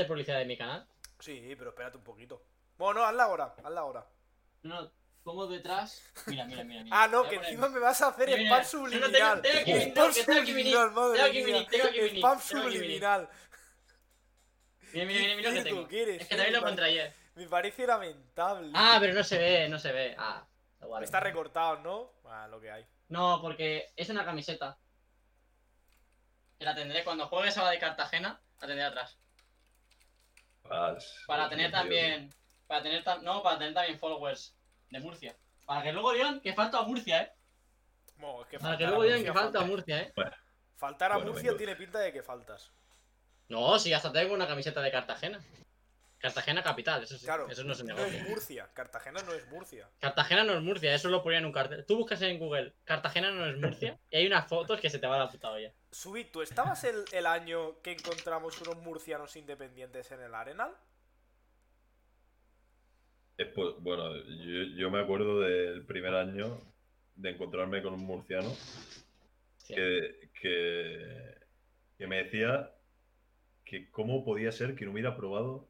hacer publicidad de mi canal? Sí, pero espérate un poquito. Bueno, no, hazla ahora, hazla ahora. No, pongo detrás. Mira, mira, mira. mira. Ah, no, a que encima me vas a hacer Mira, spam subliminal. tengo- Spam nick, tengo subliminal, madre tengo mía. nick, tengo mi nick, Spam subliminal. Mira, mira, mira, mira lo que tengo. que eres, Es que también lo encontré ayer. Me parece lamentable. Ah, pero no se ve, no se ve. Ah, da igual. Está recortado, ¿no? Ah, lo que hay. No, porque es una camiseta. Que la tendré cuando juegue esa de Cartagena, la tendré atrás. Vas- Para tener Dios. también. Para tener No, para tener también followers de Murcia. Para que luego digan que falta a Murcia, eh. Es que Para que luego digan Murcia que falta a. Murcia, eh. Faltar a Bueno, Murcia tiene pinta de que faltas. No, si hasta tengo una camiseta de Cartagena. Cartagena capital, eso sí. Claro, eso no se no negocia. es Murcia. Cartagena no es Murcia. Cartagena no es Murcia, eso lo ponía en un cartel. Tú buscas en Google, Cartagena no es Murcia, y hay unas fotos que se te va la puta olla. Subi, ¿tú estabas el, el año que encontramos unos murcianos independientes en el Arenal? Es po- bueno, yo, yo me acuerdo del primer año de encontrarme con un murciano Sí. que, que, que me decía que cómo podía ser que no hubiera probado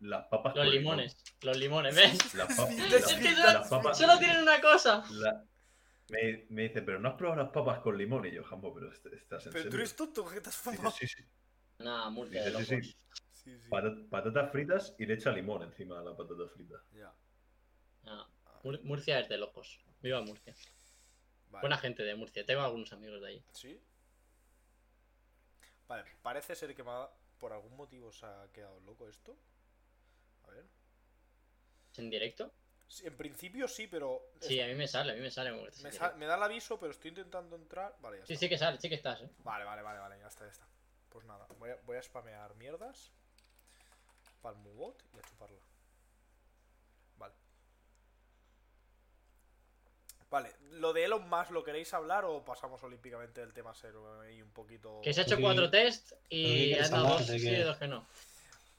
las papas Los con limones, los limones, ¿ves? limón. Las, pa- Sí, las- es que las solo, papas. solo tienen una cosa. la- me, me dice, pero no has probado las papas con limón. Y yo, Jambo, pero est- estás en Pero tú eres tonto, ¿qué te has Dice, sí, sí. Nah, Murcia Dice, sí, locos. sí. Sí, sí. Pata- patatas fritas y le echa limón encima de la patata frita. Ya. Nah, Mur- Murcia es de locos. Viva Murcia. Vale. Buena gente de Murcia. Tengo algunos amigos de ahí. ¿Sí? Vale, parece ser que por algún motivo se ha quedado loco esto. A ver. ¿Es en directo? Sí, en principio sí, pero. Sí, a mí me sale, a mí me sale. que me, me da el aviso, pero estoy intentando entrar. Vale, ya Sí, está. sí que sale, sí que estás, eh. Vale, vale, vale, vale, ya está, ya está. Pues nada, voy a, voy a spamear mierdas. Palmubot y a chuparla. Vale. Vale, lo de Elon Musk, ¿lo queréis hablar o pasamos olímpicamente del tema cero y un poquito. Que se ha hecho Sí. cuatro test Pero ¿qué y han dado dos ¿De sí y dos que no.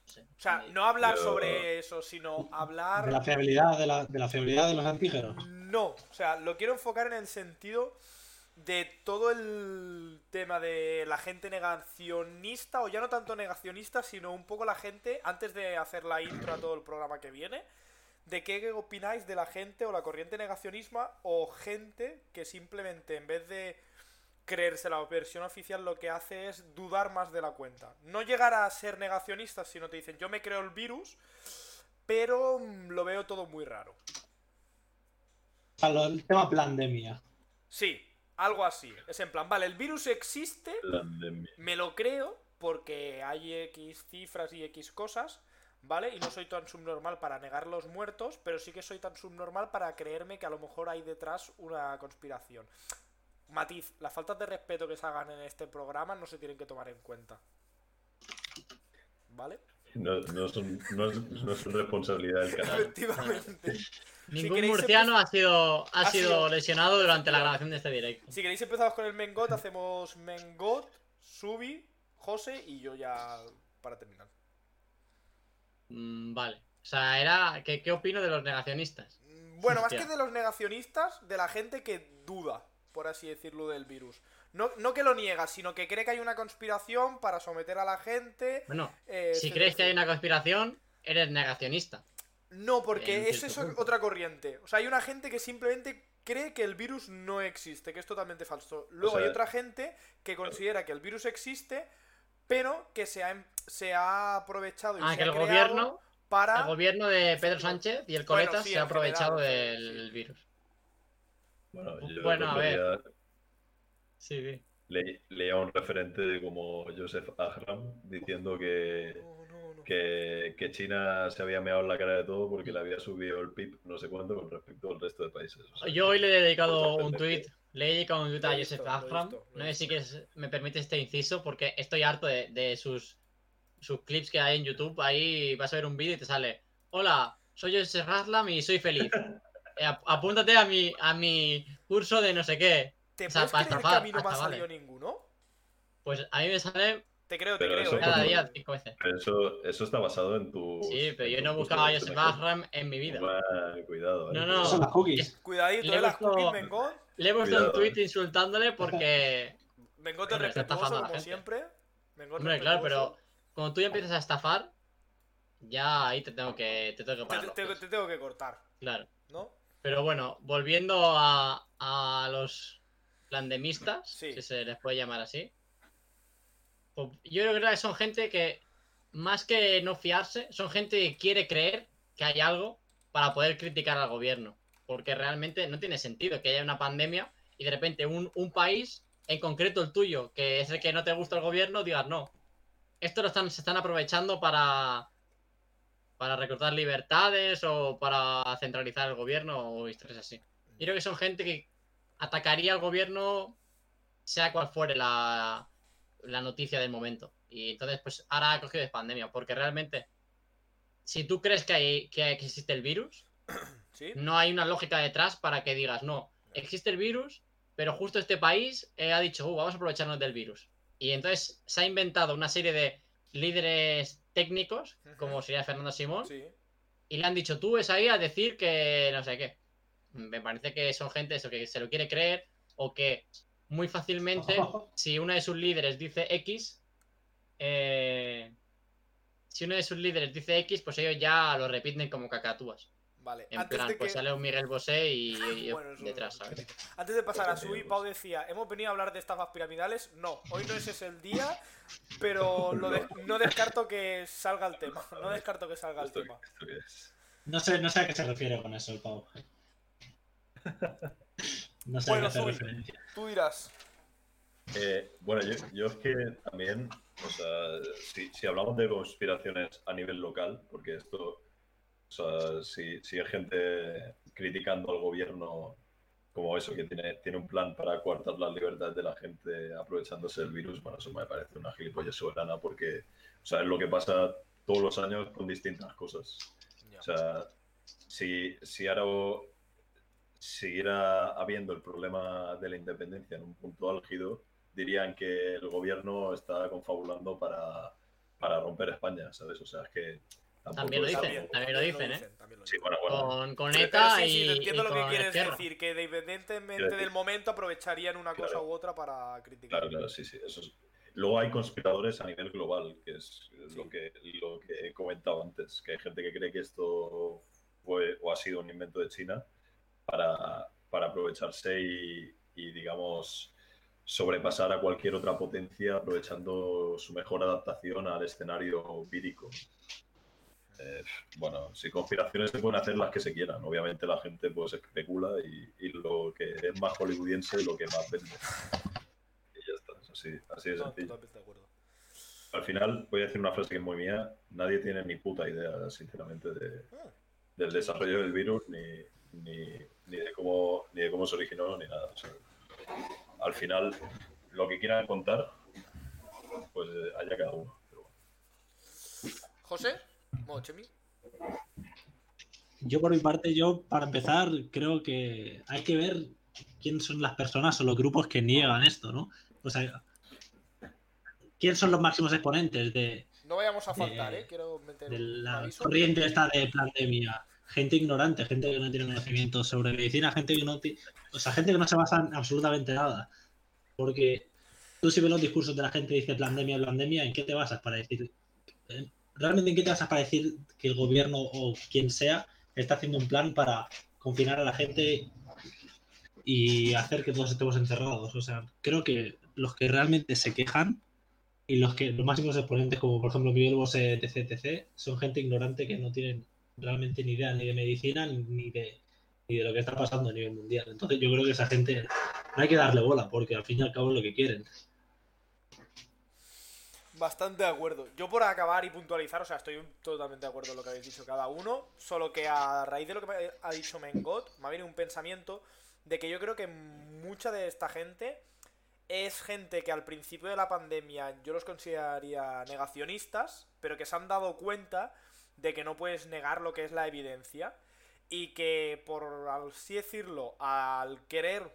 Sí. O sea, no hablar sobre eso, sino hablar. De la fiabilidad de la, de la fiabilidad de los antígenos. No, o sea, lo quiero enfocar en el sentido de todo el tema de la gente negacionista, o ya no tanto negacionista, sino un poco la gente, antes de hacer la intro a todo el programa que viene, de qué opináis de la gente o la corriente negacionismo o gente que simplemente en vez de creerse la versión oficial lo que hace es dudar más de la cuenta. No llegar a ser negacionistas, sino te dicen yo me creo el virus, pero mm, lo veo todo muy raro. O sea, lo- el tema pandemia. Sí, algo así. Es en plan, vale, el virus existe, Pandemia. me lo creo, porque hay X cifras y X cosas, ¿vale? Y no soy tan subnormal para negar los muertos, pero sí que soy tan subnormal para creerme que a lo mejor hay detrás una conspiración. Matiz, las faltas de respeto que se hagan en este programa no se tienen que tomar en cuenta. ¿Vale? No, no, son, no, es, no es responsabilidad del canal. Efectivamente. Ningún murciano ha sido, ha, Ha sido, sido- lesionado durante la grabación de este directo. Si queréis empezamos con el Mengot, hacemos Mengot, Subi, José y yo ya para terminar. Mm, vale. O sea, era. ¿qué, ¿Qué opino de los negacionistas? Bueno, más que de los negacionistas, de la gente que duda, por así decirlo, del virus. No, no que lo niega, sino que cree que hay una conspiración para someter a la gente. Bueno, eh, si crees que hay una conspiración, eres negacionista. No, porque cierto es punto. otra corriente. O sea, hay una gente que simplemente cree que el virus no existe, que es totalmente falso. Luego sea- hay otra gente que considera que el virus existe, pero que se ha, em- se ha aprovechado y Ah, se que ha el creado gobierno, para... el gobierno de Pedro Sánchez y el Bueno, sí, se ha general, aprovechado del sí. virus. Bueno, yo Bueno, a otro ver. Sí, sí. le- leía un referente de como Joseph Ahram diciendo que, No, no, no. que, que China se había meado en la cara de todo porque le había subido el PIB no sé cuánto con respecto al resto de países. O sea, Yo hoy le he dedicado un tweet. perspectiva. Le he dedicado un tweet Lo a visto, Joseph Ahram. visto, lo No sé si que es- me permite este inciso porque estoy harto de, de sus, sus clips que hay en YouTube. Ahí vas a ver un vídeo y te sale: Hola, soy Joseph Ahram y soy feliz. Eh, ap- apúntate a mi, a mi curso de no sé qué. ¿Te o sea, puedes creer que a mí no me ha salido ninguno? Pues a mí me sale Te creo, te Pero creo. eso ¿eh? cada día cinco veces. pero eso, eso está basado en tu. Sí, pero yo no he buscado a Joseph Ahram en mi vida. Cuidado, eh. No, no. Esas son las cookies. Cuidadito, Le ¿eh? Las cookies Mengot. Le he puesto un Cuidado, tweet eh. insultándole porque. Hombre, está respetuoso, como gente. siempre. Hombre, claro, pero cuando tú ya empiezas a estafar, ya ahí te tengo que, te tengo que Te, parar. te- pies. te tengo que cortar, Claro. ¿no? Pero bueno, volviendo a, a los plandemistas, Sí. si se les puede llamar así. pues yo creo que son gente que, más que no fiarse, son gente que quiere creer que hay algo para poder criticar al gobierno. Porque realmente no tiene sentido que haya una pandemia y de repente un, un país, en concreto el tuyo, que es el que no te gusta el gobierno, digas no. Esto lo están, se están aprovechando para, para recortar libertades o para centralizar el gobierno o historias así. Yo creo que son gente que atacaría al gobierno sea cual fuere la, la noticia del momento. Y entonces, pues ahora ha cogido de pandemia, porque realmente, si tú crees que, hay, que existe el virus, ¿Sí? no hay una lógica detrás para que digas, no, existe el virus, pero justo este país eh, ha dicho, "Uh, vamos a aprovecharnos del virus. Y entonces se ha inventado una serie de líderes técnicos, como sería Fernando Simón, Sí. y le han dicho, tú ves ahí a decir que no sé qué. Me parece que son gente eso que se lo quiere creer o que muy fácilmente, si uno de sus líderes dice X, eh, si uno de sus líderes dice X, pues ellos ya lo repiten como cacatúas. Vale. En Antes plan, de pues que... sale un Miguel Bosé y, y Bueno, detrás, ¿sabes? Antes de pasar a Pues, Sui, pues. Pau decía, hemos venido a hablar de estafas piramidales. No, hoy no ese es el día, pero lo de- no descarto que salga el tema. No descarto que salga el tema. No sé, no sé a qué se refiere con eso pavo. No sé Bueno, a qué Sui. referencia. Tú dirás. Eh, bueno, yo, yo es que también, o sea, si, si hablamos de conspiraciones a nivel local, porque esto, o sea, si, si hay gente criticando al gobierno como eso, que tiene, tiene un plan para coartar las libertades de la gente aprovechándose del virus, bueno, eso me parece una gilipollez soberana porque, o sea, es lo que pasa todos los años con distintas cosas. O sea, si, si ahora siguiera habiendo el problema de la independencia en un punto álgido, dirían que el gobierno está confabulando para, para romper España, ¿sabes? O sea, es que También lo dicen, también lo dicen, ¿eh? Sí, bueno, bueno. Con, con ETA sí, sí, y, entiendo y lo que quieres Esquerra. decir, que independientemente del momento aprovecharían una cosa Claro. u otra para criticar. Claro, claro, sí, sí. Eso es- Luego hay conspiradores a nivel global, que es Sí. lo, que, lo que he comentado antes, que hay gente que cree que esto fue o ha sido un invento de China para, para aprovecharse y, y, digamos, sobrepasar a cualquier otra potencia aprovechando su mejor adaptación al escenario vírico. Eh, bueno, si conspiraciones se pueden hacer las que se quieran. Obviamente la gente pues especula y, y lo que es más hollywoodiense lo que más vende. Y ya está, es así, así de No, sencillo. totalmente de acuerdo. Al final, voy a decir una frase que es muy mía, nadie tiene ni puta idea, sinceramente, de, Ah. del desarrollo del virus, ni, ni, ni de cómo, ni de cómo se originó, ni nada. O sea, al final, lo que quieran contar, pues haya cada uno. Pero bueno. ¿José? Yo por mi parte, yo para empezar, creo que hay que ver quién son las personas o los grupos que niegan esto, ¿no? O sea, quién son los máximos exponentes de, No vayamos a faltar, Eh, ¿eh? Quiero meter de la aviso. corriente esta de pandemia. Gente ignorante, gente que no tiene conocimiento sobre medicina, gente que no ti- o sea, gente que no se basa en absolutamente nada. Porque tú si ves los discursos de la gente que dice pandemia, pandemia, ¿en qué te basas para decir? ¿Realmente en qué te basas para decir que el gobierno o quien sea está haciendo un plan para confinar a la gente y hacer que todos estemos encerrados? O sea, creo que los que realmente se quejan y los que los máximos exponentes, como por ejemplo Miguel Bosé, etc, etc, son gente ignorante que no tienen realmente ni idea ni de medicina ni de, ni de lo que está pasando a nivel mundial. Entonces yo creo que esa gente no hay que darle bola, porque al fin y al cabo es lo que quieren. Bastante de acuerdo. Yo por acabar y puntualizar, o sea, estoy totalmente de acuerdo en lo que habéis dicho cada uno, solo que a raíz de lo que me ha dicho Mengot, me ha venido un pensamiento de que yo creo que mucha de esta gente es gente que al principio de la pandemia yo los consideraría negacionistas, pero que se han dado cuenta de que no puedes negar lo que es la evidencia y que por así decirlo, al querer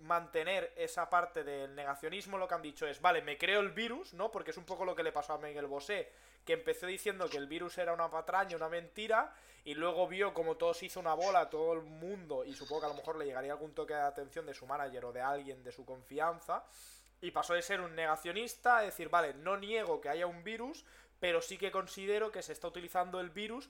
mantener esa parte del negacionismo, lo que han dicho es, vale, me creo el virus, ¿no? Porque es un poco lo que le pasó a Miguel Bosé, que empezó diciendo que el virus era una patraña, una mentira, y luego vio como todo se hizo una bola, todo el mundo, y supongo que a lo mejor le llegaría algún toque de atención de su manager o de alguien de su confianza, Y pasó de ser un negacionista a decir, vale, no niego que haya un virus, pero sí que considero que se está utilizando el virus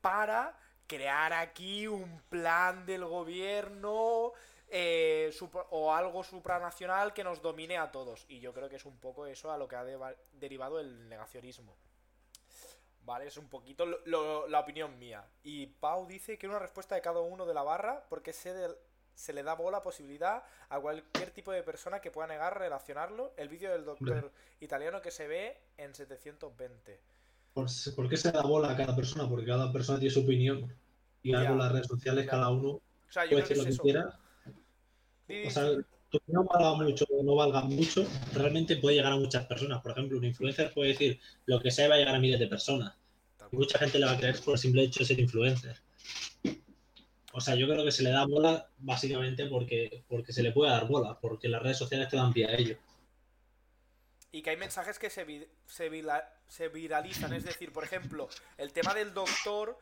para crear aquí un plan del gobierno eh, o algo supranacional que nos domine a todos. Y yo creo que es un poco eso a lo que ha derivado el negacionismo. Vale, es un poquito lo- lo- la opinión mía. Y Pau dice que una respuesta de cada uno de la barra porque se, se le da bola posibilidad a cualquier tipo de persona que pueda negar relacionarlo. El vídeo del doctor italiano que se ve en 720. ¿Por, por qué se da bola a cada persona? Porque cada persona tiene su opinión. Y algo Ya, en las redes sociales, cada uno O sea, yo puede creo que decir lo que eso. quiera. O sea, tu opinión valga mucho o no valga mucho, realmente puede llegar a muchas personas. Por ejemplo, un influencer puede decir lo que sea y va a llegar a miles de personas. Y mucha gente le va a creer por el simple hecho de ser influencer. O sea, yo creo que se le da bola básicamente porque, porque se le puede dar bola, porque las redes sociales te dan pie a ello. Y que hay mensajes que se, vi- se, vila- se viralizan. Es decir, por ejemplo, el tema del doctor,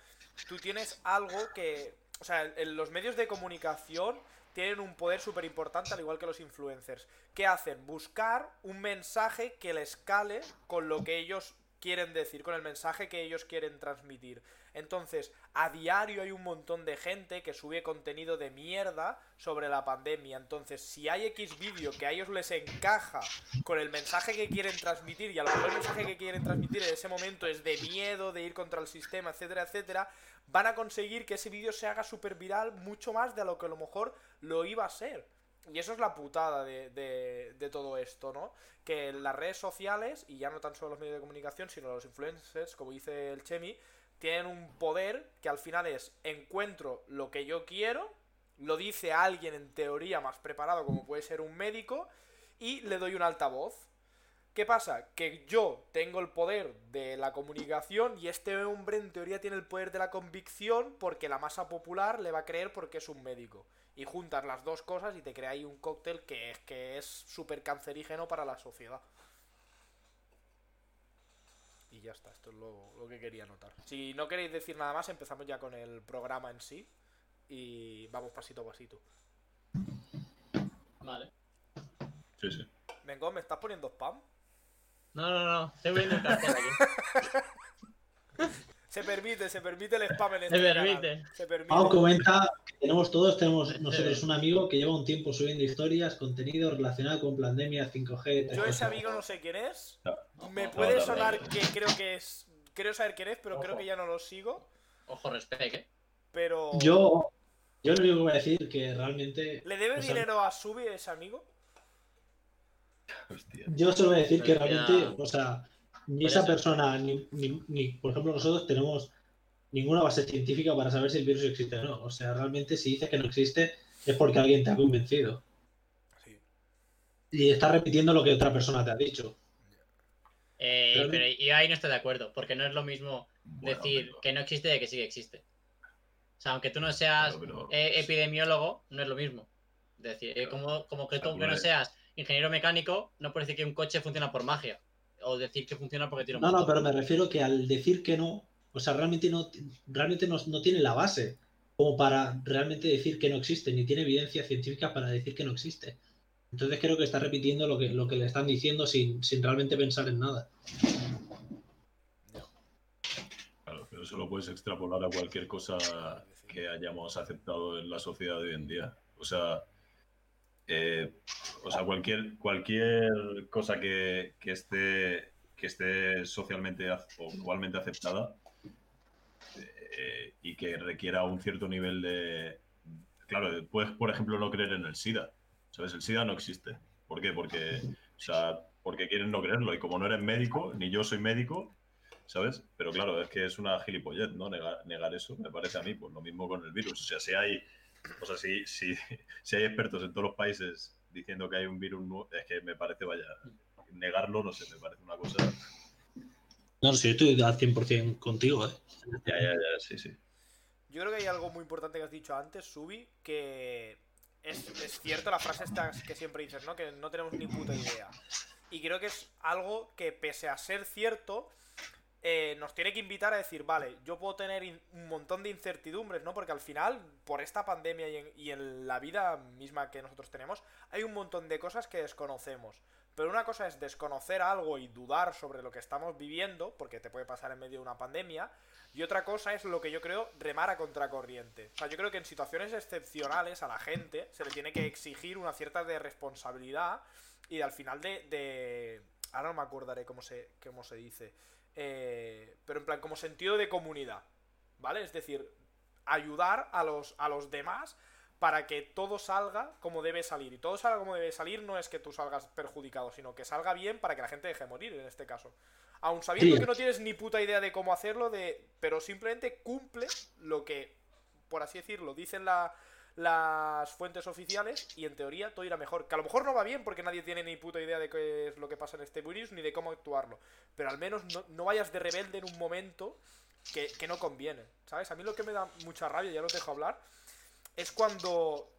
tú tienes algo que... O sea, en los medios de comunicación tienen un poder súper importante, al igual que los influencers. ¿Qué hacen? Buscar un mensaje que les cale con lo que ellos quieren decir, con el mensaje que ellos quieren transmitir. Entonces, a diario hay un montón de gente que sube contenido de mierda sobre la pandemia. Entonces, si hay X vídeo que a ellos les encaja con el mensaje que quieren transmitir, y a lo mejor el mensaje que quieren transmitir en ese momento es de miedo, de ir contra el sistema, etcétera, etcétera, van a conseguir que ese vídeo se haga súper viral mucho más de lo que a lo mejor lo iba a ser. Y eso es la putada de, de- de todo esto, ¿no? Que las redes sociales, y ya no tan solo los medios de comunicación, sino los influencers, como dice el Chemi, tienen un poder que al final es encuentro lo que yo quiero, lo dice alguien en teoría más preparado como puede ser un médico, y le doy un altavoz. ¿Qué pasa? Que yo tengo el poder de la comunicación y este hombre en teoría tiene el poder de la convicción porque la masa popular le va a creer porque es un médico. Y juntas las dos cosas y te crea ahí un cóctel que es que es súper cancerígeno para la sociedad. Y ya está, esto es lo, lo que quería notar. Si no queréis decir nada más, empezamos ya con el programa en sí. Y vamos pasito a pasito. Vale. Sí, sí. Vengo, ¿me estás poniendo spam? No, no, no. Estoy viendo el cartel aquí. Se permite, se permite el spam en este Se canal. permite. Se permite. Pau comenta que tenemos todos, tenemos nosotros un amigo que lleva un tiempo subiendo historias, contenido relacionado con pandemia 5G. Yo ese amigo no sé quién es. No. Me puede no, no, sonar no. que creo que es. Creo saber quién es, pero creo que ya no lo sigo. Ojo, respect, ¿eh? Pero. Yo, yo lo único que voy a decir que realmente. ¿Le debe o sea, dinero a Subi ese amigo? Hostia. Yo solo voy a decir que realmente, o sea, ni esa persona, ni, ni, ni, por ejemplo, nosotros tenemos ninguna base científica para saber si el virus existe o no. O sea, realmente si dices que no existe es porque alguien te ha convencido. Sí. Y estás repitiendo lo que otra persona te ha dicho. Eh, Pero- pero yo ahí no estoy de acuerdo, porque no es lo mismo Bueno, decir pero- que no existe de que sí que existe. O sea, aunque tú no seas pero- eh, epidemiólogo, no es lo mismo. Es decir, eh, como, como que tú que no seas ingeniero mecánico, no puedes decir que un coche funciona por magia. O decir que funciona porque tiene un No, no, pero me refiero que al decir que no, o sea, realmente no, realmente no, no tiene la base como para realmente decir que no existe, ni tiene evidencia científica para decir que no existe. Entonces creo que está repitiendo lo que, lo que le están diciendo sin, sin realmente pensar en nada. Claro, pero eso lo puedes extrapolar a cualquier cosa que hayamos aceptado en la sociedad de hoy en día. O sea, eh, o sea cualquier, cualquier cosa que, que esté, que esté socialmente o globalmente aceptada eh, y que requiera un cierto nivel de... Claro, puedes, por ejemplo, no creer en el SIDA. ¿Sabes? El SIDA no existe. ¿Por qué? Porque, o sea, porque quieren no creerlo. Y como no eres médico, ni yo soy médico, ¿sabes? Pero claro, es que es una gilipollez, ¿no? Negar, negar eso, me parece a mí, pues lo mismo con el virus. O sea, si hay, o sea, si, si, si hay expertos en todos los países diciendo que hay un virus nuevo, es que me parece, vaya, negarlo, no sé, me parece una cosa... No, si yo estoy al 100% contigo, ¿eh? Ya, ya, ya, sí, sí. Yo creo que hay algo muy importante que has dicho antes, Subi, que es, es cierto la frase esta que siempre dices, ¿no? Que no tenemos ni puta idea. Y creo que es algo que, pese a ser cierto, eh, nos tiene que invitar a decir, vale, yo puedo tener un montón de incertidumbres, ¿no? Porque al final, por esta pandemia y en, y en la vida misma que nosotros tenemos, hay un montón de cosas que desconocemos. Pero una cosa es desconocer algo y dudar sobre lo que estamos viviendo, porque te puede pasar en medio de una pandemia, y otra cosa es lo que yo creo remar a contracorriente. O sea, yo creo que en situaciones excepcionales a la gente se le tiene que exigir una cierta de responsabilidad y al final de, de... Ahora no me acordaré cómo se, cómo se dice. Eh, pero en plan, como sentido de comunidad. ¿Vale? Es decir, ayudar a los, a los demás para que todo salga como debe salir. Y todo salga como debe salir no es que tú salgas perjudicado, sino que salga bien para que la gente deje morir, en este caso. Aun sabiendo Sí. que no tienes ni puta idea de cómo hacerlo, de pero simplemente cumple lo que, por así decirlo, dicen la- las fuentes oficiales y en teoría todo irá mejor. Que a lo mejor no va bien porque nadie tiene ni puta idea de qué es lo que pasa en este virus ni de cómo actuarlo. Pero al menos no, no vayas de rebelde en un momento que, que no conviene. ¿Sabes? A mí lo que me da mucha rabia, ya te dejo hablar, es cuando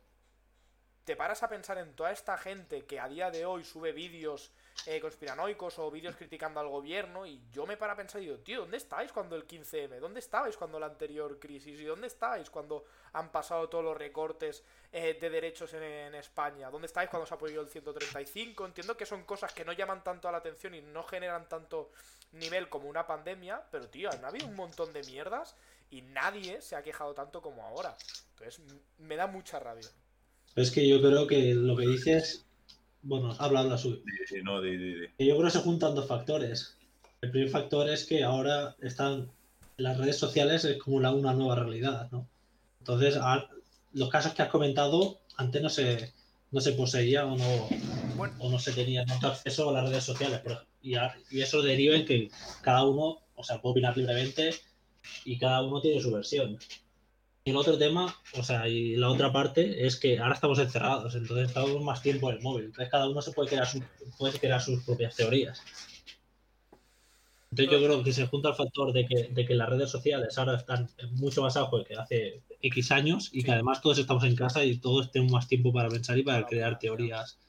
te paras a pensar en toda esta gente que a día de hoy sube vídeos eh, conspiranoicos o vídeos criticando al gobierno y yo me paro a pensar y digo, tío, ¿dónde estáis cuando el 15M? ¿Dónde estabais cuando la anterior crisis? ¿Y dónde estáis cuando han pasado todos los recortes eh, de derechos en, España? ¿Dónde estáis cuando se ha apoyado el 135? Entiendo que son cosas que no llaman tanto la atención y no generan tanto nivel como una pandemia, pero tío, ha habido un montón de mierdas y nadie se ha quejado tanto como ahora. Entonces me da mucha rabia. Es que yo creo que lo que dices, bueno, habla, habla, sube. Sí, sí, no, di, di, di. Yo creo que se juntan dos factores. El primer factor es que ahora están las redes sociales es como la- una nueva realidad, ¿no? Entonces, a- los casos que has comentado, antes no se, no se poseía o no, Bueno, o no se tenía tanto acceso a las redes sociales. y, a- y eso deriva en que cada uno, o sea, puede opinar libremente y cada uno tiene su versión. Y el otro tema, o sea, y la otra parte es que ahora estamos encerrados, entonces estamos más tiempo en el móvil. Entonces cada uno se puede crear, su- puede crear sus propias teorías. Entonces yo creo que se junta el factor de que, de que las redes sociales ahora están mucho más abajo que hace X años y que además todos estamos en casa y todos tenemos más tiempo para pensar y para crear teorías.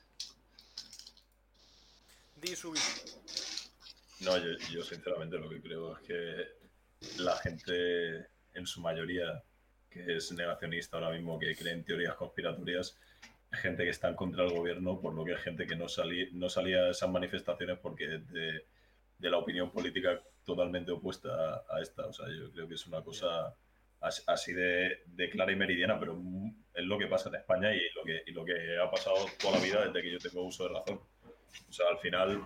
No, yo, yo sinceramente lo que creo es que la gente, en su mayoría, que es negacionista ahora mismo, que cree en teorías conspiratorias, gente que está en contra del gobierno, por lo que es gente que no, salí, no salía a esas manifestaciones porque es de, de la opinión política totalmente opuesta a, a esta. O sea, yo creo que es una cosa as- así de, de clara y meridiana, pero es lo que pasa en España y lo que, y lo que ha pasado toda la vida desde que yo tengo uso de razón. O sea, al final,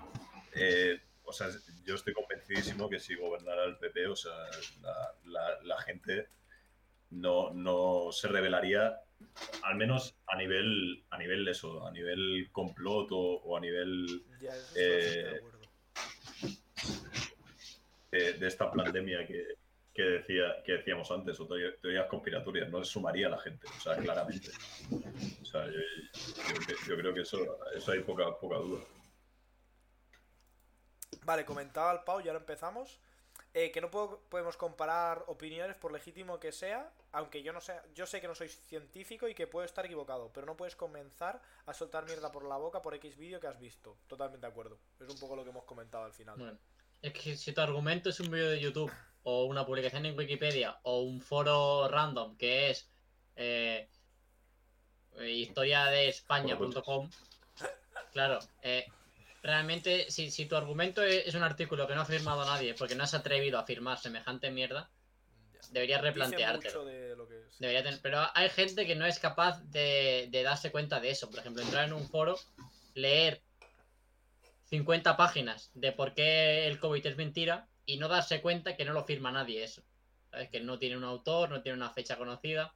eh, o sea, yo estoy convencidísimo que si gobernara el PP, o sea, la, la- la gente no, no se revelaría, al menos a nivel, a nivel de eso, a nivel complot o, o a nivel Ya, eso Eh, de acuerdo. de, esta pandemia que, que decía, que decíamos antes, o teoría- teorías conspiratorias, no se sumaría la gente, o sea, claramente. O sea, yo, yo- yo creo que eso, eso hay poca, poca duda. Vale, comentaba al Pau y ahora empezamos. Eh, que no puedo- podemos comparar opiniones por legítimo que sea, aunque yo no sé, yo sé que no soy científico y que puedo estar equivocado, pero no puedes comenzar a soltar mierda por la boca por X vídeo que has visto. Totalmente de acuerdo. Es un poco lo que hemos comentado al final. Bueno, es que si tu argumento es un vídeo de YouTube o una publicación en Wikipedia o un foro random que es eh, eh, historia de España.com, claro, eh, realmente si, si tu argumento es, es un artículo que no ha firmado nadie porque no has atrevido a firmar semejante mierda, deberías replanteártelo. mucho de lo que es. Debería tener- pero hay gente que no es capaz de, de darse cuenta de eso. Por ejemplo, entrar en un foro, leer 50 páginas de por qué el COVID es mentira y no darse cuenta que no lo firma nadie eso. ¿Sabes? Que no tiene un autor, no tiene una fecha conocida.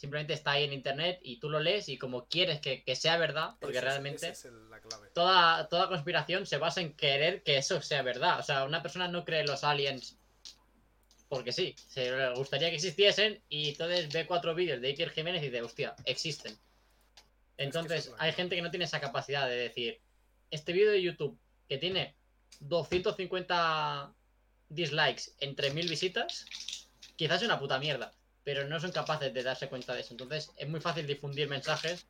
Simplemente está ahí en internet y tú lo lees y como quieres que, que sea verdad, porque Ese realmente es la clave. toda, toda conspiración se basa en querer que eso sea verdad. O sea, una persona no cree en los aliens porque sí, se le gustaría que existiesen y entonces ve cuatro vídeos de Iker Jiménez y dice, hostia, existen. Entonces, es hay gente que no tiene esa capacidad de decir, este vídeo de YouTube que tiene 250 dislikes entre 1000 visitas, quizás es una puta mierda, pero no son capaces de darse cuenta de eso. Entonces, es muy fácil difundir mensajes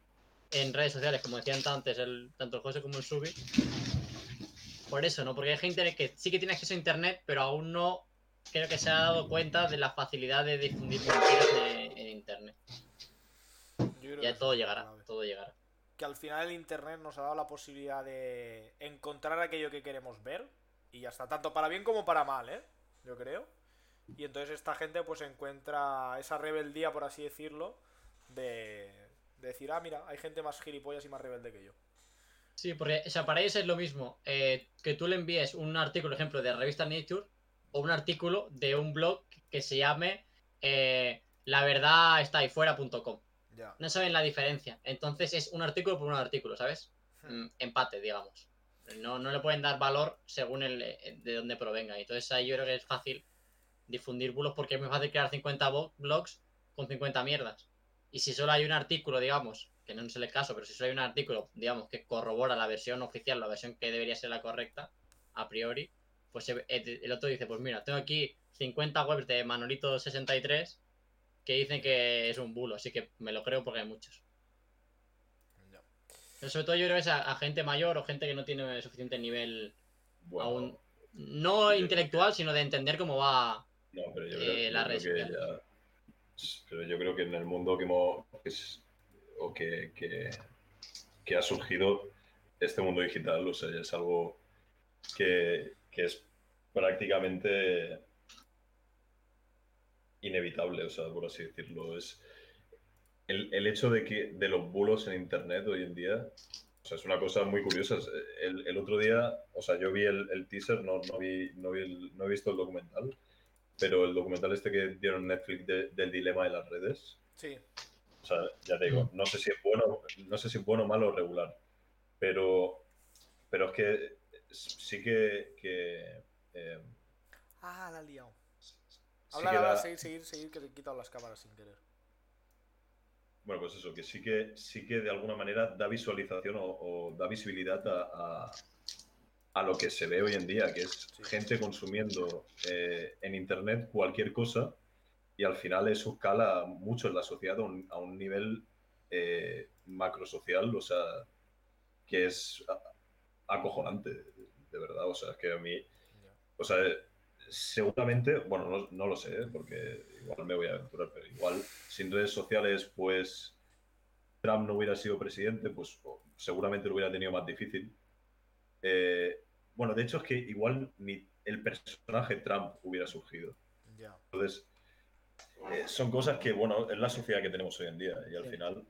en redes sociales, como decían antes, el, tanto el José como el Subi. Por eso, ¿no? Porque hay gente que sí que tiene acceso a internet, pero aún no creo que se ha dado cuenta de la facilidad de difundir mentiras en, en internet. Ya todo llegará, todo llegará. que al final el internet nos ha dado la posibilidad de encontrar aquello que queremos ver. Y ya está, tanto para bien como para mal, ¿eh? Yo creo. Y entonces esta gente pues encuentra esa rebeldía, por así decirlo, de, de decir, ah, mira, hay gente más gilipollas y más rebelde que yo. Sí, porque o sea, para ellos es lo mismo eh, que tú le envíes un artículo, por ejemplo, de revista Nature o un artículo de un blog que se llame eh, la verdad está ahí fuera.com. Ya. No saben la diferencia. Entonces es un artículo por un artículo, ¿sabes? Hmm. Mm, Empate, digamos. No, no le pueden dar valor según el, eh, de dónde provenga. Entonces ahí yo creo que es fácil difundir bulos porque es muy fácil crear 50 bo- blogs con 50 mierdas. Y si solo hay un artículo, digamos, que no es el caso, pero si solo hay un artículo, digamos, que corrobora la versión oficial, la versión que debería ser la correcta, a priori, pues el otro dice, pues mira, tengo aquí 50 webs de Manolito63 que dicen que es un bulo, así que me lo creo porque hay muchos. Pero sobre todo yo creo que es a, a gente mayor o gente que no tiene suficiente nivel Bueno, aún, no intelectual, sino de entender cómo va. No, pero yo eh, creo, yo la creo red que ya- Pero yo creo que en el mundo que hemos. que es- o que, que, que ha surgido este mundo digital, o sea, es algo que, que es prácticamente inevitable, o sea, por así decirlo. Es el, el hecho de que de los bulos en internet hoy en día, o sea, es una cosa muy curiosa. El, el otro día, o sea, yo vi el, el teaser, no, no, vi, no, vi no he visto el documental, pero el documental este que dieron Netflix de- del dilema de las redes, Sí. o sea, ya te digo, no sé si es bueno, no sé si es bueno, malo o regular, pero, pero es que sí que, que, eh, Ah, la he liado. sí Habla, habla, da- seguir, seguir, seguir, que te he quitado las cámaras sin querer. Bueno, pues eso, que sí que, sí que de alguna manera da visualización o, o da visibilidad a, a- a lo que se ve hoy en día, que es gente consumiendo eh, en Internet cualquier cosa y al final eso cala mucho en la sociedad a un, a un nivel eh, macrosocial, o sea, que es acojonante, de verdad. O sea, que a mí, o sea, seguramente, bueno, no, no lo sé, ¿eh? porque igual me voy a aventurar, pero igual sin redes sociales, pues Trump no hubiera sido presidente, pues seguramente lo hubiera tenido más difícil. Eh, bueno, de hecho es que igual ni el personaje Trump hubiera surgido. Entonces, eh, son cosas que, bueno, es la sociedad que tenemos hoy en día y al Sí. final,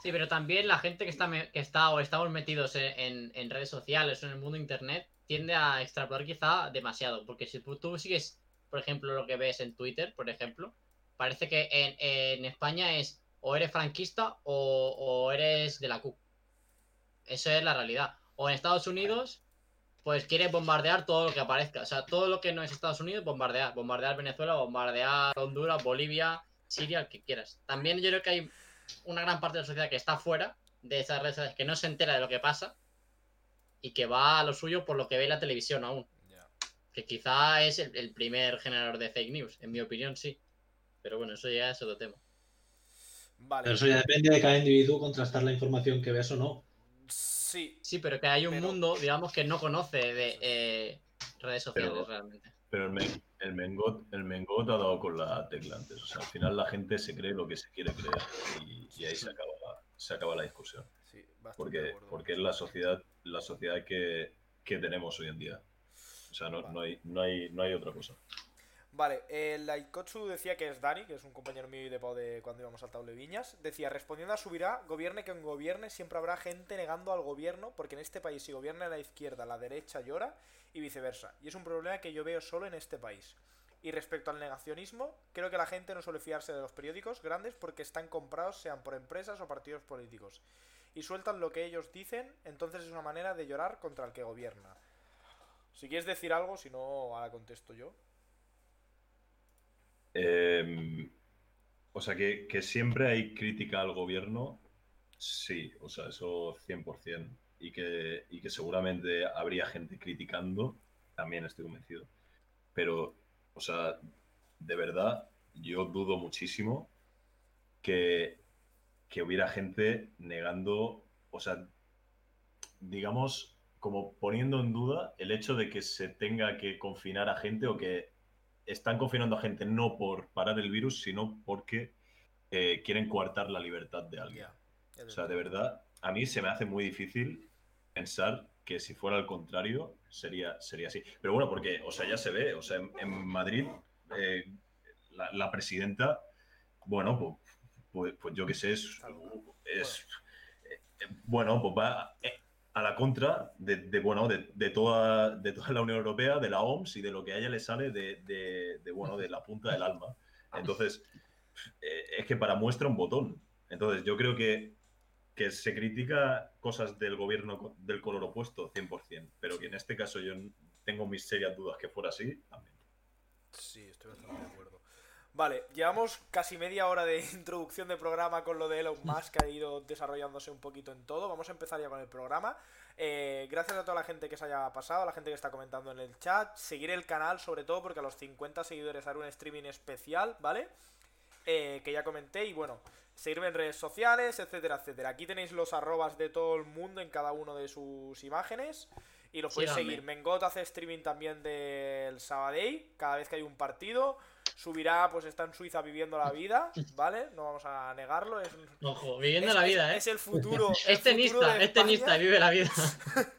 Sí, pero también la gente que está, me- que está o estamos metidos en, en- en redes sociales o en el mundo internet tiende a extrapolar quizá demasiado. Porque si tú, tú sigues, por ejemplo, lo que ves en Twitter, por ejemplo, parece que en, en España es o eres franquista o, o eres de la Q. Esa es la realidad. O en Estados Unidos, pues quieres bombardear todo lo que aparezca. O sea, todo lo que no es Estados Unidos, bombardear. Bombardear Venezuela, bombardear Honduras, Bolivia, Siria, el que quieras. También yo creo que hay una gran parte de la sociedad que está fuera de esas redes sociales, que no se entera de lo que pasa y que va a lo suyo por lo que ve en la televisión aún. Ya. Que quizá es el, el primer generador de fake news, en mi opinión sí. Pero bueno, eso ya es otro tema. Vale. Pero eso ya depende de cada individuo contrastar la información que veas o no. Sí. Sí, pero que hay un Pero- mundo, digamos, que no conoce de eh, redes sociales Pero- realmente. pero el, Men- el Mengot, el Mengot ha dado con la tecla antes. O sea, al final la gente se cree lo que se quiere creer y, y ahí se acaba, la- se acaba la discusión. Sí, Porque, porque es la sociedad, la sociedad que, que tenemos hoy en día. O sea, no, no, hay, no, hay, no hay otra cosa. Vale, el Laikotsu decía que es Dani, que es un compañero mío y de de cuando íbamos al Table Viñas. Decía, respondiendo a Subirá, gobierne quien gobierne, siempre habrá gente negando al gobierno, porque en este país si gobierna la izquierda, la derecha llora y viceversa. Y es un problema que yo veo solo en este país. Y respecto al negacionismo, creo que la gente no suele fiarse de los periódicos grandes porque están comprados sean por empresas o partidos políticos. Y sueltan lo que ellos dicen, entonces es una manera de llorar contra el que gobierna. Si quieres decir algo, si no, ahora contesto yo. Eh, o sea, que, que siempre hay crítica al gobierno, sí, o sea, eso 100%. Y que, y que seguramente habría gente criticando, también estoy convencido. Pero, o sea, de verdad, yo dudo muchísimo que, que hubiera gente negando, o sea, digamos, como poniendo en duda el hecho de que se tenga que confinar a gente o que están confinando a gente no por parar el virus, sino porque eh, quieren coartar la libertad de alguien. O sea, de verdad, a mí se me hace muy difícil pensar que si fuera al contrario sería, sería así. Pero bueno, porque, o sea, ya se ve, o sea, en, en Madrid eh, la, la presidenta, bueno, pues, pues, pues yo qué sé, es, es- eh, bueno, pues va a la contra de, bueno, de, toda, de toda la Unión Europea, de la OMS y de lo que a ella le sale de, bueno, de la punta del alma. Entonces, eh, es que para muestra un botón. Entonces, yo creo que, que se critica cosas del gobierno del color opuesto 100%, pero que en este caso yo tengo mis serias dudas que fuera así, también. Sí, estoy bastante. Vale, llevamos casi media hora de introducción de programa con lo de Elon Musk que ha ido desarrollándose un poquito en todo. Vamos a empezar ya con el programa. Eh, gracias a toda la gente que se haya pasado, a la gente que está comentando en el chat. Seguir el canal, sobre todo porque a los 50 seguidores haré un streaming especial, ¿vale? Eh, que ya comenté y bueno, seguirme en redes sociales, etcétera, etcétera. Aquí tenéis los arrobas de todo el mundo en cada uno de sus imágenes. Y los podéis Síganme. seguir. Mengot hace streaming también del Sabadell, cada vez que hay un partido. Subirá, pues está en Suiza viviendo la vida, ¿vale? No vamos a negarlo. Es, Ojo, viviendo es- la es- vida, ¿eh? es el futuro. Es tenista, es tenista vive la vida.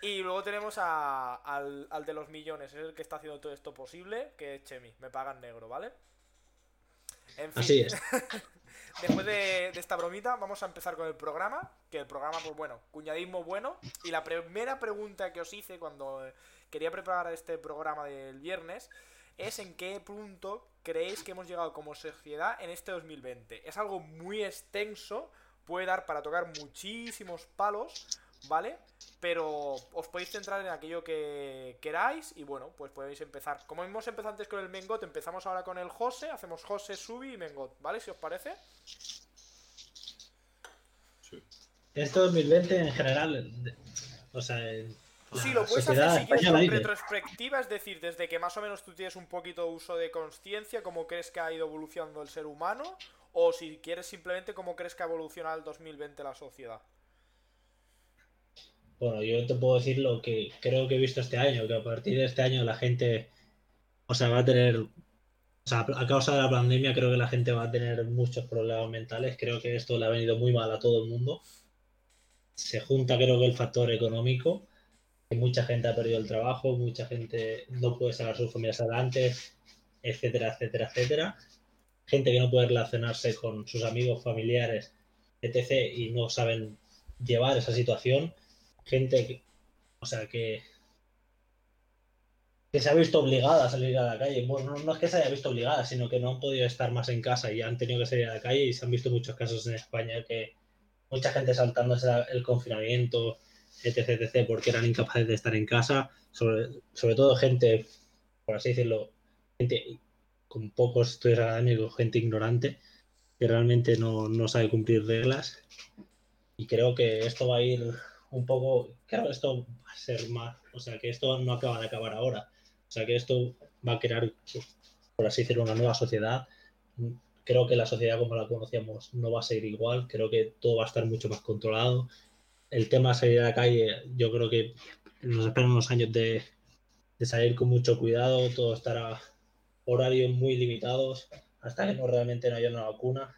Y luego tenemos a- al, al de los millones, es el que está haciendo todo esto posible, que es Chemi. Me pagan negro, ¿vale? En fin, Así es. después de, de esta bromita, vamos a empezar con el programa. Que el programa, pues bueno, cuñadismo bueno. Y la primera pregunta que os hice cuando quería preparar este programa del viernes es en qué punto creéis que hemos llegado como sociedad en este 2020. Es algo muy extenso, puede dar para tocar muchísimos palos, ¿vale? Pero os podéis centrar en aquello que queráis y bueno, pues podéis empezar. Como hemos empezado antes con el Mengot, empezamos ahora con el José, hacemos José, Subi y Mengot, ¿vale? Si os parece. Sí. Este 2020 en general, o sea, en Sí, lo puedes hacer si quieres dice. retrospectiva, es decir, desde que más o menos tú tienes un poquito de uso de conciencia, cómo crees que ha ido evolucionando el ser humano, o si quieres simplemente cómo crees que ha evolucionado el 2020 la sociedad. Bueno, yo te puedo decir lo que creo que he visto este año, que a partir de este año la gente, o sea, va a tener, o sea, a causa de la pandemia creo que la gente va a tener muchos problemas mentales, creo que esto le ha venido muy mal a todo el mundo. Se junta creo que el factor económico, mucha gente ha perdido el trabajo, mucha gente no puede sacar sus familias adelante, etcétera, etcétera, etcétera. Gente que no puede relacionarse con sus amigos, familiares, etc. y no saben llevar esa situación gente que, o sea, que, que se ha visto obligada a salir a la calle. Bueno, no, no es que se haya visto obligada, sino que no han podido estar más en casa y han tenido que salir a la calle y se han visto muchos casos en España que mucha gente saltándose el confinamiento, etc, etc, porque eran incapaces de estar en casa, sobre, sobre todo gente, por así decirlo, gente con pocos estudios académicos, gente ignorante, que realmente no, no sabe cumplir reglas. Y creo que esto va a ir un poco, claro, esto va a ser más, o sea, que esto no acaba de acabar ahora. O sea, que esto va a crear, por así decirlo, una nueva sociedad. Creo que la sociedad como la conocíamos no va a ser igual, creo que todo va a estar mucho más controlado. El tema de salir a la calle, yo creo que nos esperan unos años de, de salir con mucho cuidado, todo estará horarios muy limitados hasta que no realmente no haya una vacuna.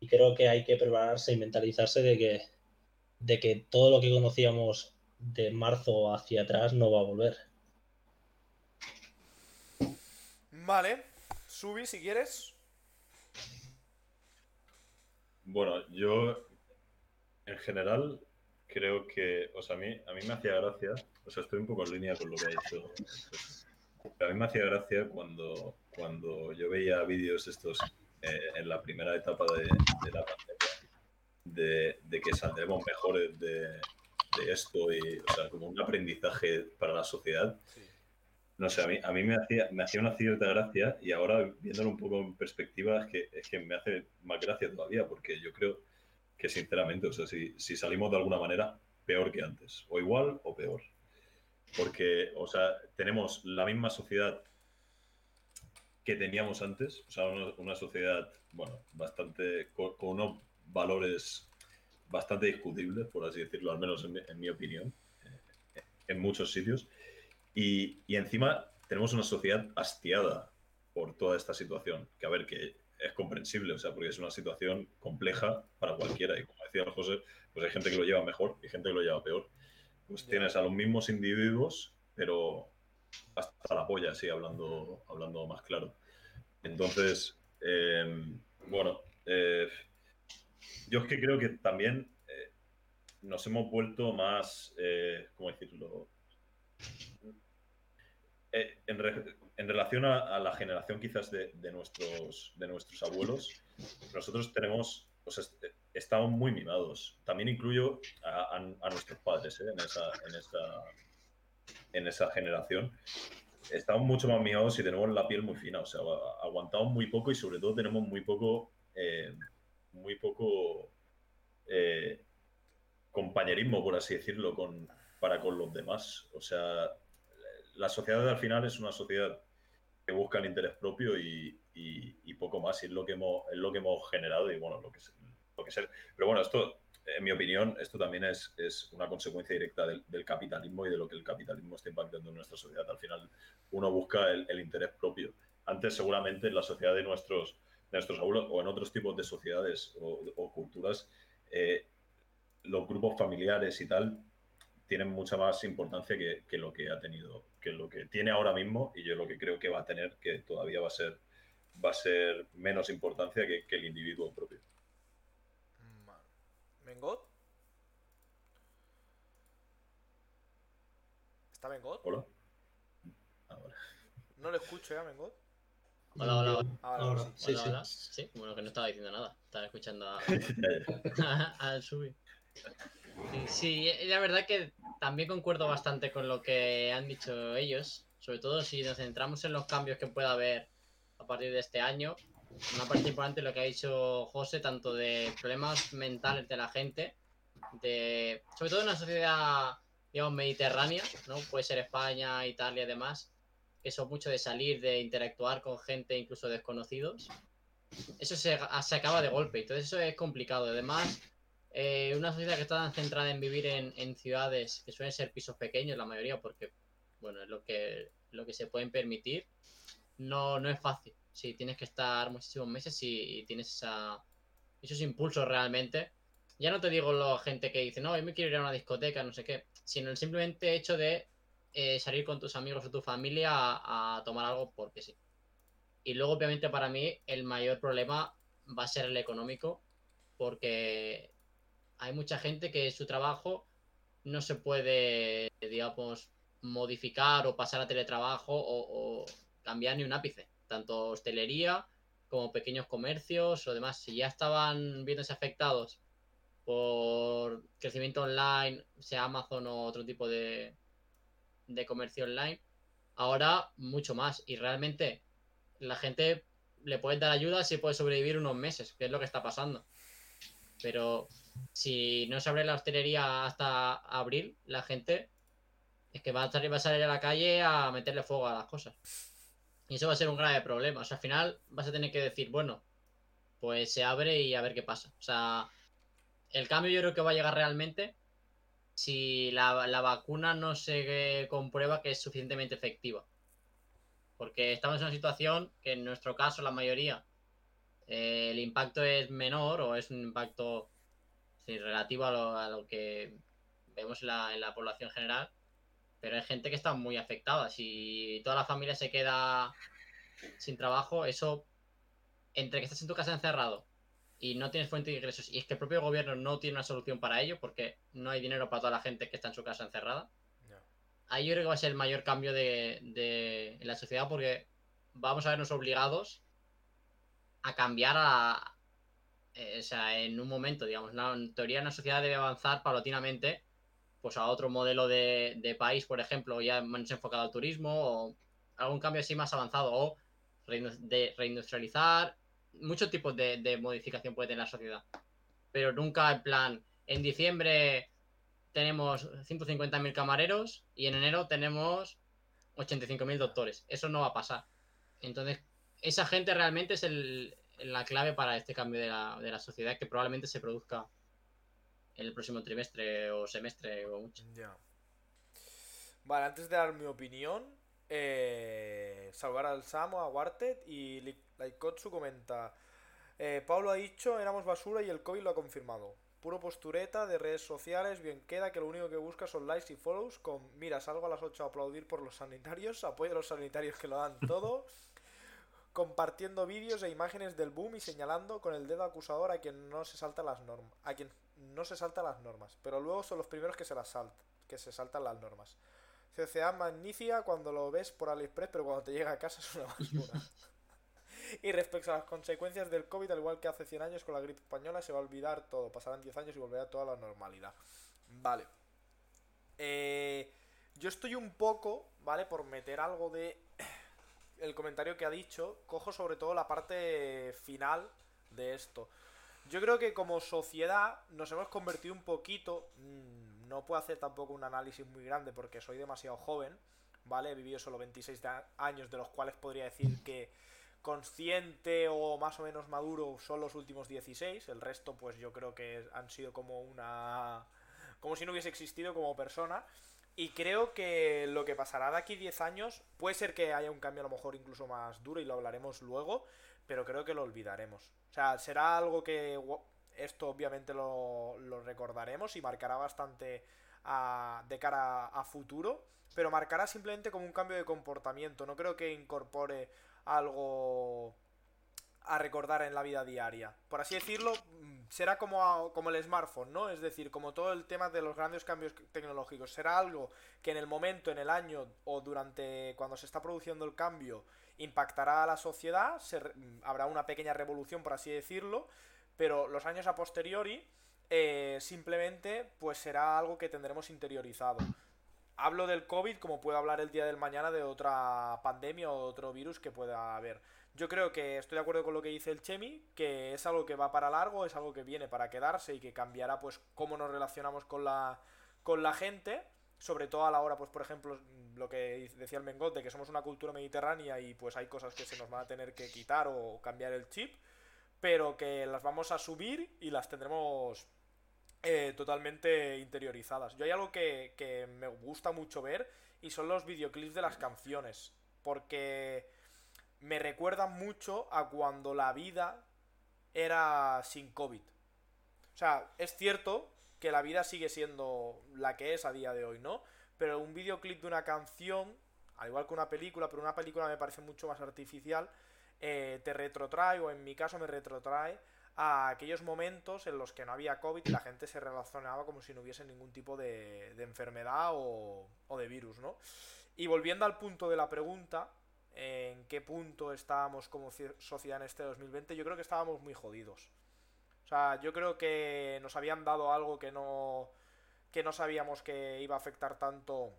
Y creo que hay que prepararse y mentalizarse de que, de que todo lo que conocíamos de marzo hacia atrás no va a volver. Vale, Subi, si quieres. Bueno, yo en general creo que, o sea, a mí, a mí me hacía gracia, o sea, estoy un poco en línea con lo que ha dicho. A mí me hacía gracia cuando, cuando yo veía vídeos estos eh, en la primera etapa de, de la pandemia, de, de que saldremos mejores de, de esto y, o sea, como un aprendizaje para la sociedad. No sé, a mí, a mí me, hacía, me hacía una cierta gracia y ahora viéndolo un poco en perspectiva es que, es que me hace más gracia todavía porque yo creo que sinceramente, o sea, si, si salimos de alguna manera, peor que antes, o igual o peor. Porque, o sea, tenemos la misma sociedad que teníamos antes, o sea, una, una sociedad, bueno, bastante, con, unos valores bastante discutibles, por así decirlo, al menos en mi, en mi opinión, eh, en muchos sitios. Y, y, encima tenemos una sociedad hastiada por toda esta situación, que a ver, que es comprensible, o sea, porque es una situación compleja para cualquiera. Y como decía José, pues hay gente que lo lleva mejor y gente que lo lleva peor. Pues tienes a los mismos individuos, pero hasta la polla, sí, hablando, hablando más claro. Entonces, eh, bueno, eh, yo es que creo que también eh, nos hemos vuelto más, eh, ¿cómo decirlo? En, en relación a, la generación quizás de, nuestros, abuelos, nosotros tenemos, estamos muy mimados. También incluyo a, nuestros padres ¿eh? en, esa, en, esa, en esa generación. Estamos mucho más mimados y tenemos la piel muy fina, o sea, aguantamos muy poco y sobre todo tenemos muy poco, eh, muy poco eh, compañerismo, por así decirlo, para con los demás. O sea, la sociedad al final es una sociedad que busca el interés propio y, poco más, y es lo que hemos, es lo que hemos generado y bueno, lo que, es- lo que ser. Pero bueno, esto, en mi opinión, esto también es, es una consecuencia directa del, capitalismo y de lo que el capitalismo está impactando en nuestra sociedad. Al final, uno busca el, interés propio. Antes, seguramente, en la sociedad de nuestros, de nuestros abuelos o en otros tipos de sociedades o, o culturas, eh, los grupos familiares y tal tienen mucha más importancia que, que lo que ha tenido, que lo que tiene ahora mismo y yo lo que creo que va a tener, que todavía va a ser, va a ser menos importancia que, que el individuo propio. ¿Mengot? ¿Está Mengot? ¿Hola? Ah. No le escucho ya, Mengot. Hola, hola, hola. Ahora, Ahora, sí. sí, Hola, sí. hola. Sí, bueno, que no estaba diciendo nada. Estaba escuchando a, al subir. Sí, la verdad que también concuerdo bastante con lo que han dicho ellos, sobre todo si nos centramos en los cambios que pueda haber a partir de este año. Una parte importante lo que ha dicho José, tanto de problemas mentales de la gente, de sobre todo en una sociedad, digamos, mediterránea, ¿no? Puede ser España, Italia y demás, que son mucho de salir, de interactuar con gente, incluso desconocidos. Eso se, se acaba de golpe, entonces eso es complicado. Además, eh, una sociedad que está tan centrada en vivir en, ciudades que suelen ser pisos pequeños, la mayoría, porque bueno, es lo que, lo que se pueden permitir, no, no es fácil. Si tienes que estar muchísimos meses y, tienes esos impulsos realmente. Ya no te digo la gente que dice, no, yo me quiero ir a una discoteca, no sé qué, sino el simplemente hecho de eh, salir con tus amigos o tu familia a, a tomar algo porque sí. Y luego, obviamente, para mí, el mayor problema va a ser el económico, porque hay mucha gente que su trabajo no se puede, digamos, modificar o pasar a teletrabajo o, cambiar ni un ápice. Tanto hostelería como pequeños comercios o demás. Si ya estaban viéndose afectados por crecimiento online, sea Amazon o otro tipo de, de comercio online, ahora mucho más. Y realmente la gente le puede dar ayuda si puede sobrevivir unos meses, que es lo que está pasando. Pero si no se abre la hostelería hasta abril, la gente es que va a, salir, a la calle a meterle fuego a las cosas. Y eso va a ser un grave problema. O sea, al final vas a tener que decir, bueno, pues se abre y a ver qué pasa. O sea, el cambio yo creo que va a llegar realmente si la, la vacuna no se comprueba que es suficientemente efectiva. Porque estamos en una situación que en nuestro caso, la mayoría, eh, el impacto es menor o es un impacto sí, relativo a lo, a lo que vemos en la, en la población general. Pero hay gente que está muy afectada. Si toda la familia se queda sin trabajo, eso, entre que estás en tu casa encerrado y no tienes fuente de ingresos y es que el propio gobierno no tiene una solución para ello porque no hay dinero para toda la gente que está en su casa encerrada. Ahí yo creo que va a ser el mayor cambio de, de- en la sociedad porque vamos a vernos obligados a cambiar a... eh, o sea, en un momento, digamos. En teoría, una sociedad debe avanzar paulatinamente pues a otro modelo de, de país, por ejemplo, ya más enfocado al turismo o algún cambio así más avanzado o de reindustrializar. Muchos tipos de, de modificación puede tener la sociedad. Pero nunca en plan, en diciembre tenemos 150.000 camareros y en enero tenemos 85.000 doctores. Eso no va a pasar. Entonces, esa gente realmente es el- la clave para este cambio de la, de la sociedad que probablemente se produzca en el próximo trimestre o semestre o mucho. Ya. Vale, antes de dar mi opinión, eh, saludar al Samo, a Warted y Laikotsu comenta: eh, Pablo ha dicho, éramos basura y el COVID lo ha confirmado. Puro postureta de redes sociales, bien queda que lo único que busca son likes y follows con, mira, salgo a las 8 a aplaudir por los sanitarios, apoyo a los sanitarios que lo dan todo, compartiendo vídeos e imágenes del boom y señalando con el dedo acusador a quien no se salta las normas, a quien no se salta las normas, pero luego son los primeros que se las saltan, que se saltan las normas. CCA magnífica cuando lo ves por AliExpress, pero cuando te llega a casa es una basura. y respecto a las consecuencias del COVID, al igual que hace 100 años con la gripe española, se va a olvidar todo. Pasarán 10 años y volverá toda la normalidad. Vale. Eh, yo estoy un poco, ¿vale? Por meter algo de el comentario que ha dicho, cojo sobre todo la parte final de esto. Yo creo que como sociedad nos hemos convertido un poquito, mm, no puedo hacer tampoco un análisis muy grande porque soy demasiado joven, ¿vale? He vivido solo 26 años, de los cuales podría decir que consciente o más o menos maduro son los últimos 16, el resto pues yo creo que han sido como una... como si no hubiese existido como persona. Y creo que lo que pasará de aquí 10 años puede ser que haya un cambio a lo mejor incluso más duro y lo hablaremos luego, pero creo que lo olvidaremos. O sea, será algo que esto obviamente lo, recordaremos y marcará bastante de cara a futuro, pero marcará simplemente como un cambio de comportamiento. No creo que incorpore algo a recordar en la vida diaria. Por así decirlo, mm, será como, como el smartphone, ¿no? Es decir, como todo el tema de los grandes cambios tecnológicos. Será algo que en el momento, en el año o durante cuando se está produciendo el cambio impactará a la sociedad, se, mm, habrá una pequeña revolución, por así decirlo, pero los años a posteriori eh, simplemente pues será algo que tendremos interiorizado. Hablo del COVID como puedo hablar el día del mañana de otra pandemia o otro virus que pueda haber. Yo creo que estoy de acuerdo con lo que dice el Chemi, que es algo que va para largo, es algo que viene para quedarse y que cambiará pues cómo nos relacionamos con la, con la gente, sobre todo a la hora, pues por ejemplo, lo que decía el Mengot, de que somos una cultura mediterránea y pues hay cosas que se nos van a tener que quitar o cambiar el chip, pero que las vamos a subir y las tendremos eh, totalmente interiorizadas. Yo hay algo que, que me gusta mucho ver y son los videoclips de las canciones, porque me recuerdan mucho a cuando la vida era sin COVID. O sea, es cierto que la vida sigue siendo la que es a día de hoy, ¿no? Pero un videoclip de una canción, al igual que una película, pero una película me parece mucho más artificial, eh, te retrotrae, o en mi caso me retrotrae, a aquellos momentos en los que no había COVID y la gente se relacionaba como si no hubiese ningún tipo de, enfermedad o de virus, ¿no? Y volviendo al punto de la pregunta, en qué punto estábamos como sociedad en este 2020, yo creo que estábamos muy jodidos. O sea, yo creo que nos habían dado algo que no que no sabíamos que iba a afectar tanto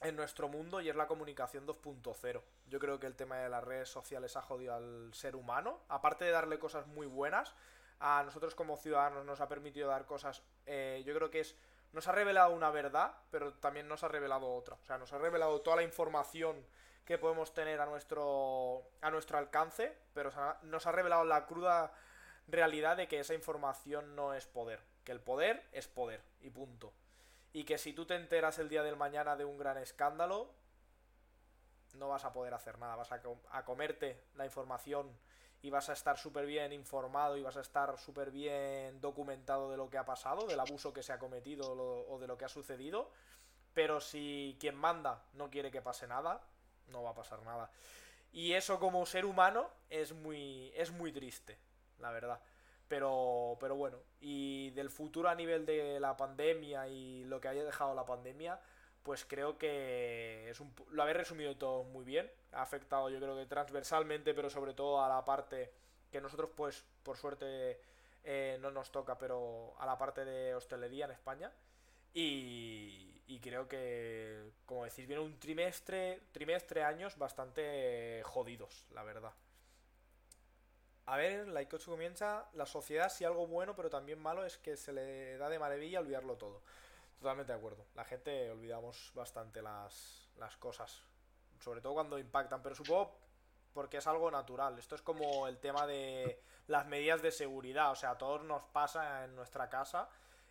en nuestro mundo y es la comunicación 2.0. Yo creo que el tema de las redes sociales ha jodido al ser humano, aparte de darle cosas muy buenas, a nosotros como ciudadanos nos ha permitido dar cosas, eh, yo creo que es, nos ha revelado una verdad, pero también nos ha revelado otra. O sea, nos ha revelado toda la información que podemos tener a nuestro, a nuestro alcance, pero nos ha revelado la cruda realidad de que esa información no es poder, que el poder es poder y punto. Y que si tú te enteras el día del mañana de un gran escándalo, no vas a poder hacer nada, vas a, a comerte la información y vas a estar súper bien informado y vas a estar súper bien documentado de lo que ha pasado, del abuso que se ha cometido o de lo que ha sucedido. Pero si quien manda no quiere que pase nada, no va a pasar nada. Y eso como ser humano es muy, es muy triste, la verdad. Pero, pero bueno, y del futuro a nivel de la pandemia y lo que haya dejado la pandemia, pues creo que es un, lo habéis resumido todo muy bien. Ha afectado yo creo que transversalmente, pero sobre todo a la parte que nosotros pues por suerte eh, no nos toca, pero a la parte de hostelería en España. Y, creo que, como decís, viene un trimestre, trimestre, años bastante jodidos, la verdad. A ver, la 8 comienza. La sociedad, si algo bueno, pero también malo, es que se le da de maravilla olvidarlo todo. Totalmente de acuerdo. La gente olvidamos bastante las, las cosas. Sobre todo cuando impactan. Pero supongo porque es algo natural. Esto es como el tema de las medidas de seguridad. O sea, a todos nos pasa en nuestra casa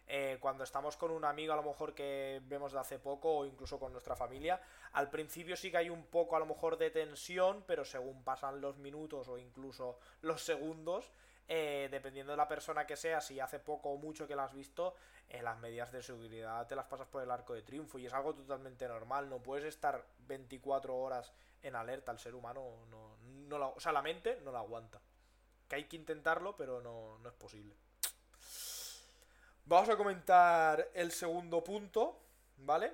eh, cuando estamos con un amigo a lo mejor que vemos de hace poco o incluso con nuestra familia, al principio sí que hay un poco a lo mejor de tensión, pero según pasan los minutos o incluso los segundos, eh, dependiendo de la persona que sea, si hace poco o mucho que la has visto, eh, las medidas de seguridad te las pasas por el arco de triunfo y es algo totalmente normal. No puedes estar 24 horas en alerta. El ser humano no, no la, o sea, la mente no la aguanta. Que hay que intentarlo, pero no, no es posible. Vamos a comentar el segundo punto, ¿vale?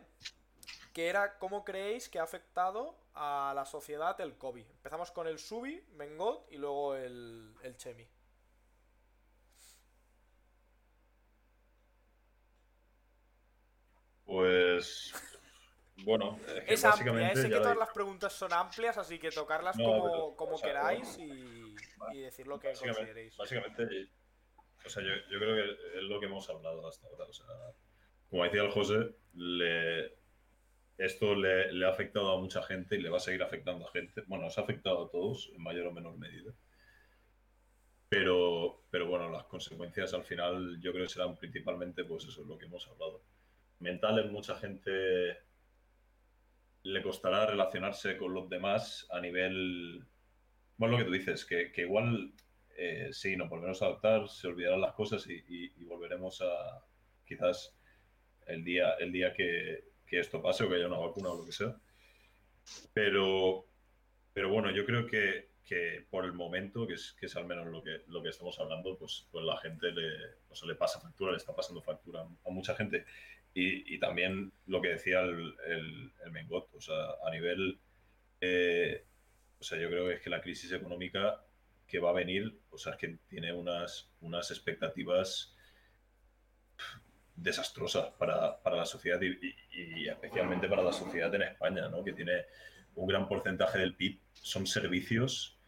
Que era cómo creéis que ha afectado a la sociedad el COVID. Empezamos con el Subi, Mengot y luego el, el Chemi. Pues. Bueno, es que Es amplia, sé que todas las preguntas son amplias, así que tocarlas No, como, queráis y decir lo que básicamente, consideréis. básicamente, o sea, yo, creo que es lo que hemos hablado hasta ahora. O sea, como decía el José, esto le, ha afectado a mucha gente y le va a seguir afectando a gente. Bueno, nos ha afectado a todos en mayor o menor medida. Pero, pero bueno, las consecuencias al final yo creo que serán principalmente, pues eso es lo que hemos hablado. Mentales, mucha gente le costará relacionarse con los demás a nivel. Bueno, lo que tú dices, que, que igual eh, sí, nos volveremos a adaptar, se olvidarán las cosas y, y- y volveremos a quizás el día, el día que, que esto pase o que haya una vacuna o lo que sea. Pero, pero bueno, yo creo que, que por el momento, que es, que es al menos lo que, lo que estamos hablando, pues, pues la gente le, o sea, le pasa factura, le está pasando factura a mucha gente. Y, y también lo que decía el, el, el Mengot, o sea, a nivel, eh, o sea, yo creo que es que la crisis económica que va a venir, o sea, que tiene unas, unas expectativas desastrosas para, para la sociedad y, y- y especialmente para la sociedad en España, ¿no? Que tiene un gran porcentaje del PIB, son servicios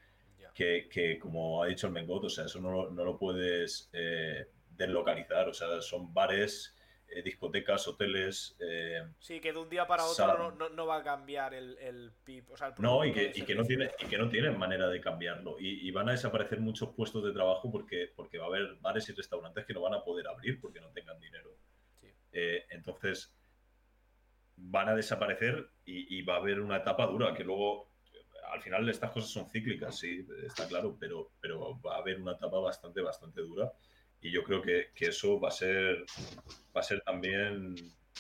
que, que, como ha dicho el Mengot, o sea, eso no, lo- no lo puedes eh, deslocalizar, o sea, son bares, eh, discotecas, hoteles, eh, Sí, que de un día para otro no, no- no va a cambiar el, el PIB. O sea, el No, y que, y que no tiene, y que no tienen manera de cambiarlo. Y, y van a desaparecer muchos puestos de trabajo porque, porque va a haber bares y restaurantes que no van a poder abrir porque no tengan dinero. Sí. Eh, entonces, van a desaparecer y, y va a haber una etapa dura que luego, al final estas cosas son cíclicas, sí, está claro, pero, pero va a haber una etapa bastante, bastante dura. Y yo creo que, que eso va a ser, va a ser también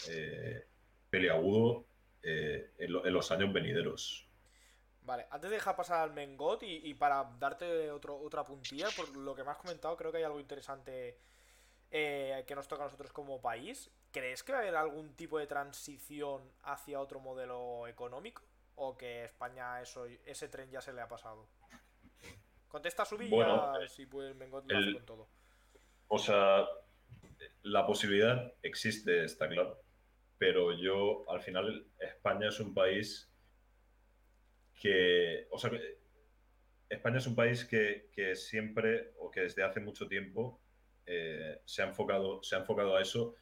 eh, peliagudo eh, en, lo- en los años venideros. Vale, antes de dejar pasar al Mengot y, y para darte otro, otra puntilla, por lo que me has comentado, creo que hay algo interesante eh, que nos toca a nosotros como país. ¿Crees que va a haber algún tipo de transición hacia otro modelo económico? ¿O que España eso, ese tren ya se le ha pasado? Contesta Bueno, ya, si puede el Mengot lo el- hace con todo. O sea, la posibilidad existe, está claro. Pero yo, al final, España es un país que. O sea, España es un país que, que siempre, o que desde hace mucho tiempo, eh, se, ha enfocado, se ha enfocado a eso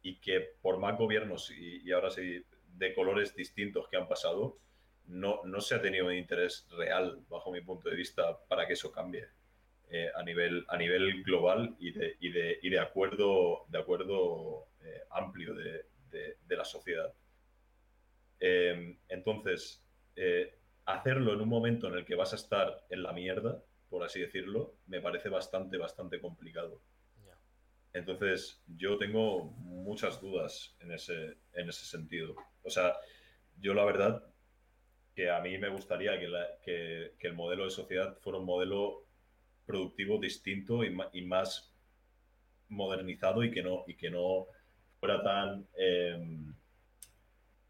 y que por más gobiernos y, y ahora sí de colores distintos que han pasado, no, no se ha tenido un interés real, bajo mi punto de vista, para que eso cambie eh, a, nivel, a nivel global y de, y de, y de acuerdo, de acuerdo eh, amplio de, de- de la sociedad. Eh, entonces, eh, hacerlo en un momento en el que vas a estar en la mierda, por así decirlo, me parece bastante, bastante complicado. Entonces, yo tengo muchas dudas en ese, en ese sentido. O sea, yo la verdad que a mí me gustaría que, la- que- que el modelo de sociedad fuera un modelo productivo distinto y, más modernizado y que no, y que no fuera tan em,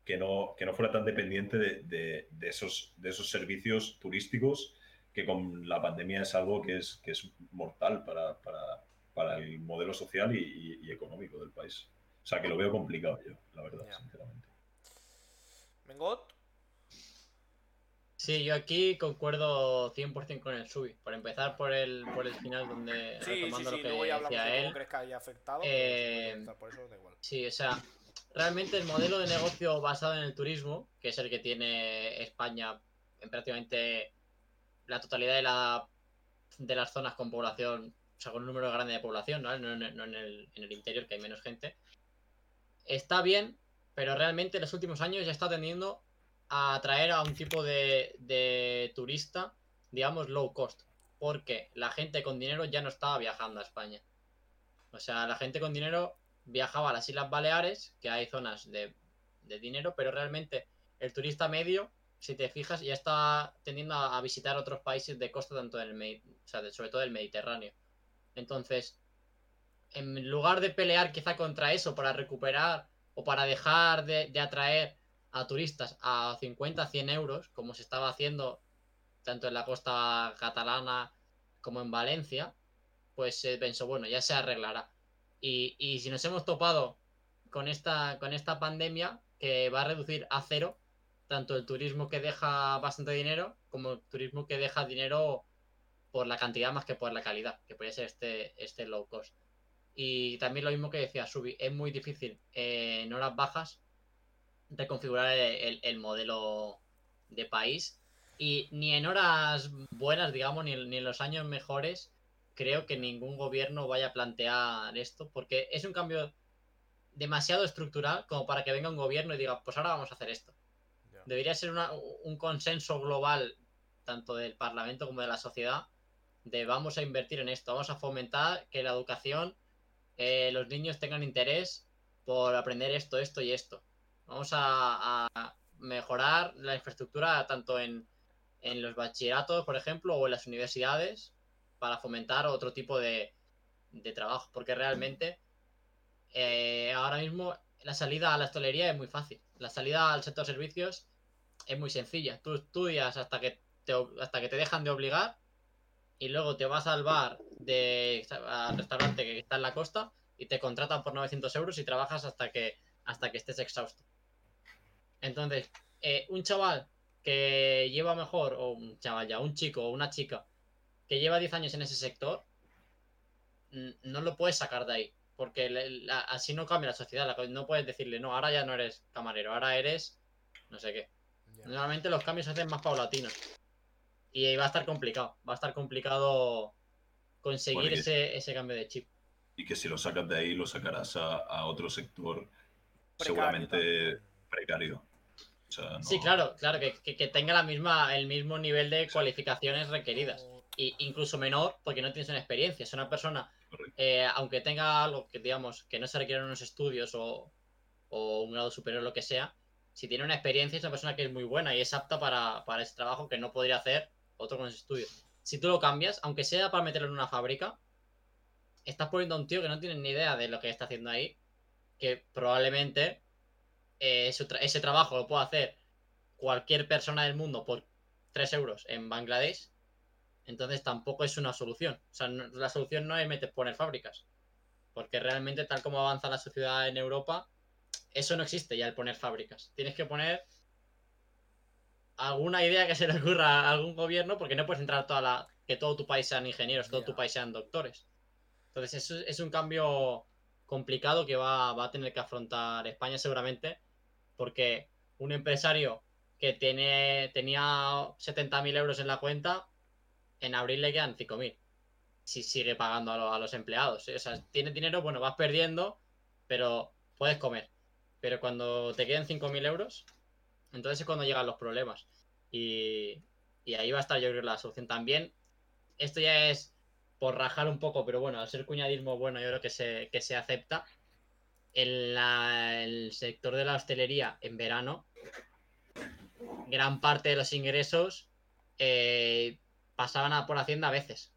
que no, que no fuera tan dependiente de, de- de esos, de esos servicios turísticos que con la pandemia es algo que es, que es mortal para, para- para el modelo social y, y- y económico del país. O sea, que lo veo complicado yo, la verdad, Ya. sinceramente. Mengot, Sí, yo aquí concuerdo 100% con el Subi. Por empezar por el, por el final, donde sí, sí, retomando sí, lo que hablamos decía él. crees que haya afectado. Eh, si por eso da igual. Sí, o sea, realmente el modelo de negocio basado en el turismo, que es el que tiene España en prácticamente la totalidad de, la, de las zonas con población, o sea, con un número grande de población, ¿no? No, no en, el, en el interior, que hay menos gente, está bien, pero realmente en los últimos años ya está tendiendo a atraer a un tipo de, de turista, digamos, low cost. porque la gente con dinero ya no estaba viajando a España. O sea, la gente con dinero viajaba a las Islas Baleares, que hay zonas de, de dinero, pero realmente el turista medio, si te fijas, ya está tendiendo a, visitar otros países de costa, tanto en el Medi- o sea, de- sobre todo el Mediterráneo. Entonces, en lugar de pelear quizá contra eso para recuperar o para dejar de, de atraer a turistas a 50, 100 euros, como se estaba haciendo tanto en la costa catalana como en Valencia, pues se pensó, bueno, ya se arreglará. Y, y si nos hemos topado con esta, con esta pandemia que va a reducir a cero tanto el turismo que deja bastante dinero como el turismo que deja dinero por la cantidad más que por la calidad, que podría ser este, este low cost. Y también lo mismo que decía Subi, es muy difícil en horas bajas reconfigurar el, el- el modelo de país. Y ni en horas buenas, digamos, ni, ni en los años mejores, creo que ningún gobierno vaya a plantear esto, porque es un cambio demasiado estructural como para que venga un gobierno y diga, pues ahora vamos a hacer esto. Debería ser una- un consenso global, tanto del Parlamento como de la sociedad, de vamos a invertir en esto, vamos a fomentar que la educación, eh, los niños tengan interés por aprender esto, esto y esto. Vamos a, mejorar la infraestructura tanto en, en los bachilleratos, por ejemplo, o en las universidades, para fomentar otro tipo de, de trabajo, porque realmente eh, ahora mismo la salida a la hostelería es muy fácil. La salida al sector servicios es muy sencilla. Tú estudias hasta que te, hasta que te dejan de obligar y luego te vas al bar de, al restaurante que está en la costa y te contratan por 900 euros y trabajas hasta que, hasta que estés exhausto. Entonces, eh, un chaval que lleva mejor, o un chaval ya, un chico o una chica que lleva 10 años en ese sector, no lo puedes sacar de ahí. Porque le- la- así no cambia la sociedad. la no puedes decirle, no, ahora ya no eres camarero, ahora eres no sé qué. Ya. Normalmente los cambios se hacen más paulatinos. Y va a estar complicado. Va a estar complicado conseguir Bueno, ese, ese cambio de chip. Y que si lo sacas de ahí, lo sacarás a, a otro sector Precario seguramente precario. O sea, no- Sí, claro, claro, que, que- que tenga la misma, el mismo nivel de cualificaciones requeridas. Y incluso menor, porque no tienes una experiencia. Es una persona, eh, aunque tenga algo que, digamos, que no se requieran unos estudios o, o un grado superior, lo que sea, si tiene una experiencia, es una persona que es muy buena y es apta para, para ese trabajo que no podría hacer otro con ese estudio. Si tú lo cambias, aunque sea para meterlo en una fábrica, estás poniendo a un tío que no tiene ni idea de lo que está haciendo ahí, que probablemente eh, tra- ese trabajo lo puede hacer cualquier persona del mundo por 3 euros en Bangladesh. Entonces tampoco es una solución. O sea, no- la solución no es meter, poner fábricas. Porque realmente, tal como avanza la sociedad en Europa, eso no existe ya el poner fábricas. Tienes que poner alguna idea que se le ocurra a algún gobierno, porque no puedes entrar toda la. que todo tu país sean ingenieros, todo tu país sean doctores. Entonces, eso es un cambio complicado que va, va a tener que afrontar España seguramente, porque un empresario que tiene, tenía 70.000 euros en la cuenta, en abril le quedan 5.000. Si sigue pagando a, lo- a los empleados. ¿eh? O sea, tienes dinero, bueno, vas perdiendo, pero puedes comer. Pero cuando te queden 5.000 euros, entonces es cuando llegan los problemas. Y, y ahí va a estar yo creo la solución también. Esto ya es por rajar un poco, pero bueno, al ser cuñadismo, bueno, yo creo que se, que se acepta. En la- el sector de la hostelería en verano, gran parte de los ingresos eh, pasaban a por Hacienda a veces.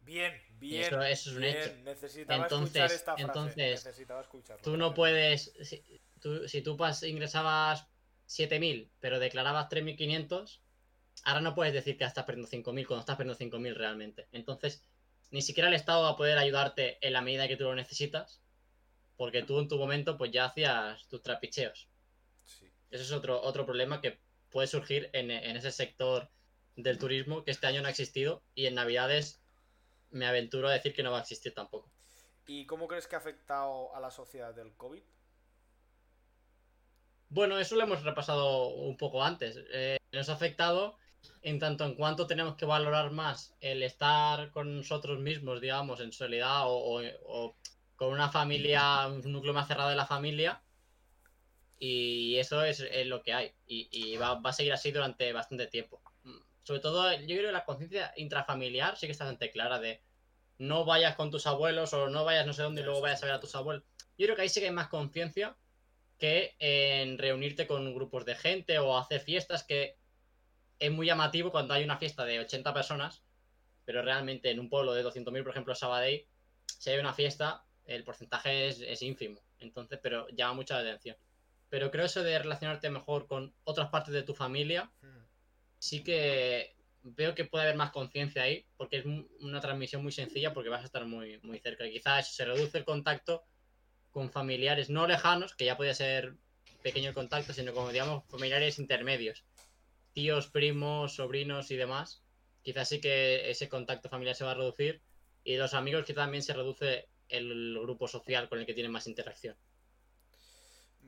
Bien, bien. eso- eso es un bien. hecho. Necesitaba Entonces- escuchar esta frase. entonces, Necesitaba escucharlo. Tú no puedes. Si tú, si tú pas- ingresabas 7.000, pero declarabas 3.500, ahora no puedes decir que estás perdiendo 5.000 cuando estás perdiendo 5.000 realmente. Entonces, ni siquiera el Estado va a poder ayudarte en la medida que tú lo necesitas, porque tú en tu momento pues ya hacías tus trapicheos. Sí. Eso es otro, otro problema que puede surgir en, en ese sector del turismo que este año no ha existido y en Navidades me aventuro a decir que no va a existir tampoco. ¿Y cómo crees que ha afectado a la sociedad del COVID? Bueno, eso lo hemos repasado un poco antes. Eh, nos ha afectado en tanto en cuanto tenemos que valorar más el estar con nosotros mismos, digamos, en soledad o, o- o con una familia, un núcleo más cerrado de la familia. Y eso es, es lo que hay. Y, va, va a seguir así durante bastante tiempo. Sobre todo, yo creo que la conciencia intrafamiliar sí que está bastante clara de no vayas con tus abuelos o no vayas no sé dónde y luego vayas a ver a tus abuelos. Yo creo que ahí sí que hay más conciencia que en reunirte con grupos de gente o hacer fiestas que es muy llamativo cuando hay una fiesta de 80 personas, pero realmente en un pueblo de 200.000, por ejemplo, Sabadell, si hay una fiesta, el porcentaje es, es ínfimo. Entonces, pero llama mucha atención. Pero creo eso de relacionarte mejor con otras partes de tu familia, sí que veo que puede haber más conciencia ahí, porque es una transmisión muy sencilla, porque vas a estar muy, muy cerca. Quizás se reduce el contacto con familiares no lejanos, que ya puede ser pequeño el contacto, sino como digamos familiares intermedios. Tíos, primos, sobrinos y demás. Quizás sí que ese contacto familiar se va a reducir. Y los amigos que también se reduce el grupo social con el que tienen más interacción.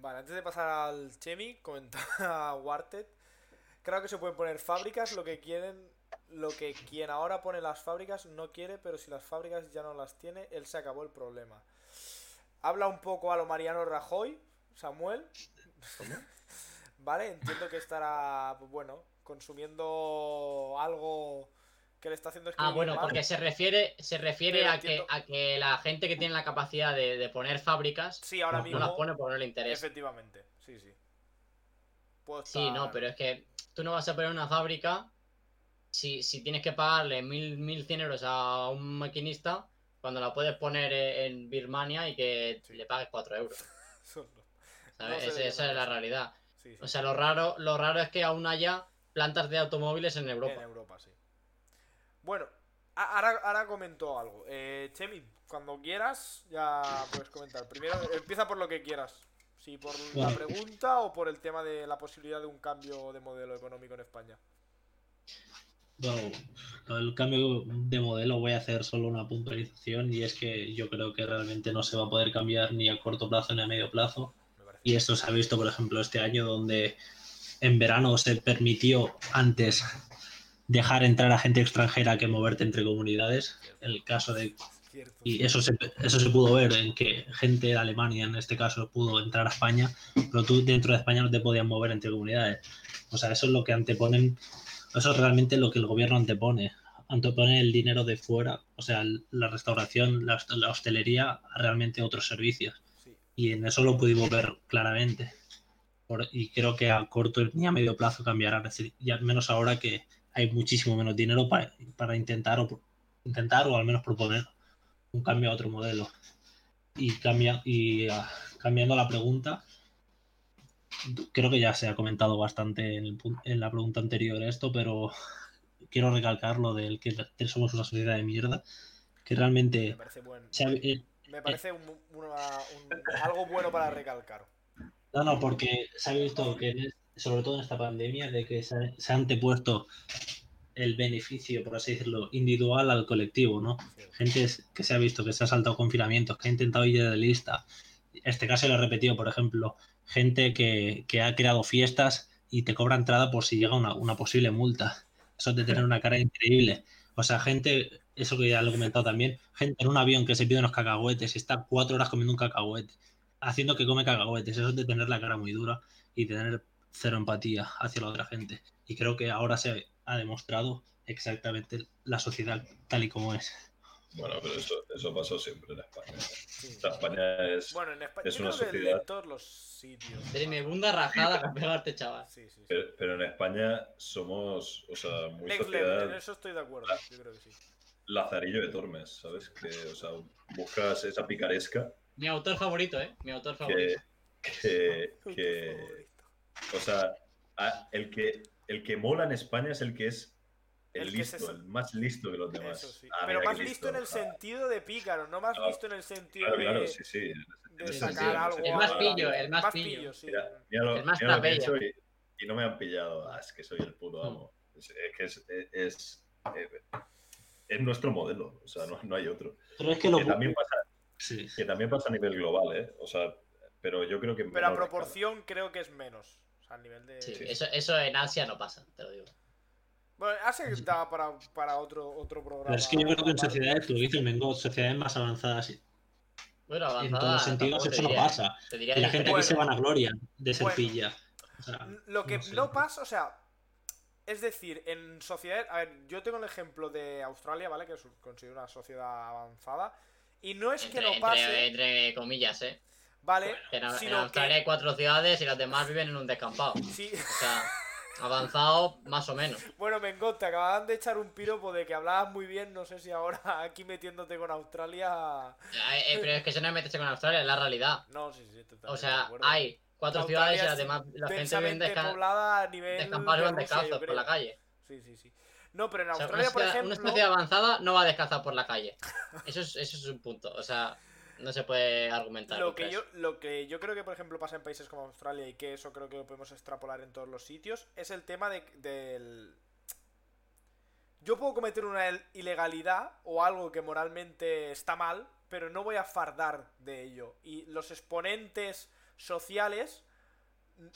Vale, antes de pasar al Chemi, comentaba Warted. Creo que se pueden poner fábricas, lo que quieren, lo que quien ahora pone las fábricas no quiere, pero si las fábricas ya no las tiene, él se acabó el problema. Habla un poco a lo Mariano Rajoy, Samuel. vale, entiendo que estará, pues bueno, consumiendo algo que le está haciendo Ah, escribir bueno, mal. porque se refiere, se refiere a que, a que la gente que tiene la capacidad de, de poner fábricas Sí, ahora no, mismo. las pone porque no le interesa. Efectivamente, sí, sí. Puedo Sí, no, pero es que tú no vas a poner una fábrica si, si tienes que pagarle mil, mil cien euros a un maquinista cuando la puedes poner e- en Birmania y que Sí. le pagues 4 euros. No esa es la realidad. sí. O sea, lo raro, lo raro es que aún haya plantas de automóviles en Europa. En Europa, sí. Bueno, ahora, ahora comentó algo. Eh, Chemi, cuando quieras, ya puedes comentar. Primero, empieza por lo que quieras. Si por la pregunta o por el tema de la posibilidad de un cambio de modelo económico en España. Bueno, con el cambio de modelo voy a hacer solo una puntualización y es que yo creo que realmente no se va a poder cambiar ni a corto plazo ni a medio plazo. Y esto se ha visto, por ejemplo, este año donde en verano se permitió antes dejar entrar a gente extranjera que moverte entre comunidades. El caso de y eso se, eso se pudo ver en que gente de Alemania, en este caso, pudo entrar a España, pero tú dentro de España no te podías mover entre comunidades. O sea, eso es lo que anteponen, eso es realmente lo que el gobierno antepone. Antepone el dinero de fuera, o sea, la restauración, la, la hostelería, a realmente otros servicios. Y en eso lo pudimos ver claramente. Por- y creo que a corto ni a medio plazo cambiará, menos ahora que hay muchísimo menos dinero para, para intentar, o, intentar o al menos proponer un cambio a otro modelo. Y, cambia, y ah, cambiando la pregunta, creo que ya se ha comentado bastante en, el en la pregunta anterior esto, pero quiero recalcar lo del que somos una sociedad de mierda, que Me realmente parece, buen, eh, me parece un- una- un- algo bueno para recalcar. No, no, porque se ha visto que, en sobre todo en esta pandemia, de que se ha, se ha antepuesto el beneficio, por así decirlo, individual al colectivo, ¿no? Gente que se ha visto que se ha saltado confinamientos, que ha intentado ir de lista. Este caso lo he repetido, por ejemplo, gente que, que ha creado fiestas y te cobra entrada por si llega una, una posible multa. Eso es de tener una cara increíble. O sea, gente, eso que ya lo he comentado también, gente en un avión que se pide unos cacahuetes y está cuatro horas comiendo un cacahuete, haciendo que come cacahuetes. Eso es de tener la cara muy dura y tener cero empatía hacia la otra gente. Y creo que ahora se ha demostrado exactamente la sociedad tal y como es. Bueno, pero eso, eso pasó siempre en España. Sí. O sea, España es. Bueno, en España. es una sociedad- en todos los sitios. Tremenda rajada con pegarte, chaval. Sí, sí, sí. Pero, pero en España somos, o sea, muy Next level, en sociedad eso estoy de acuerdo. Yo creo que sí. lazarillo de Tormes, ¿sabes? Que, o sea, buscas esa picaresca Mi autor favorito, ¿eh? Mi autor que, favorito. que, que- o sea, a- el que, el que mola en España es el que es el, listo, se- el más listo que los demás. Eso sí. Ah, Pero mira más listo en el Ah, sentido de pícaro, no más Claro. listo en el sentido Claro, de, claro, sí, sí. de sacar sentido, algo. El más pillo, el más pillo. sí. Mira, mira lo, El más mira lo que he trapella. hecho y, y no me han pillado. Ah, es que soy el puto amo. Es, es que es, es, es, es nuestro modelo, o sea, no, no hay otro. Pero es que lo Que también, pasa, Sí. que también pasa a nivel global, ¿eh? O sea, pero yo creo que... Pero a proporción creo que es menos. O sea, a nivel de. Sí, sí. Eso, eso en Asia no pasa, te lo digo. Bueno, Asia da para, para otro, otro programa. Pero es que yo creo que en sociedades, lo que dice el Mengo, sociedades más avanzadas, en Bueno, todos avanzada. los sentidos, eso no pasa. Y la gente aquí Bueno. se vanagloria de ser Bueno. pilla. O sea, Lo que no sé. no pasa, o sea, Es decir, en sociedades. A ver, yo tengo el ejemplo de Australia, ¿vale? Que es considero una sociedad avanzada. Y no es que no pase. entre- entre comillas, ¿eh? ¿Vale? En, en Australia que- hay cuatro ciudades y las demás viven en un descampado. Sí. O sea, avanzado más o menos. Bueno, Mengot, te acababan de echar un piropo de que hablabas muy bien. No sé si ahora aquí metiéndote con Australia. Eh, eh, pero es que eso no es meterse con Australia, es la realidad. No, sí, sí, totalmente O sea, hay cuatro Australia ciudades y las demás, la gente vive en densamente desca poblada a nivel. descampados de descalzos por la calle. Sí, sí, sí. No, pero en O sea, Australia, por ejemplo. una sociedad avanzada no va descalza por la calle. Eso es, eso es un punto. O sea, no se puede argumentar. Lo que, yo, lo que yo creo que, por ejemplo, pasa en países como Australia y que eso creo que lo podemos extrapolar en todos los sitios, es el tema de, del... Yo puedo cometer una il- ilegalidad o algo que moralmente está mal, pero no voy a fardar de ello. Y los exponentes sociales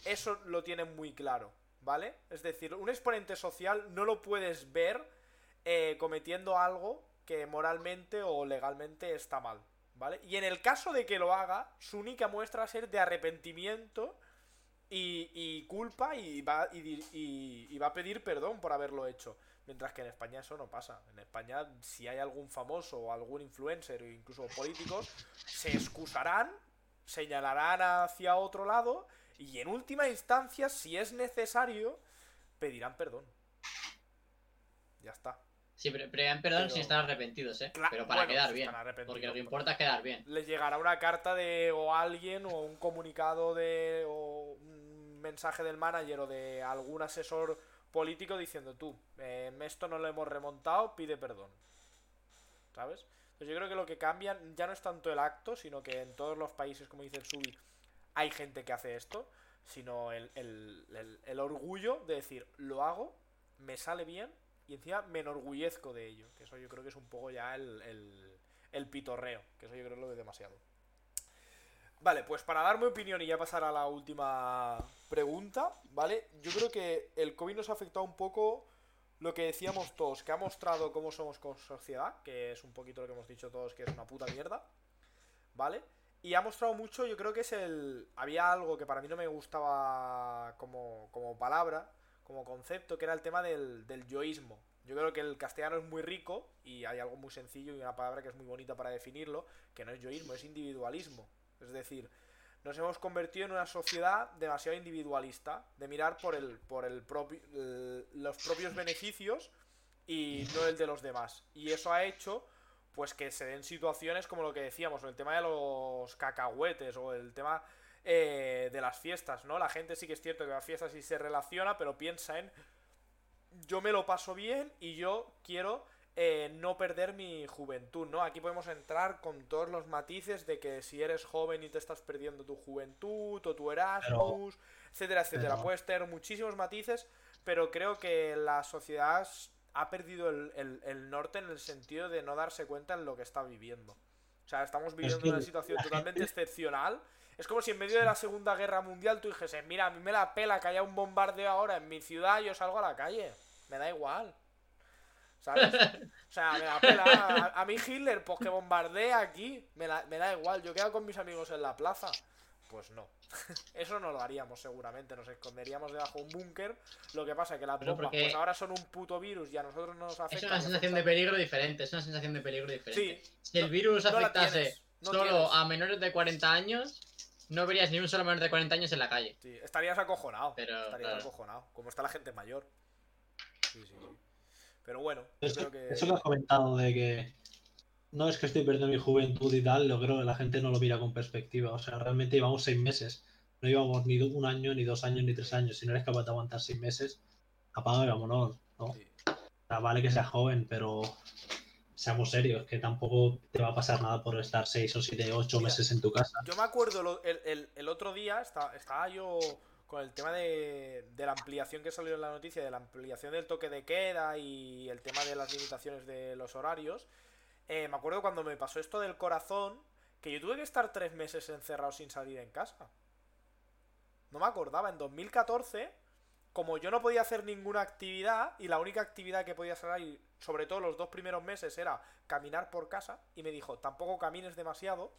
eso lo tienen muy claro, ¿vale? Es decir, un exponente social no lo puedes ver eh, cometiendo algo que moralmente o legalmente está mal, Y en el caso de que lo haga, su única muestra va a ser de arrepentimiento y, culpa y va, y va a pedir perdón por haberlo hecho. Mientras que en España eso no pasa. En España, si hay algún famoso o algún influencer o incluso políticos, se excusarán, señalarán hacia otro lado y en última instancia, si es necesario, pedirán perdón. Ya está. Sí, pero, perdón Pero- sin estar arrepentidos, ¿eh? Pero para bueno, quedar si bien. están Porque lo que importa es quedar bien. les llegará una carta de o alguien o un comunicado de o un mensaje del manager o de algún asesor político diciendo tú eh, esto no lo hemos remontado pide perdón ¿sabes? Entonces yo creo que lo que cambia ya no es tanto el acto sino que en todos los países como dice el Subi hay gente que hace esto sino el, el- el- el orgullo de decir lo hago me sale bien y encima me enorgullezco de ello que eso yo creo que es un poco ya el, el, el pitorreo que eso yo creo que lo es demasiado Vale, pues para dar mi opinión y ya pasar a la última pregunta, ¿vale? Yo creo que el COVID nos ha afectado un poco lo que decíamos todos, que ha mostrado cómo somos como sociedad, que es un poquito lo que hemos dicho todos, que es una puta mierda, ¿vale? Y ha mostrado mucho, yo creo que es el... Había algo que para mí no me gustaba como, como palabra, como concepto, que era el tema del, del yoísmo. Yo creo que el castellano es muy rico y hay algo muy sencillo y una palabra que es muy bonita para definirlo, que no es yoísmo, es individualismo. Es decir, nos hemos convertido en una sociedad demasiado individualista, de mirar por el, por el propio, los propios beneficios y no el de los demás. Y eso ha hecho pues que se den situaciones como lo que decíamos, el tema de los cacahuetes, o el tema eh, de las fiestas, ¿no? La gente sí que es cierto que las fiestas sí se relaciona, pero piensa en yo me lo paso bien y yo quiero eh, no perder mi juventud, ¿no? Aquí podemos entrar con todos los matices de que si eres joven y te estás perdiendo tu juventud o tu Erasmus, etcétera, etcétera. pero- Puedes tener muchísimos matices, pero creo que la sociedad ha perdido el, el- el norte en el sentido de no darse cuenta en lo que está viviendo. O sea, estamos viviendo que una situación totalmente gente- excepcional. Es como si en medio de la Segunda Guerra Mundial tú dijese, mira, a mí me la pela que haya un bombardeo ahora en mi ciudad, yo salgo a la calle. Me da igual. ¿Sabes? O sea, me la pela. A, a mí Hitler, pues que bombardee aquí, me, la- me da igual. Yo quedo con mis amigos en la plaza. Pues no. Eso no lo haríamos seguramente. Nos esconderíamos debajo de un búnker. Lo que pasa es que las Pero bombas porque- pues ahora son un puto virus y a nosotros no nos afecta. Es una sensación de peligro diferente, es una sensación de peligro diferente. Sí. Si el virus no afectase tienes, no solo tienes. a menores de 40 años, no verías ni un solo menor de 40 años en la calle. Sí, estarías acojonado. Pero, estarías claro. acojonado. Como está la gente mayor. Sí, sí, sí. Pero bueno, yo Eso, creo que. eso que has comentado de que no es que estoy perdiendo mi juventud y tal, yo creo que la gente no lo mira con perspectiva. O sea, realmente llevamos seis meses. No llevamos ni un año, ni dos años, ni tres años. Si no eres capaz de aguantar seis meses, apaga y vámonos. ¿no? Sí. O sea, vale que seas joven, pero seamos serios, que tampoco te va a pasar nada por estar seis o siete, ocho Mira, meses en tu casa. Yo me acuerdo el- el otro día, estaba, estaba yo con el tema de, de la ampliación que salió en la noticia, de la ampliación del toque de queda y el tema de las limitaciones de los horarios. Eh, me acuerdo cuando me pasó esto del corazón, que yo tuve que estar tres meses encerrado sin salir en casa. No me acordaba, en 2014, como yo no podía hacer ninguna actividad y la única actividad que podía hacer ahí, sobre todo los dos primeros meses, era caminar por casa, y me dijo, tampoco camines demasiado,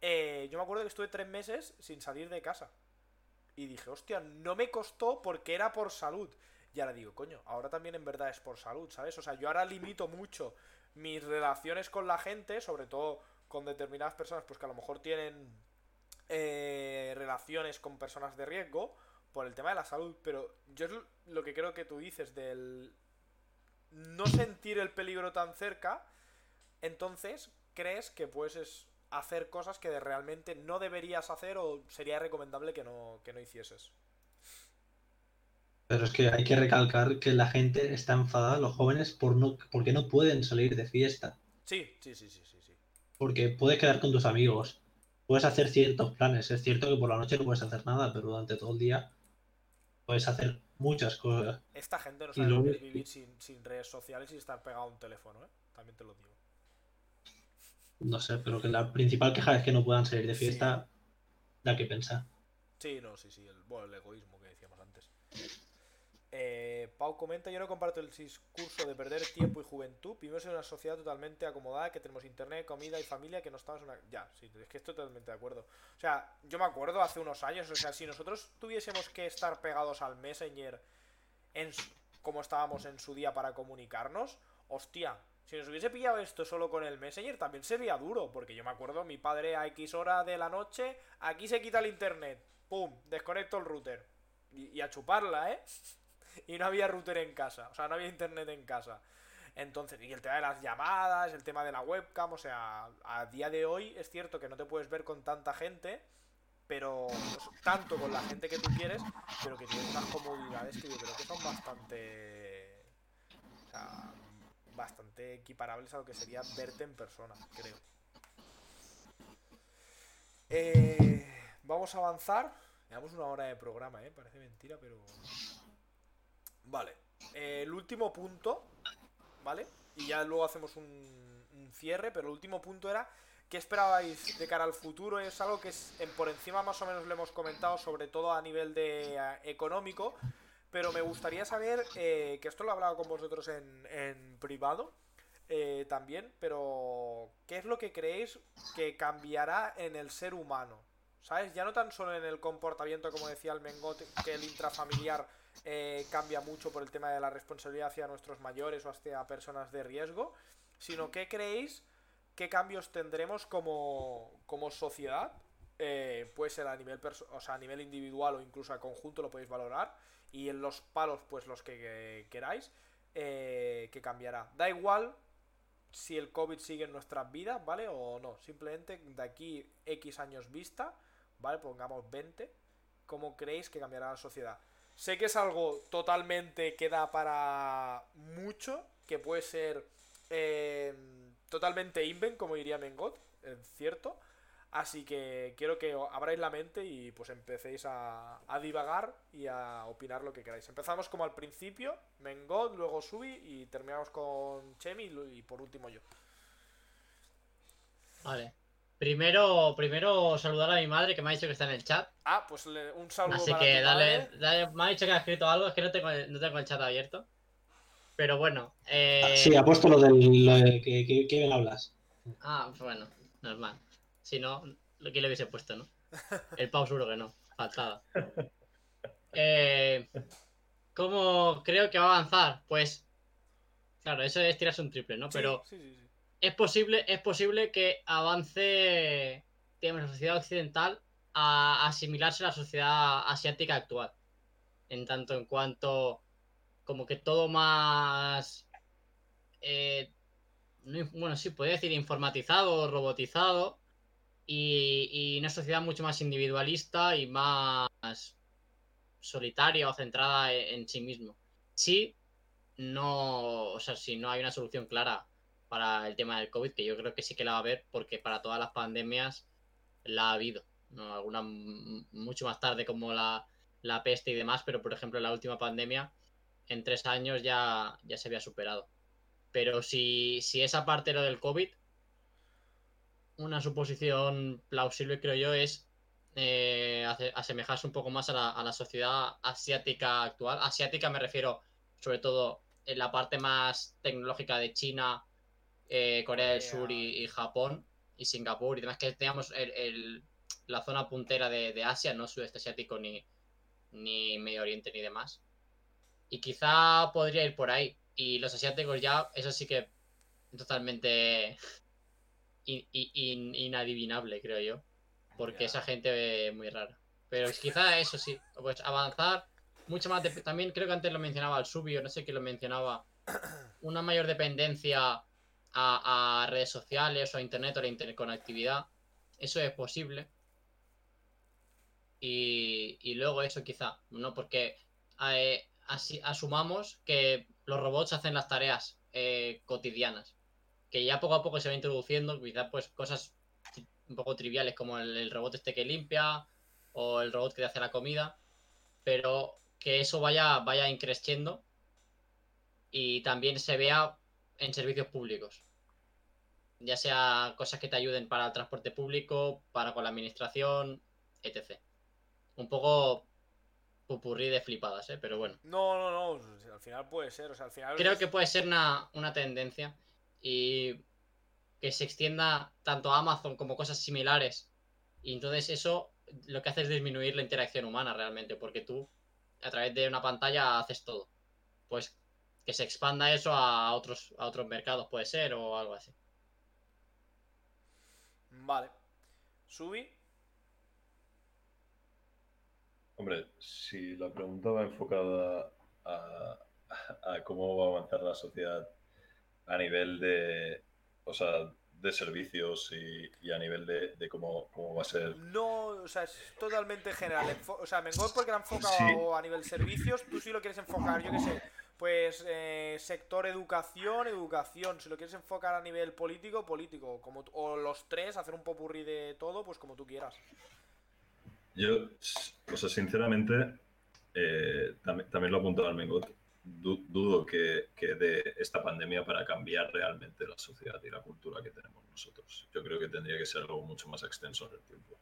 eh, yo me acuerdo que estuve tres meses sin salir de casa. Y dije, hostia, no me costó porque era por salud. Y ahora digo, coño, ahora también en verdad es por salud, ¿sabes? O sea, yo ahora limito mucho mis relaciones con la gente, sobre todo con determinadas personas, pues que a lo mejor tienen eh, relaciones con personas de riesgo por el tema de la salud, pero yo es lo que creo que tú dices del no sentir el peligro tan cerca, entonces crees que puedes hacer cosas que realmente no deberías hacer o sería recomendable que no, que no hicieses. Pero es que hay que recalcar que la gente está enfadada, los jóvenes, por no, porque no pueden salir de fiesta. Sí, sí, sí, sí, sí. sí. Porque puedes quedar con tus amigos, puedes hacer ciertos planes. Es cierto que por la noche no puedes hacer nada, pero durante todo el día puedes hacer muchas cosas. Esta gente no sabe vivir sin, sin, redes sociales y estar pegado a un teléfono, ¿eh? También te lo digo. No sé, pero que la principal queja es que no puedan salir de fiesta, da que pensar. Sí, no, sí, sí, el, bueno, el egoísmo que decíamos antes. Eh, Pau comenta, yo no comparto el discurso de perder tiempo y juventud. Vivimos en una sociedad totalmente acomodada, que tenemos internet, comida y familia, que no estamos en una... Ya, sí, es que estoy totalmente de acuerdo. O sea, yo me acuerdo hace unos años, o sea, si nosotros tuviésemos que estar pegados al Messenger en como estábamos en su día para comunicarnos, hostia, si nos hubiese pillado esto solo con el Messenger, también sería duro, porque yo me acuerdo, mi padre a X hora de la noche, aquí se quita el internet, pum, desconecto el router. y a chuparla, ¿eh? y no había router en casa, o sea, no había internet en casa. Entonces, y el tema de las llamadas, el tema de la webcam, o sea, a día de hoy es cierto que no te puedes ver con tanta gente, pero tanto con la gente que tú quieres, pero que tienes unas comodidades que yo creo que son bastante, o sea, bastante equiparables a lo que sería verte en persona, creo. Eh, vamos a avanzar. Llevamos una hora de programa, ¿eh? Parece mentira, pero Vale. Eh, el último punto, ¿vale? Y ya luego hacemos un, cierre, pero el último punto era ¿Qué esperabais de cara al futuro? Es algo que es, en, por encima más o menos lo hemos comentado, sobre todo a nivel de eh, económico. Pero me gustaría saber, eh, que esto lo he hablado con vosotros en, privado también, pero ¿qué es lo que creéis que cambiará en el ser humano? ¿Sabes? Ya no tan solo en el comportamiento, como decía el Mengot, que el intrafamiliar eh, cambia mucho por el tema de la responsabilidad hacia nuestros mayores o hacia personas de riesgo, sino qué creéis, qué cambios tendremos como, como sociedad, eh, puede ser a nivel, o sea, a nivel individual o incluso a conjunto lo podéis valorar, y en los palos pues los que, queráis, eh, que cambiará. Da igual si el COVID sigue en nuestras vidas, ¿vale? O no, simplemente de aquí X años vista, ¿vale? Pongamos 20, ¿cómo creéis que cambiará la sociedad? Sé que es algo totalmente que da para mucho, que puede ser eh, totalmente invent, como diría Mengot, es cierto. Así que quiero que abráis la mente y pues empecéis a, divagar y a opinar lo que queráis. Empezamos como al principio, Mengot, luego Subi y terminamos con Chemi y por último yo. Vale. Primero, primero saludar a mi madre que me ha dicho que está en el chat. Ah, pues un saludo. Así que dale, me ha dicho que ha escrito algo, es que no tengo, no tengo el chat abierto. Pero bueno. Eh... Sí, ha puesto lo del lo que, que, hablas. Ah, bueno, normal. Si no, lo que le hubiese puesto, ¿no? El pau seguro que no, faltaba. Eh, ¿Cómo creo que va a avanzar? Pues, claro, eso es tirarse un triple, ¿no? Pero sí, sí, sí es posible, es posible que avance la sociedad occidental a asimilarse a la sociedad asiática actual. En tanto en cuanto como que todo más eh, bueno, sí, podría decir informatizado, robotizado y, y, una sociedad mucho más individualista y más solitaria o centrada en, en sí mismo. Sí, no, o sea, si no hay una solución clara para el tema del COVID, que yo creo que sí que la va a haber, porque para todas las pandemias la ha habido. ¿no? Alguna mucho más tarde como la, la peste y demás, pero por ejemplo la última pandemia en tres años ya, ya se había superado. Pero si, si esa parte lo del COVID, una suposición plausible creo yo es eh, asemejarse un poco más a la, a la sociedad asiática actual. Asiática me refiero sobre todo en la parte más tecnológica de China, eh, Corea del Sur y, Japón y Singapur y demás, que teníamos el, la zona puntera de, Asia, no sudeste asiático ni, ni Medio Oriente ni demás. Y quizá podría ir por ahí. Y los asiáticos ya, eso sí que totalmente in- in- in- inadivinable, creo yo. Porque esa gente es muy rara. Pero es quizá eso sí, pues avanzar mucho más. de- también creo que antes lo mencionaba el Subio, no sé quién lo mencionaba. Una mayor dependencia a, redes sociales o a internet o a la interconectividad. Eso es posible. Y, luego eso quizá, ¿no? Porque eh, así, asumamos que los robots hacen las tareas eh, cotidianas. Que ya poco a poco se va introduciendo, quizás pues cosas un poco triviales como el, el robot este que limpia o el robot que te hace la comida. Pero que eso vaya, vaya increciendo y también se vea en servicios públicos. Ya sea cosas que te ayuden para el transporte público, para con la administración, etc. Un poco pupurrí de flipadas, ¿eh? Pero bueno. No, no, no. Al final puede ser. O sea, al final. Creo es- que puede ser una, una tendencia y que se extienda tanto a Amazon como cosas similares. Y entonces eso lo que hace es disminuir la interacción humana realmente, porque tú a través de una pantalla haces todo. Pues que se expanda eso a otros, a otros mercados, puede ser, o algo así. Vale. Subi. Hombre, si la pregunta va enfocada a, a cómo va a avanzar la sociedad a nivel de, o sea, de servicios y, y a nivel de, de cómo, cómo va a ser. No, o sea, es totalmente general. Enfo- o sea, Mengor porque lo ha enfocado Sí. a nivel servicios, tú sí lo quieres enfocar, yo qué sé, pues eh, sector educación, educación. Si lo quieres enfocar a nivel político, político. Como o los tres, hacer un popurrí de todo, pues como tú quieras. Yo, o sea, sinceramente, eh, también, también lo apuntaba al Mengot, du- dudo que, que de esta pandemia para cambiar realmente la sociedad y la cultura que tenemos nosotros. Yo creo que tendría que ser algo mucho más extenso en el tiempo.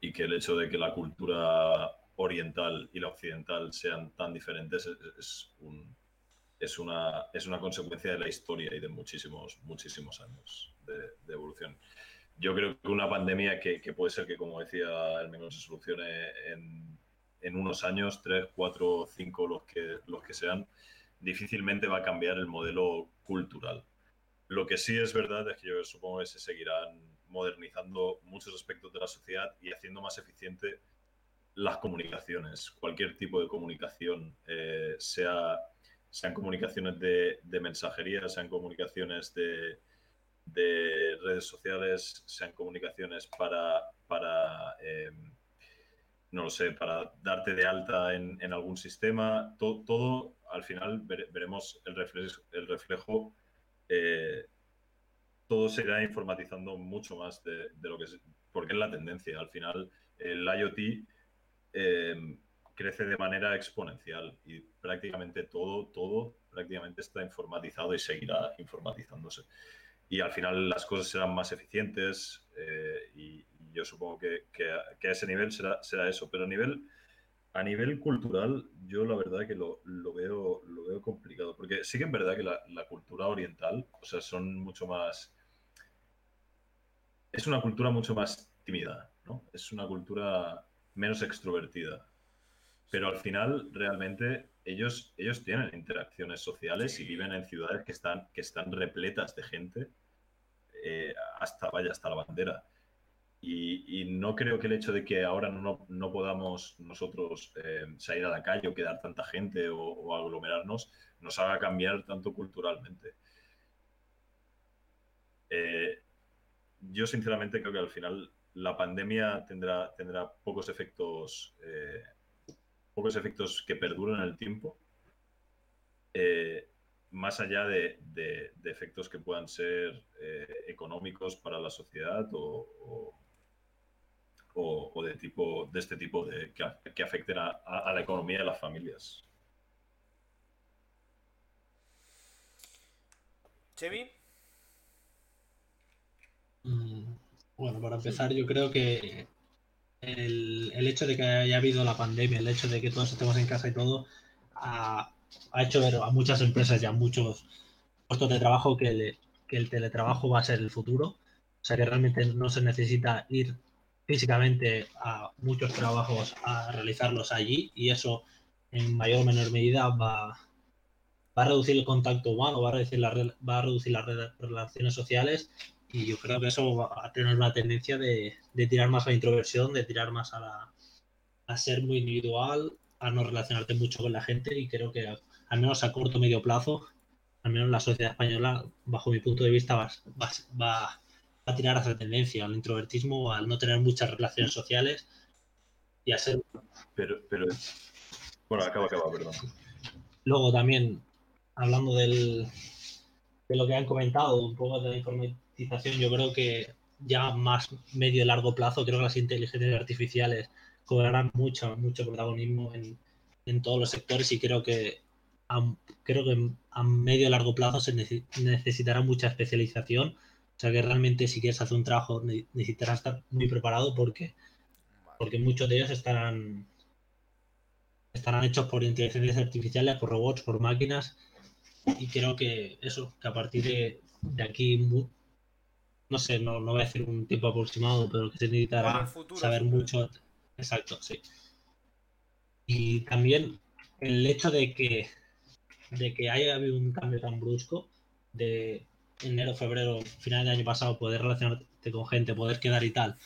Y que el hecho de que la cultura oriental y la occidental sean tan diferentes es, es un, es, una, es una consecuencia de la historia y de muchísimos, muchísimos años de, evolución yo creo que una pandemia que, puede ser que, como decía el menor, se solucione en, en unos años, tres, cuatro, cinco, los que, los que sean, difícilmente va a cambiar el modelo cultural. Lo que sí es verdad es que yo supongo que se seguirán modernizando muchos aspectos de la sociedad y haciendo más eficiente las comunicaciones, cualquier tipo de comunicación, eh, sea, sean comunicaciones de, de mensajería, sean comunicaciones de, de redes sociales, sean comunicaciones para, para eh, no lo sé, para darte de alta en, en algún sistema, to- todo al final vere- veremos el reflejo, el reflejo eh, todo se irá informatizando mucho más de, de lo que es, porque es la tendencia. Al final, el IoT eh, crece de manera exponencial y prácticamente todo, todo prácticamente está informatizado y seguirá informatizándose. Y al final las cosas serán más eficientes eh, y, y yo supongo que, que a, que a ese nivel será, será eso. Pero a nivel, a nivel cultural, yo la verdad que lo, lo veo, lo veo complicado. Porque sí que es verdad que la, la cultura oriental, o sea, son mucho más... Es una cultura mucho más tímida, ¿no? Es una cultura menos extrovertida. Pero al final, realmente, ellos, ellos tienen interacciones sociales y viven en ciudades que están, que están repletas de gente, eh, hasta, vaya, hasta la bandera. Y, y no creo que el hecho de que ahora no, no podamos nosotros eh, salir a la calle o quedar tanta gente o, o aglomerarnos nos haga cambiar tanto culturalmente. Eh, yo sinceramente creo que al final la pandemia tendrá, tendrá pocos efectos eh, pocos efectos que perduran en el tiempo, eh, más allá de, de, de, efectos que puedan ser eh, económicos para la sociedad o, o, o, de tipo de este tipo de que, que afecten a, a, la economía de las familias. Chevy. Mm, Bueno, para empezar, yo creo que el, hecho de que haya habido la pandemia, el hecho de que todos estemos en casa y todo, ha, ha hecho ver a muchas empresas y a muchos puestos de trabajo que, el teletrabajo va a ser el futuro. O sea que realmente no se necesita ir físicamente a muchos trabajos a realizarlos allí y eso en mayor o menor medida va, va a reducir el contacto humano, va a reducir, la, va a reducir las relaciones sociales y yo creo que eso va a tener una tendencia de, de tirar más a la introversión, de tirar más a, la, a ser muy individual, a no relacionarte mucho con la gente y creo que al menos a corto o medio plazo, al menos la sociedad española, bajo mi punto de vista, va, va, va a tirar a esa tendencia, al introvertismo, al no tener muchas relaciones sociales y a ser... Pero, pero... Bueno, acaba, acaba, perdón. Luego también, hablando del, de lo que han comentado, un poco de la yo creo que ya más medio y largo plazo, creo que las inteligencias artificiales cobrarán mucho, mucho protagonismo en, en todos los sectores y creo que a, creo que a medio y largo plazo se necesitará mucha especialización. O sea que realmente si quieres hacer un trabajo necesitarás estar muy preparado porque, porque muchos de ellos estarán, estarán hechos por inteligencias artificiales, por robots, por máquinas. Y creo que eso, que a partir de aquí, no sé, no, no voy a decir un tiempo aproximado, pero que se necesitará futuro, saber mucho. Exacto, sí. Y también el hecho de que, de que haya habido un cambio tan brusco de enero, febrero, final del año pasado, poder relacionarte con gente, poder quedar y tal,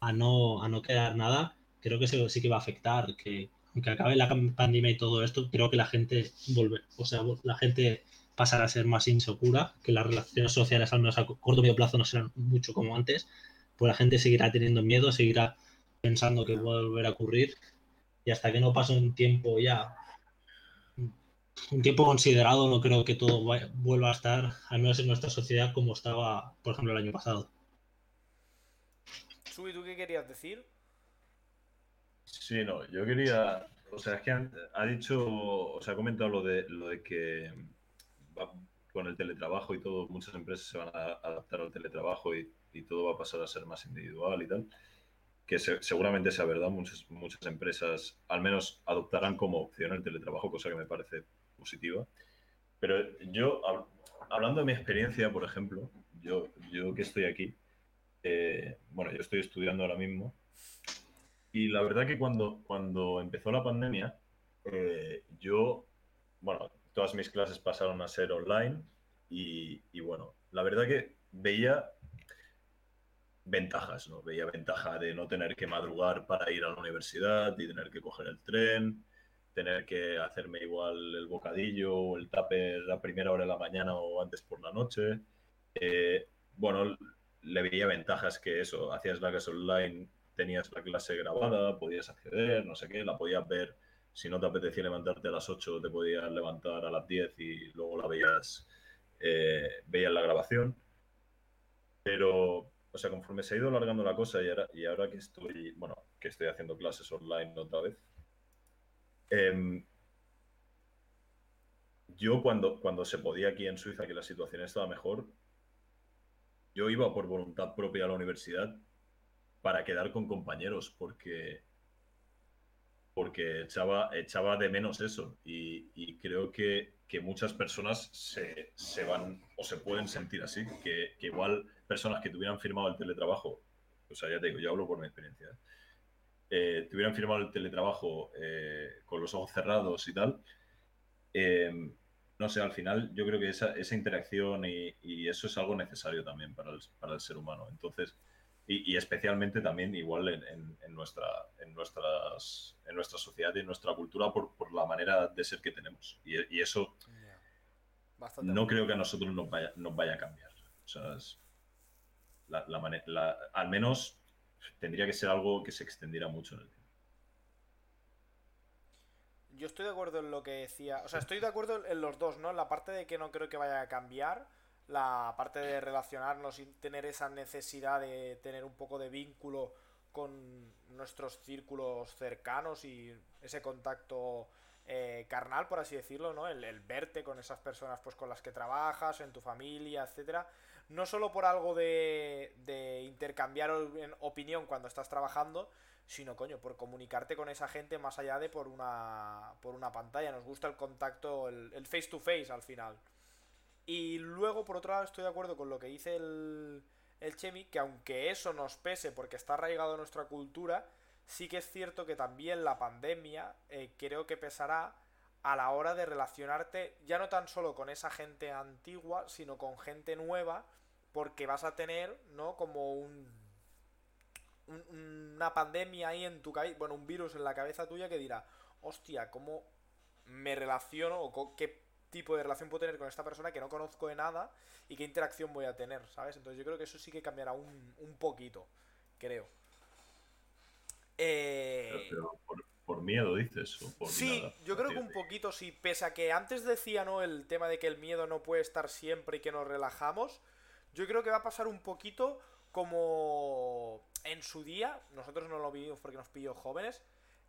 a no, a no quedar nada, creo que eso sí que va a afectar, que aunque acabe la pandemia y todo esto, creo que la gente vuelve, o sea, la gente pasará a ser más insegura, que las relaciones sociales al menos a corto o medio plazo no serán mucho como antes, pues la gente seguirá teniendo miedo, seguirá pensando que va a volver a ocurrir y hasta que no pase un tiempo ya un tiempo considerado no creo que todo vuelva a estar al menos en nuestra sociedad como estaba por ejemplo el año pasado Subi, ¿tú qué querías decir? Sí, no, yo quería, o sea, es que ha dicho, o sea, ha comentado lo de, lo de que con el teletrabajo y todo, muchas empresas se van a adaptar al teletrabajo y, y todo va a pasar a ser más individual y tal que seguramente sea verdad, muchas, muchas empresas al menos adoptarán como opción el teletrabajo, cosa que me parece positiva. Pero yo, hablando de mi experiencia, por ejemplo, yo, yo que estoy aquí, eh, bueno, yo estoy estudiando ahora mismo, y la verdad que cuando, cuando empezó la pandemia, eh, yo, bueno, todas mis clases pasaron a ser online y, bueno, la verdad que veía ventajas, ¿no? Veía ventaja de no tener que madrugar para ir a la universidad y tener que coger el tren, tener que hacerme igual el bocadillo o el tupper a primera hora de la mañana o antes por la noche. Eh, bueno, le veía ventajas que eso, hacías la clase online, tenías la clase grabada, podías acceder, no sé qué, la podías ver. Si no te apetecía levantarte a las 8, te podías levantar a las 10 y luego la veías, eh, veías la grabación. Pero, o sea, conforme se ha ido alargando la cosa y ahora, y ahora que estoy, bueno, que estoy haciendo clases online otra vez, em, yo cuando, cuando se podía aquí en Suiza, que la situación estaba mejor, yo iba por voluntad propia a la universidad para quedar con compañeros, porque, porque echaba, echaba de menos eso. Y, creo que, que muchas personas se, se, van o se pueden sentir así, que, que igual personas que tuvieran firmado el teletrabajo, o sea, ya te digo, yo hablo por mi experiencia, eh, tuvieran firmado el teletrabajo eh, con los ojos cerrados y tal, em, no sé, al final yo creo que esa, esa interacción y, eso es algo necesario también para el, para el ser humano. Entonces, y, especialmente también igual en, en, nuestra, en, nuestras, en nuestra sociedad y en nuestra cultura por, por la manera de ser que tenemos. Y, eso no creo que a nosotros nos vaya, nos vaya a cambiar. O sea, la, al menos tendría que ser algo que se extendiera mucho en el tiempo. Yo estoy de acuerdo en lo que decía. O sea, estoy de acuerdo en los dos, ¿no? En la parte de que no creo que vaya a cambiar. La parte de relacionarnos y tener esa necesidad de tener un poco de vínculo con nuestros círculos cercanos y ese contacto eh, carnal, por así decirlo, ¿no? El, el, verte con esas personas pues con las que trabajas, en tu familia, etcétera no solo por algo de, de intercambiar opinión cuando estás trabajando, sino, coño, por comunicarte con esa gente más allá de por una, por una pantalla. Nos gusta el contacto, el, face to face al final. Y luego, por otro lado, estoy de acuerdo con lo que dice el, el Chemi, que aunque eso nos pese porque está arraigado en nuestra cultura, sí que es cierto que también la pandemia eh, creo que pesará a la hora de relacionarte ya no tan solo con esa gente antigua, sino con gente nueva, porque vas a tener, ¿no? Como un, un- una pandemia ahí en tu cabeza, bueno, un virus en la cabeza tuya que dirá, hostia, ¿cómo me relaciono o qué tipo de relación puedo tener con esta persona que no conozco de nada y qué interacción voy a tener, ¿sabes? Entonces yo creo que eso sí que cambiará un, un poquito, creo. Eh... Pero, pero por, por miedo dices, o por Sí, nada? yo creo que un poquito sí, pese a que antes decía, ¿no? El tema de que el miedo no puede estar siempre y que nos relajamos, yo creo que va a pasar un poquito como en su día, nosotros no lo vivimos porque nos pilló jóvenes,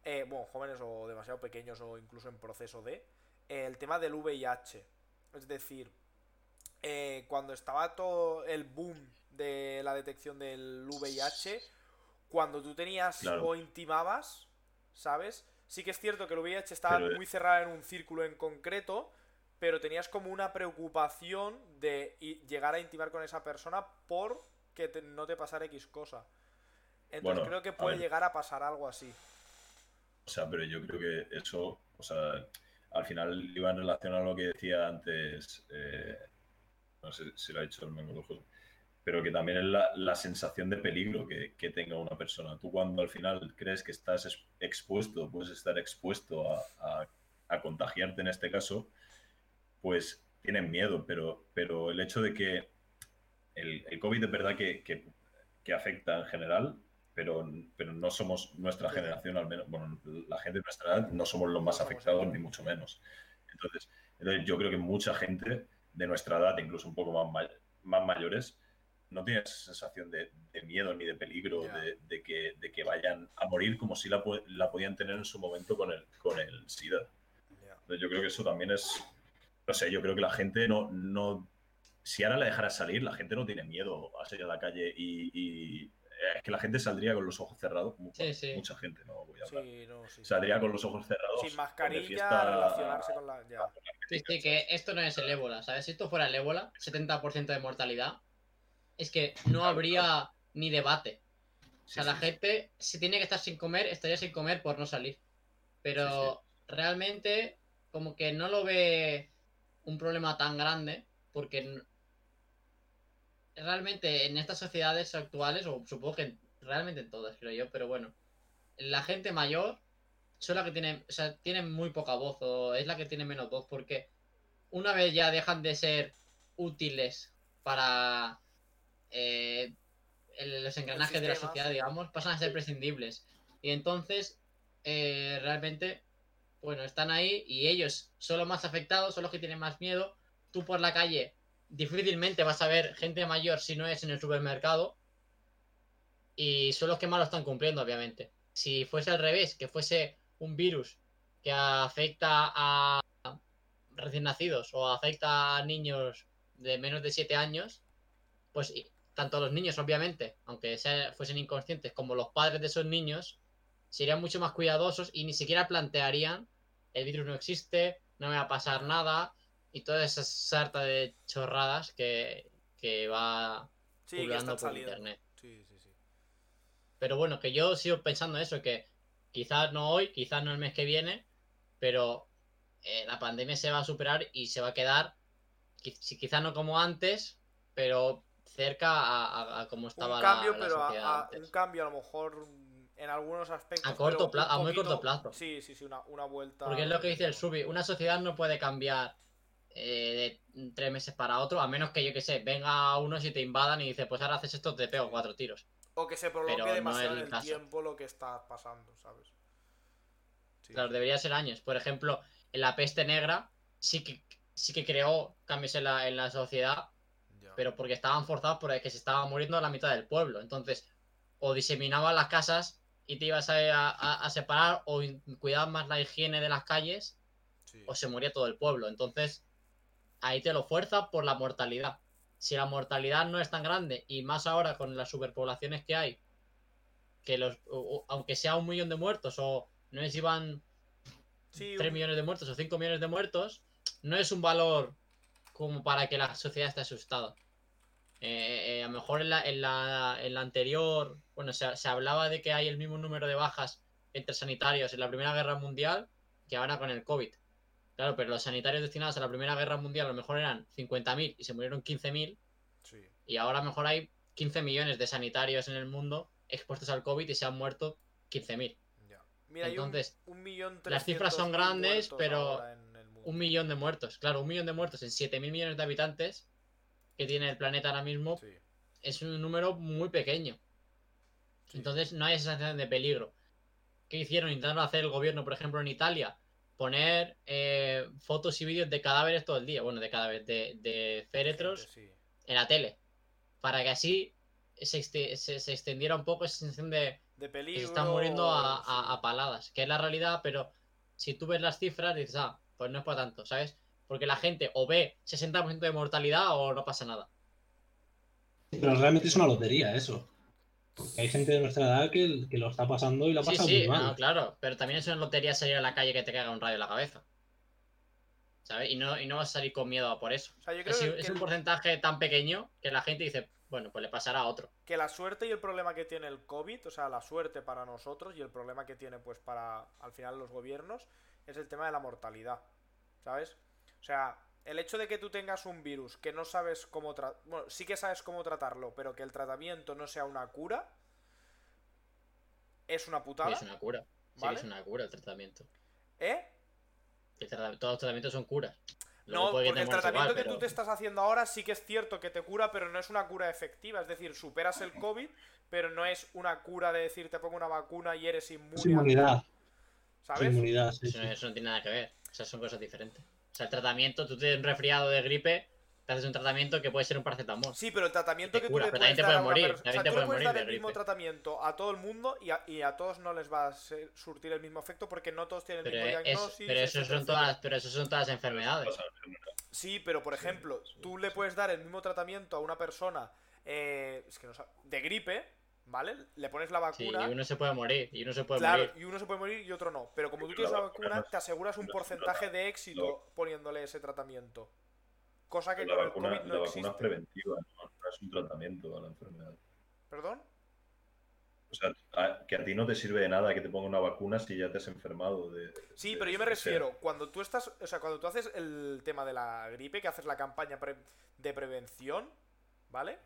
eh, bueno, jóvenes o demasiado pequeños o incluso en proceso de, el tema del VIH. Es decir, eh, cuando estaba todo el boom de la detección del VIH, cuando tú tenías Claro. o intimabas, ¿sabes? Sí que es cierto que el VIH estaba Pero- muy cerrado en un círculo en concreto, pero tenías como una preocupación de llegar a intimar con esa persona por que te- no te pasara X cosa. Entonces Bueno, creo que puede llegar a pasar algo así. O sea, pero yo creo que eso, o sea, al final iba en relación a lo que decía antes, eh, no sé si lo ha dicho el mengulojo, pero que también es la, sensación de peligro que, que tenga una persona. Tú cuando al final crees que estás ex- expuesto, puedes estar expuesto a, contagiarte en este caso, pues tienen miedo, pero, pero el hecho de que el, COVID es verdad que- que afecta en general, pero, pero no somos nuestra generación, al menos, bueno, la gente de nuestra edad no somos los más afectados, ni mucho menos. Entonces, entonces, yo creo que mucha gente de nuestra edad, incluso un poco más, más mayores, no tiene esa sensación de, de miedo ni de peligro, Ya. de, de que, de que vayan a morir como si la, la podían tener en su momento con el, con el SIDA. Entonces, yo creo que eso también es, no sé, yo creo que la gente no, no si ahora la dejara salir, la gente no tiene miedo a salir a la calle y, y- es que la gente saldría con los ojos cerrados, mu- Sí, sí. mucha gente, no voy a hablar. Sí, no, sí. Saldría con los ojos cerrados. Sin mascarilla, fiesta- relacionarse con la. Ya. Sí, sí, que esto no es el ébola, ¿sabes? Si esto fuera el ébola, 70% de mortalidad, es que no habría ni debate. O sea, Sí, la gente, si tiene que estar sin comer, estaría sin comer por no salir. Pero realmente, como que no lo ve un problema tan grande, porque realmente en estas sociedades actuales, o supongo que realmente en todas, creo yo, pero bueno, la gente mayor son la que tiene, o sea, tienen muy poca voz, o es la que tiene menos voz, porque una vez ya dejan de ser útiles para eh, el- los engranajes de la sociedad, digamos, pasan a ser prescindibles. Y entonces, eh, realmente, bueno, están ahí y ellos son los más afectados, son los que tienen más miedo. Tú por la calle difícilmente vas a ver gente mayor si no es en el supermercado. Y son los que más lo están cumpliendo, obviamente. Si fuese al revés, que fuese un virus que afecta a recién nacidos o afecta a niños de menos de 7 años, pues tanto los niños, obviamente, aunque fuesen inconscientes, como los padres de esos niños, serían mucho más cuidadosos y ni siquiera plantearían el virus no existe, no me va a pasar nada y toda esa sarta de chorradas que, que va Sí, por internet. Sí, sí, sí. Pero bueno, que yo sigo pensando eso, que quizás no hoy, quizás no el mes que viene, pero eh, la pandemia se va a superar y se va a quedar, quizás no como antes, pero cerca a, a- a como estaba Un cambio, la, pero a- sociedad a, antes. un cambio a lo mejor mm, en algunos aspectos. A corto pero un pla- a muy corto plazo. Sí, sí, sí, una, una vuelta. Porque es lo que dice el Subi, una sociedad no puede cambiar eh, de tres meses para otro, a menos que yo que sé, venga unos y te invadan y dice, pues ahora haces esto, te pego cuatro tiros. O que se prolongue pero no demasiado en el el tiempo lo que está pasando, ¿sabes? Sí, Claro, debería ser años. Por ejemplo, en la peste negra sí que, sí que creó cambios en la, en la sociedad, Ya. pero porque estaban forzados porque se estaba muriendo la mitad del pueblo. Entonces, o diseminaban las casas y te ibas a, a- a separar, o cuidaban más la higiene de las calles, Sí. o se moría todo el pueblo. Entonces, ahí te lo fuerza por la mortalidad. Si la mortalidad no es tan grande, y más ahora con las superpoblaciones que hay, que los, o- o- aunque sea un millón de muertos, o no es si van Sí, 3 un- millones de muertos o 5 millones de muertos, no es un valor como para que la sociedad esté asustada. Eh, eh, a lo mejor en la, en la, en la anterior, bueno, se, se hablaba de que hay el mismo número de bajas entre sanitarios en la Primera Guerra Mundial que ahora con el COVID. Claro, pero los sanitarios destinados a la Primera Guerra Mundial a lo mejor eran 50.000 y se murieron 15.000. Sí. Y ahora a lo mejor hay 15 millones de sanitarios en el mundo expuestos al COVID y se han muerto 15.000. Ya. Mira, Entonces, un, un millón las cifras son 300.000 grandes, pero. Un millón de muertos. Claro, un millón de muertos en 7.000 millones de habitantes que tiene el planeta ahora mismo Sí. es un número muy pequeño. Sí. Entonces no hay esa sensación de peligro. ¿Qué hicieron? Intentaron hacer el gobierno, por ejemplo, en Italia, poner eh, fotos y vídeos de cadáveres todo el día. Bueno, de cadáveres, de, de féretros Gente, sí. en la tele. Para que así se, se- se extendiera un poco esa sensación de De que peligro. se están muriendo a, a paladas. Que es la realidad, pero si tú ves las cifras, dices, ah, pues no es para tanto, ¿sabes? Porque la gente o ve 60% de mortalidad o no pasa nada. Pero realmente es una lotería eso. Porque hay gente de nuestra edad que, que lo está pasando y la Sí, pasa sí, muy mal. no, claro, pero también es una lotería salir a la calle que te caiga un rayo en la cabeza. ¿Sabes? Y no, y no vas a salir con miedo a por eso. O sea, yo creo Es, que, es que un el- porcentaje tan pequeño que la gente dice, bueno, pues le pasará a otro. que la suerte y el problema que tiene el COVID, o sea, la suerte para nosotros y el problema que tiene pues para al final los gobiernos es el tema de la mortalidad, ¿sabes? O sea, el hecho de que tú tengas un virus que no sabes cómo tratar, bueno, sí que sabes cómo tratarlo, pero que el tratamiento no sea una cura, es una putada, es una cura. Sí, es una cura el tratamiento. ¿eh? El todos los tratamientos son curas. Luego No, porque el tratamiento igual, que tú pero- te estás haciendo ahora sí que es cierto que te cura, pero no es una cura efectiva. Es decir, superas el COVID, pero no es una cura de decir te pongo una vacuna y eres inmune. Es a- inmunidad. Es ¿Sabes? inmunidad, sí, Eso, no- eso no tiene nada que ver. O sea, son cosas diferentes. O sea, el tratamiento, tú tienes un resfriado de gripe, te haces un tratamiento que puede ser un paracetamol. Sí, pero el tratamiento Te que tú cura, le pero puedes también te dar a puedes una morir, persona. O sea, te tú le puedes dar el mismo tratamiento a todo el mundo y a, y a todos no les va a ser- surtir el mismo efecto porque no todos tienen el Pero, mismo es, diagnóstico. pero, eso son todas, pero eso son todas enfermedades. Sí, pero por ejemplo, tú le puedes dar el mismo tratamiento a una persona eh, es que no de gripe, ¿vale? Le pones la Sí, vacuna. y uno se puede morir, y uno se puede Claro, morir. y uno se puede morir y otro no. Pero como tú tienes la vacuna te aseguras un porcentaje de éxito poniéndole ese tratamiento. Cosa que La con vacuna, el COVID no la vacuna es existe. preventiva, no, no es un tratamiento a la enfermedad. ¿Perdón? O sea, a- que a ti no te sirve de nada que te ponga una vacuna si ya te has enfermado de. Sí, de pero yo me sea. refiero, cuando tú estás, o sea, cuando tú haces el tema de la gripe, que haces la campaña pre- de prevención, ¿vale?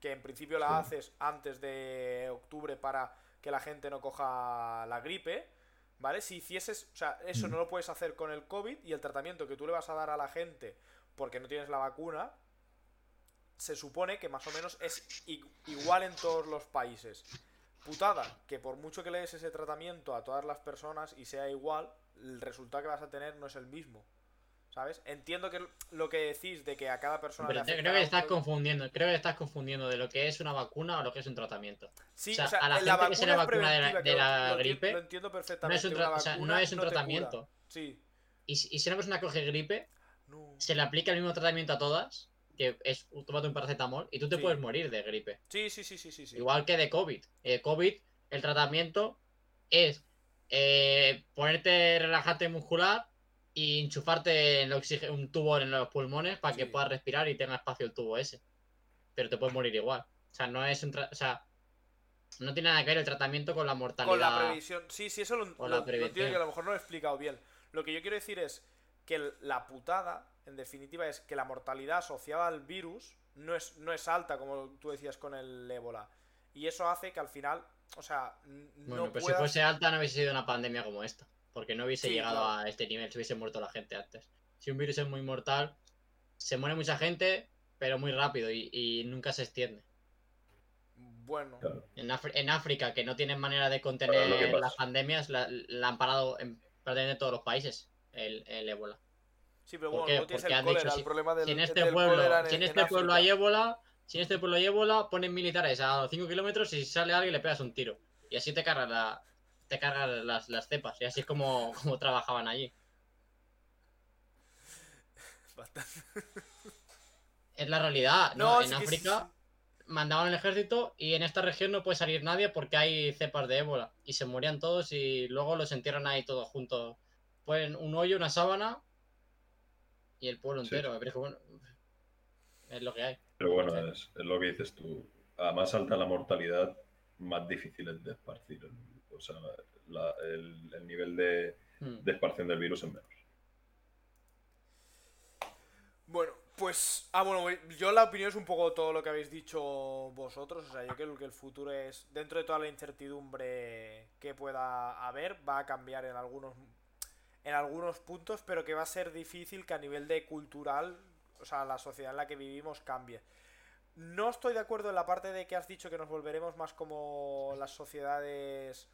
Que en principio la haces antes de octubre para que la gente no coja la gripe, ¿vale? Si hicieses, o sea, eso Mm. no lo puedes hacer con el COVID y el tratamiento que tú le vas a dar a la gente porque no tienes la vacuna, se supone que más o menos es igual en todos los países. Putada, que por mucho que le des ese tratamiento a todas las personas y sea igual, el resultado que vas a tener no es el mismo. ¿Sabes? Entiendo que lo que decís de que a cada persona Pero le creo que estás confundiendo, creo que estás confundiendo de lo que es una vacuna o lo que es un tratamiento. Sí, o sea, o sea, a la la gente que se le vacuna de la- de la lo gripe, Lo entiendo No perfectamente. es un, una tra- o sea, no es un tratamiento. Sí. Y, si- y si una persona coge gripe, No. se le aplica el mismo tratamiento a todas, que es tómate un paracetamol, y tú te Sí. puedes morir de gripe. Sí, sí, sí, sí, sí, sí. Igual que de COVID. Eh, COVID, el tratamiento es eh, ponerte relajante muscular y enchufarte el oxígeno- un tubo en los pulmones para que puedas respirar y tenga espacio el tubo ese. Pero te puedes morir igual. O sea, no es un tra- o sea, no tiene nada que ver el tratamiento con la mortalidad. Con la previsión. Sí, sí, eso lo, lo- lo entiendo que a lo mejor no lo he explicado bien. Lo que yo quiero decir es que la putada, en definitiva, es que la mortalidad asociada al virus no es, no es alta, como tú decías con el ébola. Y eso hace que al final, o sea, n- Bueno, no pues puedas... si fuese alta no hubiese sido una pandemia como esta. Porque no hubiese Sí, llegado claro. a este nivel, se hubiese muerto la gente antes. Si un virus es muy mortal, se muere mucha gente, pero muy rápido y, y nunca se extiende. Bueno. En, África, que no tienen manera de contener las pandemias, la, la han parado en prácticamente todos los países, el, el ébola. sí, pero ¿por bueno, qué? luego tienes Porque el han dicho, cólera, si- el problema del, Si en este del pueblo, cólera en- si en en este pueblo hay ébola, si en este pueblo hay ébola, ponen militares a 5 kilómetros y si sale alguien le pegas un tiro. Y así te cargas la, te cargas las, las cepas. Y así es como, como trabajaban allí. Bastante. Es la realidad. ¿no? No, en sí que sí, África mandaban el ejército y en esta región no puede salir nadie porque hay cepas de ébola. Y se morían todos y luego los entierran ahí todos juntos. Ponen un hoyo, una sábana y el pueblo Sí. entero. Pero es que, bueno, es lo que hay. Pero bueno, Sí. es, es lo que dices tú. A más alta la mortalidad, más difícil es de esparcir. el- O sea, la- el, el nivel de, Hmm. de esparción del virus es menor. Pues, ah, bueno, yo la opinión es un poco todo lo que habéis dicho vosotros. O sea, yo creo que el futuro es, dentro de toda la incertidumbre que pueda haber, va a cambiar en algunos, en algunos puntos, pero que va a ser difícil que a nivel de cultural, o sea, la sociedad en la que vivimos cambie. No estoy de acuerdo en la parte de que has dicho que nos volveremos más como las sociedades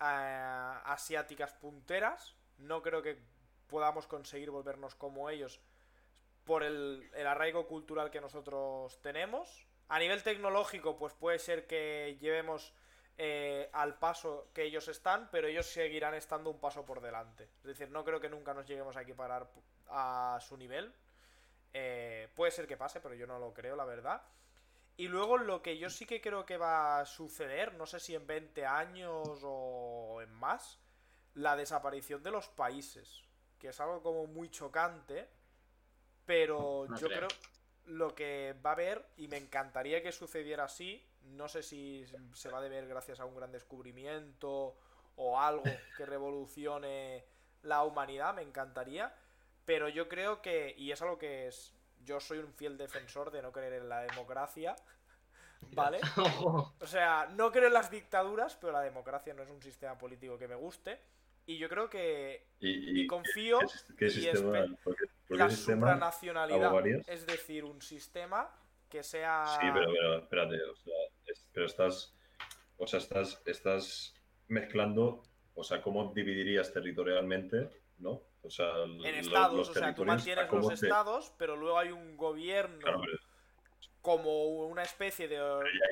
eh, asiáticas punteras. No creo que podamos conseguir volvernos como ellos por el, arraigo cultural que nosotros tenemos. A nivel tecnológico, pues puede ser que llevemos eh, al paso que ellos están, pero ellos seguirán estando un paso por delante. Es decir, no creo que nunca nos lleguemos a equiparar a su nivel. Eh, puede ser que pase, pero yo no lo creo, la verdad. Y luego lo que yo sí que creo que va a suceder, no sé si en 20 años o en más, la desaparición de los países. Que es algo como muy chocante. Pero yo creo. lo que va a haber, y me encantaría que sucediera así, no sé si se va a deber gracias a un gran descubrimiento o algo que revolucione la humanidad, me encantaría. Pero yo creo que, y es algo que es, yo soy un fiel defensor de no creer en la democracia, ¿vale? O sea, no creo en las dictaduras, pero la democracia no es un sistema político que me guste. Y yo creo que. Y, confío. ¿qué, sistema, la supranacionalidad. Es decir, un sistema que sea. Sí, pero, pero espérate. O sea, pero estás. O sea, estás, estás mezclando. O sea, ¿cómo dividirías territorialmente? ¿No? O sea, en estados, o sea, tú mantienes los estados, pero luego hay un gobierno como una especie de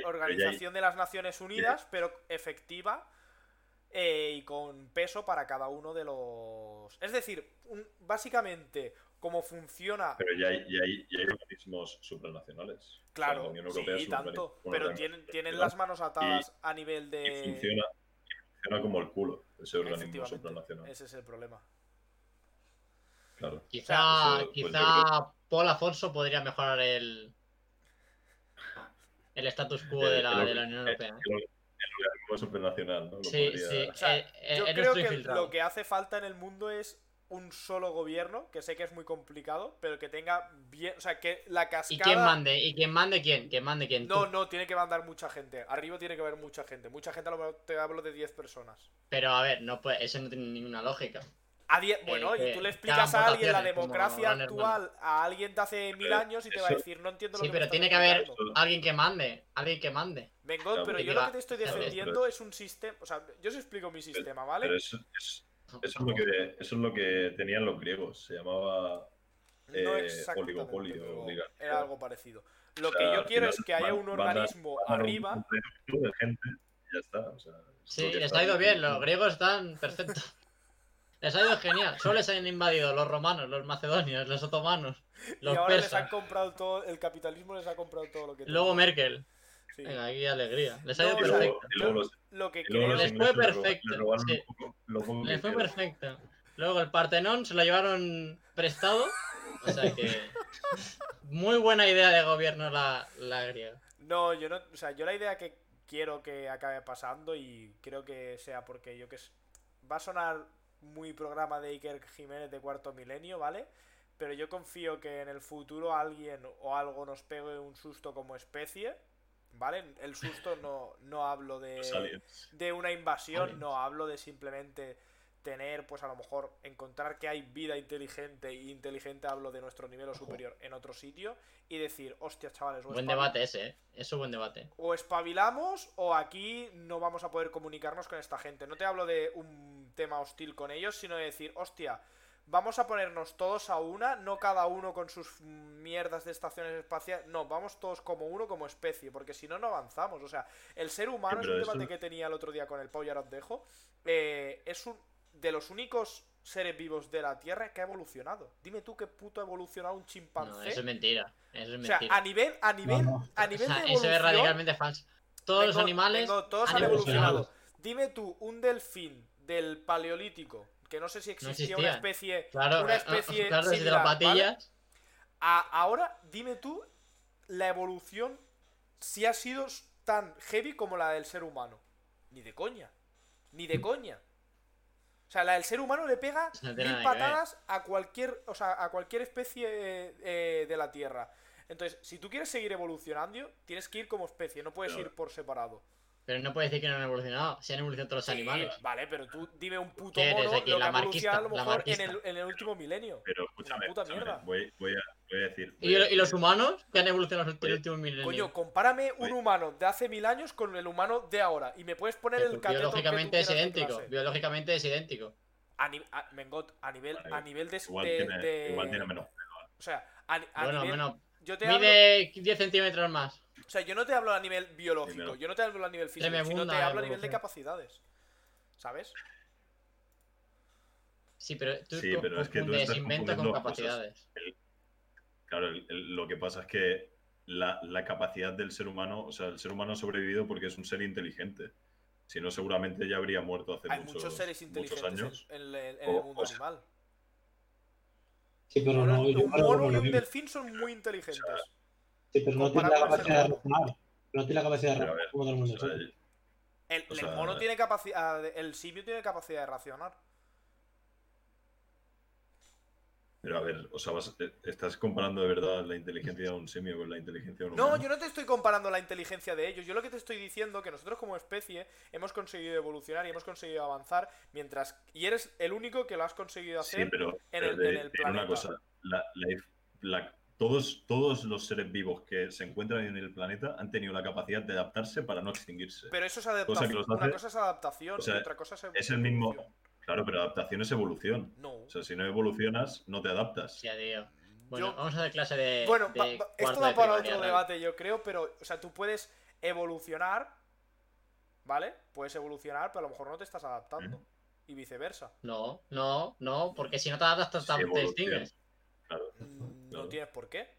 organización de las Naciones Unidas, pero efectiva eh, y con peso para cada uno de los. Es decir, básicamente, cómo funciona. Pero ya hay, ya hay, ya hay organismos supranacionales. Claro, sí, tanto. Pero tienen, tienen las manos atadas a nivel de. Y funciona, funciona como el culo ese organismo supranacional. Ese es el problema. Quizá, pues, quizá Paul Afonso podría mejorar el el status quo de la, de la Unión Europea. El, organismo supranacional, ¿no? sí, sí. Eh, eh, yo creo que lo que hace falta en el mundo es un solo gobierno, que sé que es muy complicado, pero que tenga bien, o sea, que la cascada... ¿Y quién mande? ¿Y quién mande quién? ¿Quién mande quién? No, no, tiene que mandar mucha gente. Arriba tiene que haber mucha gente. Mucha gente, a lo mejor te hablo de 10 personas. Pero a ver, no puede, eso no tiene ninguna lógica bueno, y tú le explicas a alguien la democracia actual a alguien de hace mil años y te va a decir, no entiendo lo sí, que pero tiene que haber alguien que mande, alguien que mande. Vengo, pero yo lo que te estoy defendiendo es un sistema, o sea, yo os explico mi sistema, ¿vale? Pero eso, es, lo que, eso es lo que tenían los griegos, se llamaba eh, oligopolio. Era algo parecido. Lo que yo quiero es que haya un organismo arriba. De gente, ya está, o sea, sí, les ha ido bien, los griegos están perfectos. Les ha ido genial. Solo les han invadido los romanos, los macedonios, los otomanos, los y ahora les han comprado todo, el capitalismo les ha comprado todo lo que Luego Merkel. Venga, aquí alegría. Les ha ido perfecto. lo que les fue perfecto. Les fue perfecto. Luego el Partenón se lo llevaron prestado. O sea que. Muy buena idea de gobierno la, la griega. No, yo no. O sea, yo la idea que quiero que acabe pasando y creo que sea porque yo que. Va a sonar muy programa de Iker Jiménez de cuarto milenio, ¿vale? Pero yo confío que en el futuro alguien o algo nos pegue un susto como especie, ¿vale? El susto no, no hablo de, de una invasión, no hablo de simplemente tener, pues a lo mejor encontrar que hay vida inteligente y inteligente hablo de nuestro nivel o superior en otro sitio y decir, hostia, chavales, buen debate ese, ¿eh? es un buen debate. O espabilamos o aquí no vamos a poder comunicarnos con esta gente. No te hablo de un tema hostil con ellos, sino de decir, hostia, vamos a ponernos todos a una, no cada uno con sus mierdas de estaciones espaciales, no, vamos todos como uno, como especie, porque si no, no avanzamos. O sea, el ser humano, es un debate que tenía el otro día con el Pau, y ahora os dejo, eh, es un de los únicos seres vivos de la Tierra que ha evolucionado. Dime tú qué puto ha evolucionado un chimpancé. No, eso es mentira. Eso es o sea, a nivel, a nivel, a nivel de evolución, Eso es radicalmente falso. Todos los animales. todos han, evolucionado. Dime tú, un delfín del paleolítico, que no sé si existía, una especie. Claro, una especie claro, similar, las patillas. ahora, dime tú la evolución si ha sido tan heavy como la del ser humano. Ni de coña. Ni de coña. O sea, la del ser humano le pega no mil patadas a cualquier, o sea, a cualquier especie eh, de la Tierra. Entonces, si tú quieres seguir evolucionando, tienes que ir como especie, no puedes ir por separado. Pero no puedes decir que no han evolucionado. Si han evolucionado todos los Sí, animales. Vale, pero tú dime un puto ¿Qué eres mono aquí, lo que la ha evolucionado a lo marquista? La mejor en el, marquista. en el último milenio. Pero escúchame, puta mierda. Voy, voy a, voy a decir. ¿Y, a los humanos que han evolucionado en los Oye, últimos milenios? Coño, compárame un humano de hace mil años con el humano de ahora. Y me puedes poner el que biológicamente es idéntico. Biológicamente es idéntico. A, ni- a- Mengot, a nivel, Vale, a nivel de, Igual, de- tiene, de- igual tiene menos. O sea, a, ni- a Bueno, nivel. bueno. Yo te hablo, Mide 10 centímetros más. o sea, yo no te hablo a nivel biológico, yo no te hablo a nivel físico, sino te hablo a nivel de capacidades. ¿Sabes? Sí, pero tú Sí, pero es que tú estás invento con capacidades. Claro, el- el- lo que pasa es que la, la capacidad del ser humano, o sea, el ser humano ha sobrevivido porque es un ser inteligente. Si no, seguramente ya habría muerto hace Hay muchos, muchos seres muchos inteligentes años. en, en el- en O- el mundo o sea, animal. Sí, pero Ahora, no, yo un mono y un mismo. delfín son muy inteligentes. Sí, pero no tiene la capacidad de razonar. No tiene la capacidad de razonar como todo el mundo. El, o el sea, mono tiene capacidad. El simio tiene capacidad de racionar. Pero a ver, o sea, vas- eh, estás comparando de verdad la inteligencia de un simio con la inteligencia de un No, yo no te estoy comparando la inteligencia de ellos. Yo lo que te estoy diciendo que nosotros como especie hemos conseguido evolucionar y hemos conseguido avanzar mientras y eres el único que lo has conseguido Sí, hacer. pero, en pero el- de- en el te diré una planeta. cosa. la- la- la- todos, todos los seres vivos que se encuentran en el planeta han tenido la capacidad de adaptarse para no extinguirse. Pero eso es Cosa que adaptación. Una cosa es adaptación o sea, y otra cosa es es el mismo-. Claro, pero adaptación es evolución. No. O sea, si no evolucionas, no te adaptas. Sí, tío. Bueno, Yo- vamos a hacer clase de. Bueno, de va- va- esto de para otro debate, yo creo, pero, o sea, tú puedes evolucionar, ¿vale? Puedes evolucionar, pero a lo mejor no te estás adaptando. Y viceversa. No, no, no, porque si no te adaptas, Sí, te- extingues. Claro. Mm, No Claro. tienes por qué.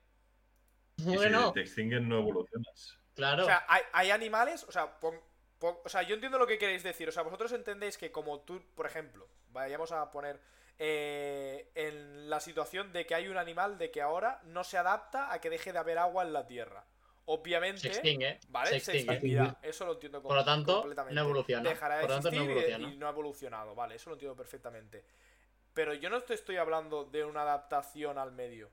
Y Bueno, si te extinguen, no evolucionas. claro. O sea, hay, hay animales, o sea, pon- o sea, yo entiendo lo que queréis decir. O sea, vosotros entendéis que como tú, por ejemplo, vayamos a poner eh, en la situación de que hay un animal de que ahora no se adapta a que deje de haber agua en la Tierra. Obviamente, se extingue. ¿vale? se Se extingue. extinguirá. Eso lo entiendo Por lo tanto, completamente. no evoluciona. Dejará de Por lo tanto, no evoluciona. y no ha evolucionado. Vale, eso lo entiendo perfectamente. Pero yo no te estoy hablando de una adaptación al medio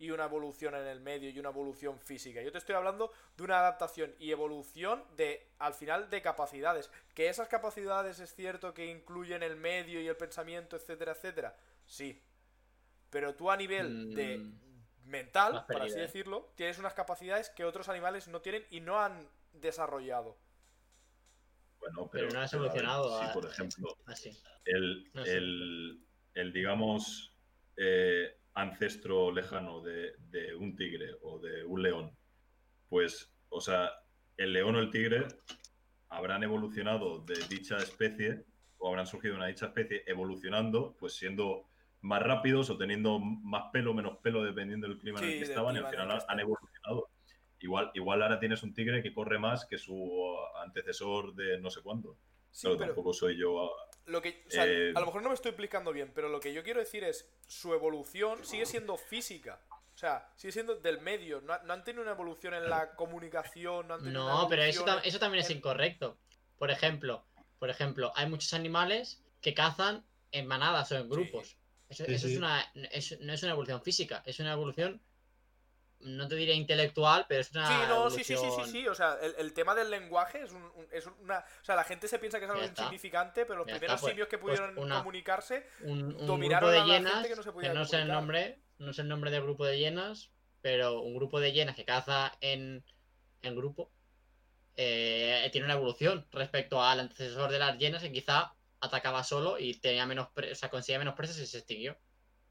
y una evolución en el medio y una evolución física. Yo te estoy hablando de una adaptación y evolución de, al final, de capacidades. Que esas capacidades es cierto que incluyen el medio y el pensamiento, etcétera, etcétera. Sí. Pero tú a nivel de Mm. mental, Más por así decirlo, tienes unas capacidades que otros animales no tienen y no han desarrollado. Bueno, Pero pero, no has evolucionado. a- por ejemplo, Así. el, No el, el, digamos, eh, ancestro lejano de, de un tigre o de un león, pues, o sea, el león o el tigre habrán evolucionado de dicha especie o habrán surgido de una dicha especie evolucionando, pues siendo más rápidos o teniendo más pelo, menos pelo, dependiendo del clima en el que estaban, y al final han evolucionado. Igual, igual ahora tienes un tigre que corre más que su antecesor de no sé cuándo. Sí, Claro, pero tampoco soy yo a- lo que, o sea, eh, a lo mejor no me estoy explicando bien, pero lo que yo quiero decir es su evolución sigue siendo física. O sea, sigue siendo del medio. No, no han tenido una evolución en la comunicación, no han tenido una No, pero eso, eso también es incorrecto. Por ejemplo, por ejemplo, hay muchos animales que cazan en manadas o en grupos. Eso, Sí, eso sí. es una, es- no es una evolución física, es una evolución, no te diré intelectual, pero es una Sí, no, sí, sí, sí, sí, sí. O sea, el, el tema del lenguaje es, un, un- es una. O sea, la gente se piensa que es algo insignificante, pero los Ya primeros está, pues- simios que pues pudieron una- comunicarse. un, un grupo dominaron de a la gente hienas, que no se podía que no sé el nombre, no sé el nombre del grupo de hienas, pero un grupo de hienas que caza en, en grupo eh, tiene una evolución respecto al antecesor de las hienas que quizá atacaba solo y tenía menos pre- o sea, conseguía menos presas y se extinguió.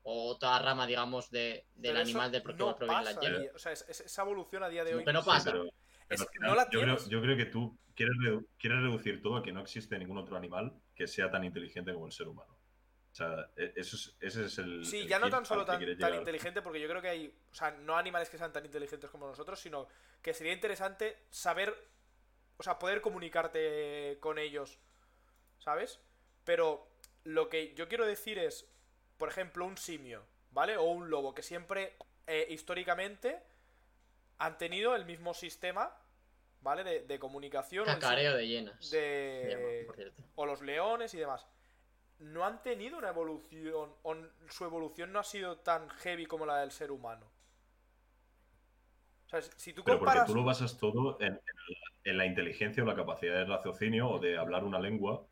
O otra rama, digamos, de, del pero animal del que no hienas. y- O sea, es- es- esa evolución a día de hoy. pero no Sí, pasa. pero- pero Es- al final no la yo, creo, tienes. yo creo que tú quieres, redu- quieres reducir todo a que no existe ningún otro animal que sea tan inteligente como el ser humano. O sea, e- eso es, ese es el. Sí, el ya no tan solo tan, inteligente, porque yo creo que hay, o sea, no animales que sean tan inteligentes como nosotros, sino que sería interesante saber, o sea, poder comunicarte con ellos, ¿sabes? Pero lo que yo quiero decir es, por ejemplo, un simio, ¿vale? O un lobo, que siempre, eh, históricamente, han tenido el mismo sistema, ¿vale? De, de comunicación. o Cacareo de llama, de, por cierto. o los leones y demás. no han tenido una evolución, o su evolución no ha sido tan heavy como la del ser humano. O sea, si tú Pero porque comparas... tú lo basas todo en, en la, en la inteligencia o la capacidad de raciocinio o de hablar una lengua,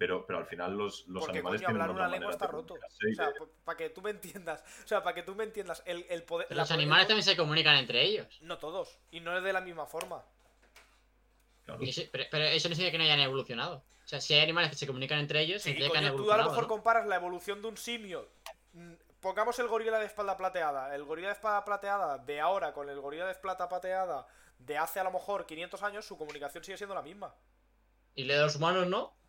pero, pero al final los, los Porque, animales coño, tienen hablar otra una lengua está roto. O sea, de- para que tú me entiendas. O sea, para que tú me entiendas, el, el poder... Pero la- los animales también se comunican entre ellos. No todos. Y no es de la misma forma. claro. Y eso- pero, pero eso no significa que no hayan evolucionado. O sea, si hay animales que se comunican entre ellos, Sí, significa que han coño, tú a lo evolucionado. mejor ¿no? comparas la evolución de un simio. mm, Pongamos el gorila de espalda plateada. El gorila de espalda plateada de ahora con el gorila de espalda plateada de hace a lo mejor 500 años, su comunicación sigue siendo la misma. Y la de los humanos no. No.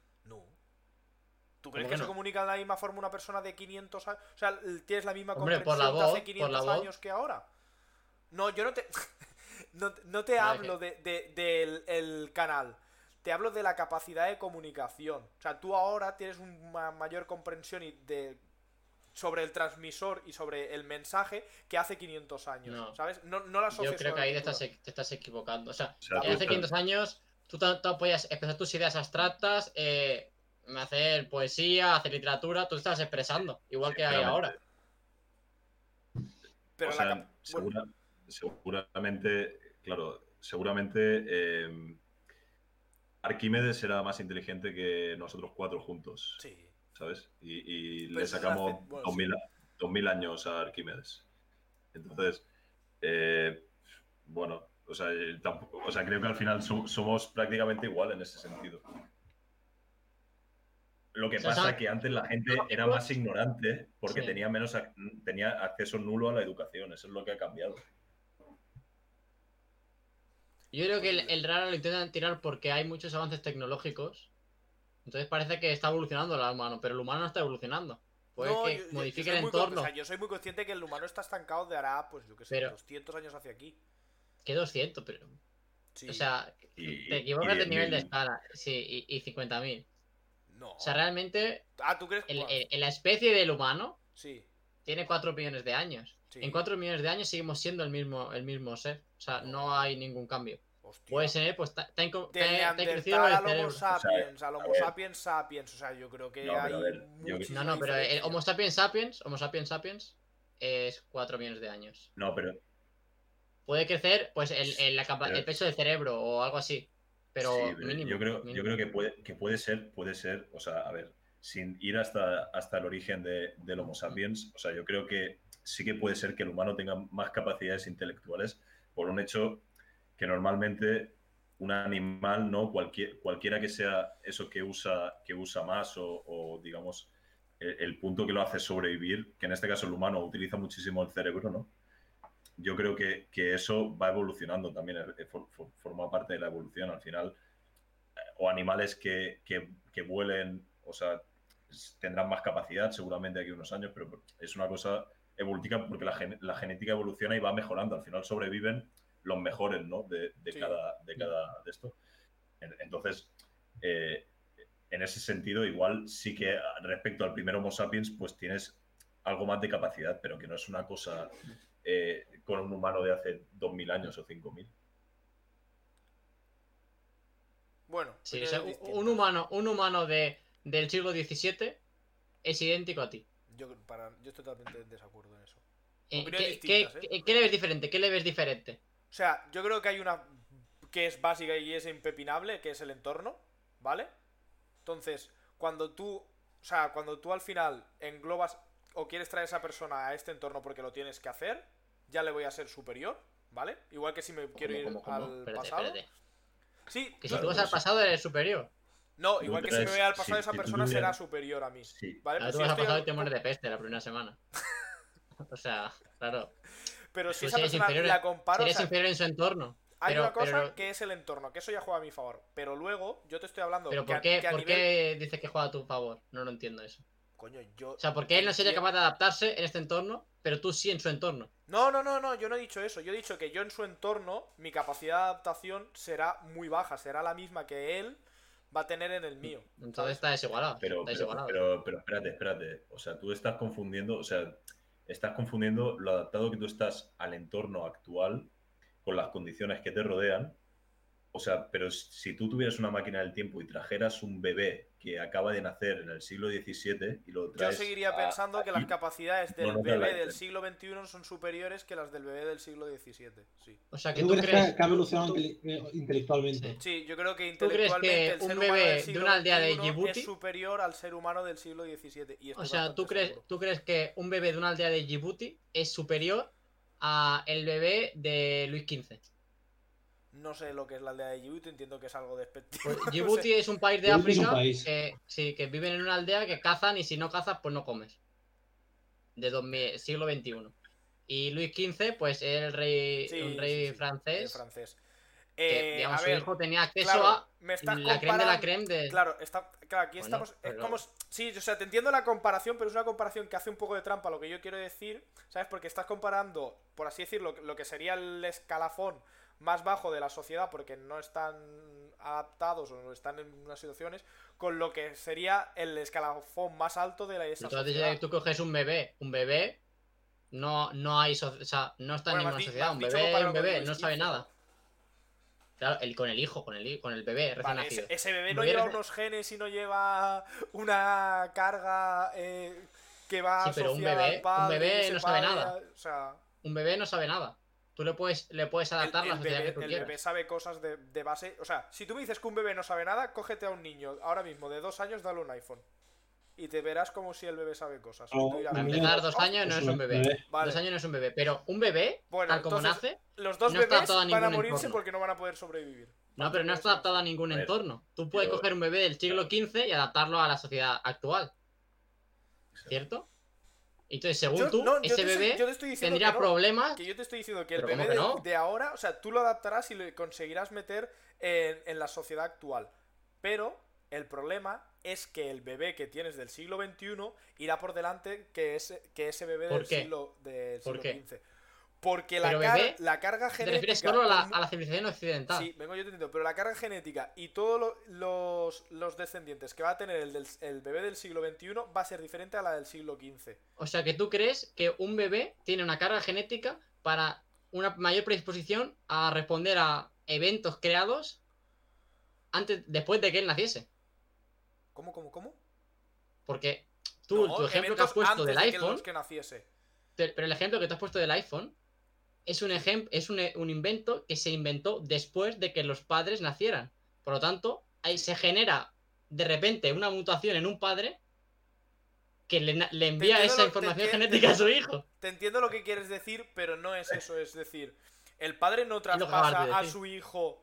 ¿Tú crees ¿Cómo que que se no? comunica de la misma forma una persona de 500 años? O sea, tienes la misma Hombre, por comprensión de hace por 500 la voz. años que ahora. No, yo no te. no, no te Vale, hablo de, de- del el canal. Te hablo de la capacidad de comunicación. O sea, tú ahora tienes una mayor comprensión y de, sobre el transmisor y sobre el mensaje que hace 500 años. No. ¿Sabes? No, no la Yo creo que ahí te estás, te estás equivocando. O sea, O sea, que tú hace estás- 500 años tú, tú podías expresar tus ideas abstractas, eh, hacer poesía, hacer literatura, tú estás expresando, igual que hay ahora. Pero o sea, segura- seguramente, claro, seguramente eh, Arquímedes era más inteligente que nosotros cuatro juntos, sí. ¿sabes? Y, y le Pues sacamos hace- bueno, 2000, 2000 años a Arquímedes. Entonces, eh, bueno, o sea, eh, tampoco- o sea, creo que al final so- somos prácticamente igual en ese sentido. Lo que O sea, pasa es que antes la gente era más ignorante porque Sí. tenía menos tenía acceso nulo a la educación. Eso es lo que ha cambiado. Yo creo que el, el raro lo intentan tirar porque hay muchos avances tecnológicos. Entonces parece que está evolucionando el humano, pero el humano no está evolucionando. Puede No, que yo- yo- yo modifique el entorno. o sea, yo soy muy consciente que el humano está estancado de hará, pues yo que sé, Pero- 200 años hacia aquí. Que 200, pero. Sí. O sea, Y- te equivocas de nivel de 10.000. escala. Sí, y, y 50.000. no. O sea, realmente, Ah, ¿tú crees? el- la especie del humano Sí. tiene 4 millones de años. Sí. En 4 millones de años seguimos siendo el mismo, el mismo ser. O sea, no hay ningún cambio. Hostia. Puede ser, pues, te, te ha inco- De te- te ha crecido el al Homo cerebro. sapiens, al Homo sapiens sapiens. O sea, yo creo que No, pero hay. ver, No, no, pero el. Homo sapiens sapiens, Homo sapiens sapiens, es 4 millones de años. No, pero Puede crecer, pues, el, el- la capa- Pero- el peso del cerebro o algo así. Pero, sí, pero mínimo, yo creo, yo creo que puede, que puede ser, puede ser, o sea, a ver, sin ir hasta, hasta el origen de, del Homo sapiens, o sea, yo creo que sí que puede ser que el humano tenga más capacidades intelectuales por un hecho que normalmente un animal, ¿no? Cualquier, cualquiera que sea eso que usa, que usa más o, o, digamos, el, el punto que lo hace sobrevivir, que en este caso el humano utiliza muchísimo el cerebro, ¿no? Yo creo que, que eso va evolucionando también, eh, for- for- forma parte de la evolución al final. eh, O animales que, que, que vuelen, o sea, tendrán más capacidad seguramente aquí unos años, pero es una cosa evolutiva porque la, gen- la genética evoluciona y va mejorando. Al final sobreviven los mejores, ¿no? De, de Sí. cada, de cada de esto. En- Entonces, eh, en ese sentido, igual sí que respecto al primer Homo sapiens, pues tienes algo más de capacidad, pero que no es una cosa eh, con un humano de hace 2.000 años o 5.000. Bueno, Sí, o opiniones sea, un- humano, un humano de, del siglo XVII es idéntico a ti. Yo, para, yo estoy totalmente en desacuerdo en eso. Eh, Opiniones ¿qué, qué- distintas, ¿eh? qué- qué le ves diferente? ¿Qué le ves diferente? O sea, yo creo que hay una que es básica y es impepinable, que es el entorno, ¿vale? Entonces, cuando tú, o sea, cuando tú al final englobas o quieres traer a esa persona a este entorno porque lo tienes que hacer, ya le voy a ser superior, ¿vale? Igual que si me quiero ir ¿Cómo, cómo, cómo? al Espérate, pasado. espérate. Sí, Que si tú vas al pasado eres superior. no, igual que si me voy al pasado, si- esa si persona será superior a mí. Sí. ¿Vale? Tú si vas al pasado y te mueres de peste la primera semana. o sea, claro. pero si Tú esa serías persona inferior, la comparo, o sea, inferior en su entorno. hay pero- una cosa pero- que es el entorno, que eso ya juega a mi favor. Pero luego, yo te estoy hablando Pero que ¿por a- qué, que a ¿por nivel- qué dices que juega a tu favor? No lo entiendo eso. Coño, yo... O sea, ¿por qué él no sería capaz de adaptarse en este entorno, pero tú sí en su entorno? No, no, no, no, yo no he dicho eso. Yo he dicho que yo en su entorno, mi capacidad de adaptación será muy baja, será la misma que él va a tener en el mío. Entonces está desigualado. Pero, está pero, desigualado. pero, pero espérate, espérate. O sea, tú estás confundiendo, o sea, estás confundiendo lo adaptado que tú estás al entorno actual con las condiciones que te rodean o sea, pero si tú tuvieras una máquina del tiempo y trajeras un bebé que acaba de nacer en el siglo XVII y lo Yo traes. seguiría a- pensando que las capacidades del no, no te bebé del siglo XXI son superiores que las del bebé del siglo XVII. Sí. O sea, que ¿Tú tú crees crees. que- que ha evolucionado eh, intelectualmente? Sí, yo creo que ¿Tú crees intelectualmente que el un ser bebé humano del de una aldea de Djibouti- es superior al ser humano del siglo XVII. Y O sea, ¿tú crees, seguro. ¿tú crees que un bebé de una aldea de Djibouti es superior a el bebé de Luis XV? No sé lo que es la aldea de Djibouti, entiendo que es algo despectivo. Pues no sé. Djibouti es un país de es África país. que sí, que viven en una aldea que cazan y si no cazas, pues no comes. De 2000 siglo XXI. Y Luis XV, pues era el rey, Sí, un rey sí, sí, de francés francés. que, Eh, digamos, a su ver, hijo tenía acceso claro, a me estás la creme de la creme de... Claro, está, claro, aquí Bueno, estamos. Es pero- como. Sí, o sea, te entiendo la comparación, pero es una comparación que hace un poco de trampa lo que yo quiero decir, ¿sabes? Porque estás comparando, por así decirlo, lo que sería el escalafón más bajo de la sociedad, porque no están adaptados o no están en unas situaciones, con lo que sería el escalafón más alto de la esa Entonces sociedad. tú coges un bebé, un bebé, no, no hay, so- o sea, no está Bueno, en ninguna sociedad, un bebé, un bebé, no sabe nada. Claro, el, con el hijo, con el, con el bebé recién Vale, nacido. ese, ese bebé no lleva recién- unos genes y no lleva una carga eh, que va Sí, pero un bebé- padre, un bebé no sabe padre, nada. O sea, Un bebé no sabe nada. Tú le puedes, le puedes el, adaptar la el sociedad bebé, que tú el quieras. bebé sabe cosas de, de base. O sea, si tú me dices que un bebé no sabe nada, cógete a un niño ahora mismo de dos años, dale un iPhone. Y te verás como si el bebé sabe cosas. No, un niño- empezar, dos "Oh, años no Pues es un bebé. Vale. Dos años no es un bebé. Pero un bebé, Bueno, tal como entonces, nace, Los dos no está bebés adaptado a van a morirse entorno. porque no van a poder sobrevivir. no, pero no está adaptado a ningún A ver, entorno. Tú puedes coger un bebé del siglo XV y adaptarlo a la sociedad actual, ¿cierto? Entonces, según Yo- tú, no, ese bebé tendría no. problemas. Que yo te estoy diciendo que el bebé ¿cómo de, que no? de ahora, o sea, tú lo adaptarás y lo conseguirás meter en, en la sociedad actual. Pero el problema es que el bebé que tienes del siglo XXI irá por delante que ese, que ese bebé ¿Por del siglo, del ¿Por siglo? XV. Porque la, Pero car- bebé, la carga Te genética. refieres solo a la, a la civilización occidental. Sí, vengo yo te entiendo, pero la carga genética y todos lo- los, los descendientes que va a tener el, del- el bebé del siglo XXI va a ser diferente a la del siglo XV. O sea que tú crees que un bebé tiene una carga genética para una mayor predisposición a responder a eventos creados antes, después de que él naciese. ¿Cómo, cómo, cómo? Porque tú, No, tu ejemplo que has puesto del de iPhone, los que naciese. te- pero el ejemplo que tú has puesto del iPhone es un ejemplo, es un, un invento que se inventó después de que los padres nacieran. Por lo tanto, ahí se genera de repente una mutación en un padre que le, le envía esa lo- información entiendo- genética a su hijo. Te entiendo lo que quieres decir, pero no es eso. Es decir, el padre no de traspasa a su hijo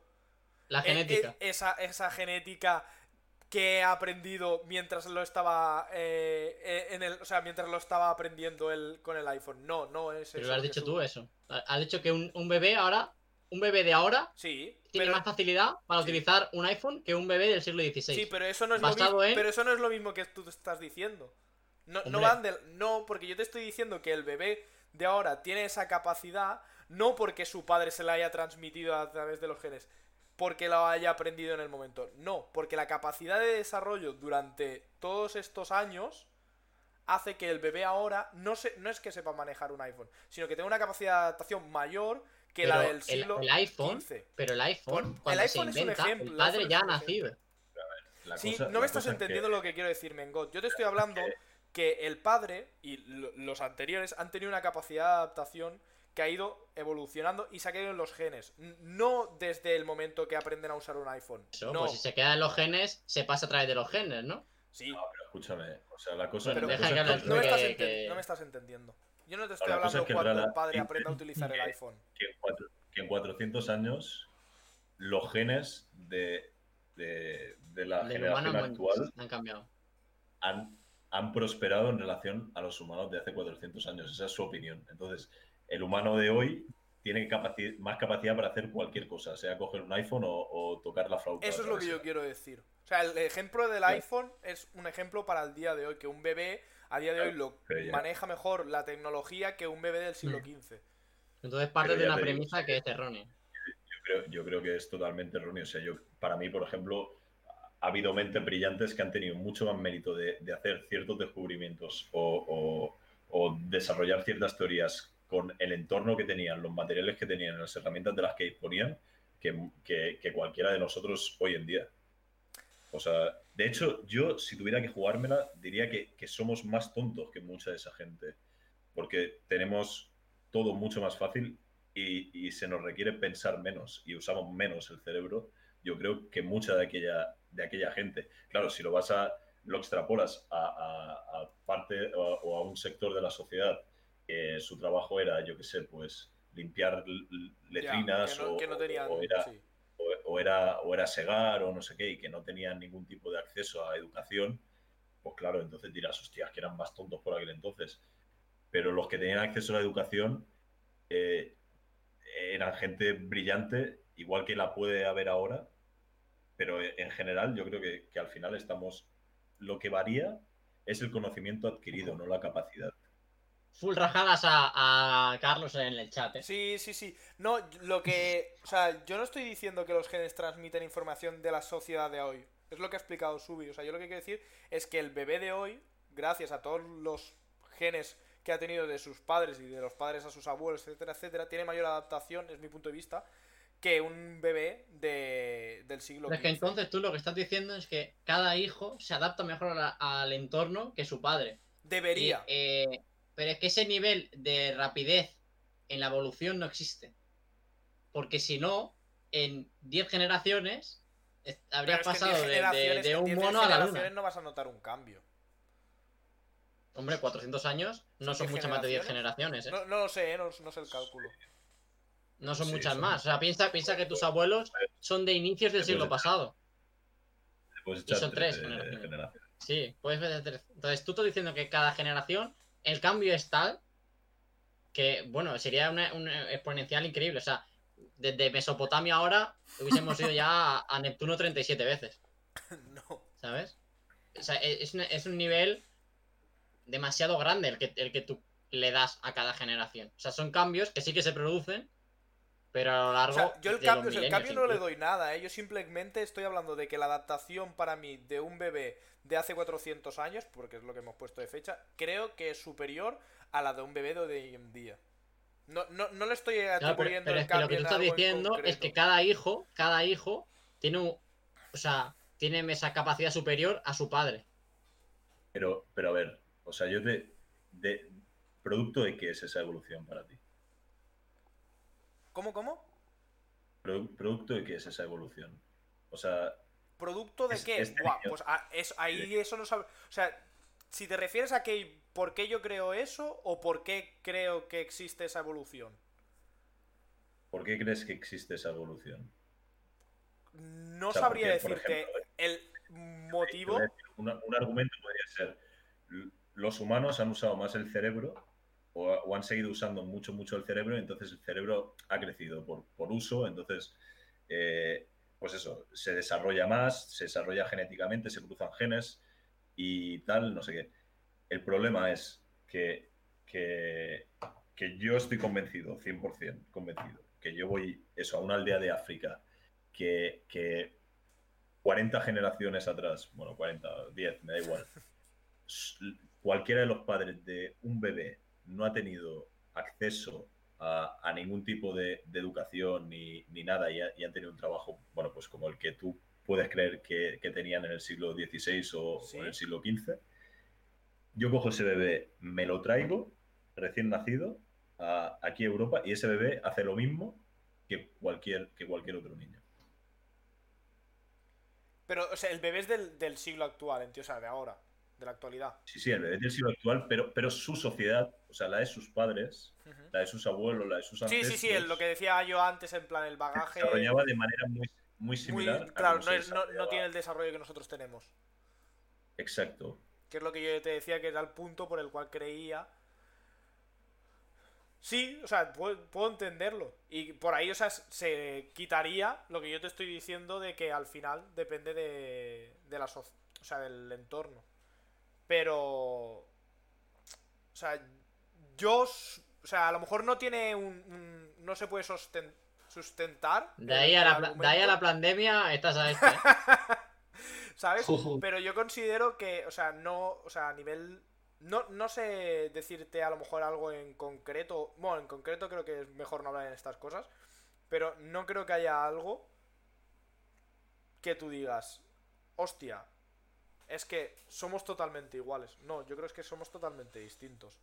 La eh, genética. eh, esa, esa genética que ha aprendido mientras lo estaba eh, eh, en el, o sea, mientras lo estaba aprendiendo él con el iPhone. No, no es Pero eso. lo has dicho tú eso. Has dicho que un, un bebé ahora, un bebé de ahora, Sí, tiene pero, más facilidad para Sí. utilizar un iPhone que un bebé del siglo XVI. sí, pero eso no es lo mismo. en- Pero eso no es lo mismo que tú estás diciendo. No, no van del- no, porque yo te estoy diciendo que el bebé de ahora tiene esa capacidad, no porque su padre se la haya transmitido a través de los genes, porque lo haya aprendido en el momento. No, porque la capacidad de desarrollo durante todos estos años hace que el bebé ahora no, se, no es que sepa manejar un iPhone, sino que tenga una capacidad de adaptación mayor que la del el- siglo el iPhone, XV. Pero el iPhone, Por- el cuando iPhone es se un inventa, ejemplo, el padre ya ha nacido. Sí, cosa- no me estás cosa es que- entendiendo lo que quiero decir, Mengot. Yo te estoy hablando que el padre y lo- los anteriores han tenido una capacidad de adaptación que ha ido evolucionando y se ha quedado en los genes. No desde el momento que aprenden a usar un iPhone. Eso, no, Pues si se queda en los genes, se pasa a través de los genes, ¿no? sí, No, pero escúchame. O sea, la cosa, Pero la deja cosa que es hables no, me que- estás que- enten- no me estás entendiendo. Yo no te estoy hablando es que cuando el padre aprenda a utilizar el iPhone. que en, cuatro- que en 400 años los genes de, de, de la Del generación actual han cambiado. han, han prosperado en relación a los humanos de hace 400 años. Esa es su opinión. Entonces, el humano de hoy tiene capaci- más capacidad para hacer cualquier cosa, sea coger un iPhone o, o tocar la flauta. Eso es lo que yo quiero decir. O sea, el ejemplo del iPhone es un ejemplo para el día de hoy, que un bebé a día de hoy lo pero ya- maneja mejor la tecnología que un bebé del siglo Mm. XV. Entonces parte de una digo, premisa que es errónea. Yo creo, yo creo que es totalmente erróneo. O sea, yo, para mí, por ejemplo, ha habido mentes brillantes que han tenido mucho más mérito de, de hacer ciertos descubrimientos o, o- o desarrollar ciertas teorías con el entorno que tenían, los materiales que tenían, las herramientas de las que disponían, que, que- cualquiera de nosotros hoy en día. O sea, de hecho, yo si tuviera que jugármela, diría que, que somos más tontos que mucha de esa gente. Porque tenemos todo mucho más fácil y, y se nos requiere pensar menos y usamos menos el cerebro. Yo creo que mucha de aquella, de aquella gente. Claro, si lo vas a, lo extrapolas a, a- a parte o a un sector de la sociedad que su trabajo era, yo qué sé, pues limpiar Ya, letrinas que no, o, que no tenían. o era, sí. o, o era, o era segar o no sé qué, y que no tenían ningún tipo de acceso a educación, pues claro, entonces dirás, hostias, que eran más tontos por aquel entonces. Pero los que tenían acceso a la educación eh, eran gente brillante, igual que la puede haber ahora, pero eh, en general yo creo que, que al final estamos... Lo que varía es el conocimiento adquirido, no la capacidad. Full rajadas a, a Carlos en el chat. ¿eh? Sí, sí, sí. No, lo que. O sea, yo no estoy diciendo que los genes transmiten información de la sociedad de hoy. Es lo que ha explicado Subi. O sea, yo lo que quiero decir es que el bebé de hoy, gracias a todos los genes que ha tenido de sus padres y de los padres a sus abuelos, etcétera, etcétera, tiene mayor adaptación, es mi punto de vista, que un bebé de, del siglo Pero es que entonces tú lo que estás diciendo es que cada hijo se adapta mejor a al entorno que su padre. Debería. Y, eh, pero es que ese nivel de rapidez en la evolución no existe. Porque si no, en 10 generaciones habrías pasado 10 de, un 10 mono a la luna. no vas a notar un cambio. Hombre, 400 años no ¿Son son 10 muchas más de 10 generaciones? ¿eh? No, no lo sé, ¿eh? no, no sé el cálculo. No son Sí, muchas son- más. O sea, piensa, piensa que tus abuelos son de inicios del siglo pasado. Y son tres 13 generaciones. generaciones. Sí, puedes ver desde- Entonces tú estás diciendo que cada generación el cambio es tal que, bueno, sería una, una exponencial increíble. O sea, desde Mesopotamia ahora hubiésemos ido ya a, a Neptuno 37 veces, no. ¿sabes? O sea, e- es, una- es un nivel demasiado grande el que, el que tú le das a cada generación. O sea, son cambios que sí que se producen, pero a lo O largo sea, yo el de los cambio, o sea, el cambio no le doy nada, ¿eh? Yo simplemente estoy hablando de que la adaptación para mí de un bebé de hace 400 años, porque es lo que hemos puesto de fecha, creo que es superior a la de un bebé de hoy en día. No, no, no le estoy Claro, pero, atribuyendo pero el es que lo que tú estás diciendo es que cada hijo, cada hijo tiene un, o sea, tiene esa capacidad superior a su padre. Pero, pero a ver, o sea, yo te. De, ¿Producto de qué es esa evolución para ti? ¿Cómo, cómo? Produ- ¿Producto de qué es esa evolución? O sea, ¿Producto de Es- qué? este Buah, pues a- es- ahí eso no sabe. O sea, si te refieres a que por qué yo creo eso o por qué creo que existe esa evolución. ¿por qué crees que existe esa evolución? No O sea, sabría porque, por decirte ejemplo, el motivo. decir, un argumento podría ser: los humanos han usado más el cerebro o, han seguido usando mucho, mucho el cerebro, y entonces el cerebro ha crecido por, por uso, entonces, eh, pues eso, se desarrolla más, se desarrolla genéticamente, se cruzan genes y tal, no sé qué. El problema es que, que, que yo estoy convencido, 100% convencido, que yo voy eso a una aldea de África que, que 40 generaciones atrás, bueno, 40, 10, me da igual, cualquiera de los padres de un bebé no ha tenido acceso a, a ningún tipo de, de educación ni, ni nada y, ha- y han tenido un trabajo, bueno, pues como el que tú puedes creer que, que tenían en el siglo XVI o, Sí. o en el siglo XV, yo cojo ese bebé, me lo traigo recién nacido a- aquí a Europa y ese bebé hace lo mismo que cualquier, que cualquier otro niño. Pero, o sea, el bebé es del, del siglo actual, entiendo, o sea, de ahora, de la actualidad. Sí, sí, el bebé del siglo actual, pero, pero su sociedad, o sea, la de sus padres, la de sus abuelos, la de sus Sí, ancestros, sí, sí, el- lo que decía yo antes, en plan, el se bagaje. desarrollaba de manera muy, muy similar. claro, se no, es- no- no tiene el desarrollo que nosotros tenemos. Exacto. Que es lo que yo te decía que era el punto por el cual creía. Sí, o sea, puedo, puedo entenderlo. Y por ahí, o sea, se quitaría lo que yo te estoy diciendo de que al final depende de, de la soc- o sea, del entorno. Pero. O sea, yo. O sea, a lo mejor no tiene un. un- no se puede sustentar. De ahí a la, de ahí a la pandemia estás a este. ¿eh? ¿Sabes? Pero yo considero que, o sea, no, o sea, a nivel... No, no sé decirte a lo mejor algo en concreto, bueno, en concreto creo que es mejor no hablar en estas cosas, pero no creo que haya algo que tú digas, hostia, es que somos totalmente iguales. No, yo creo es que somos totalmente distintos.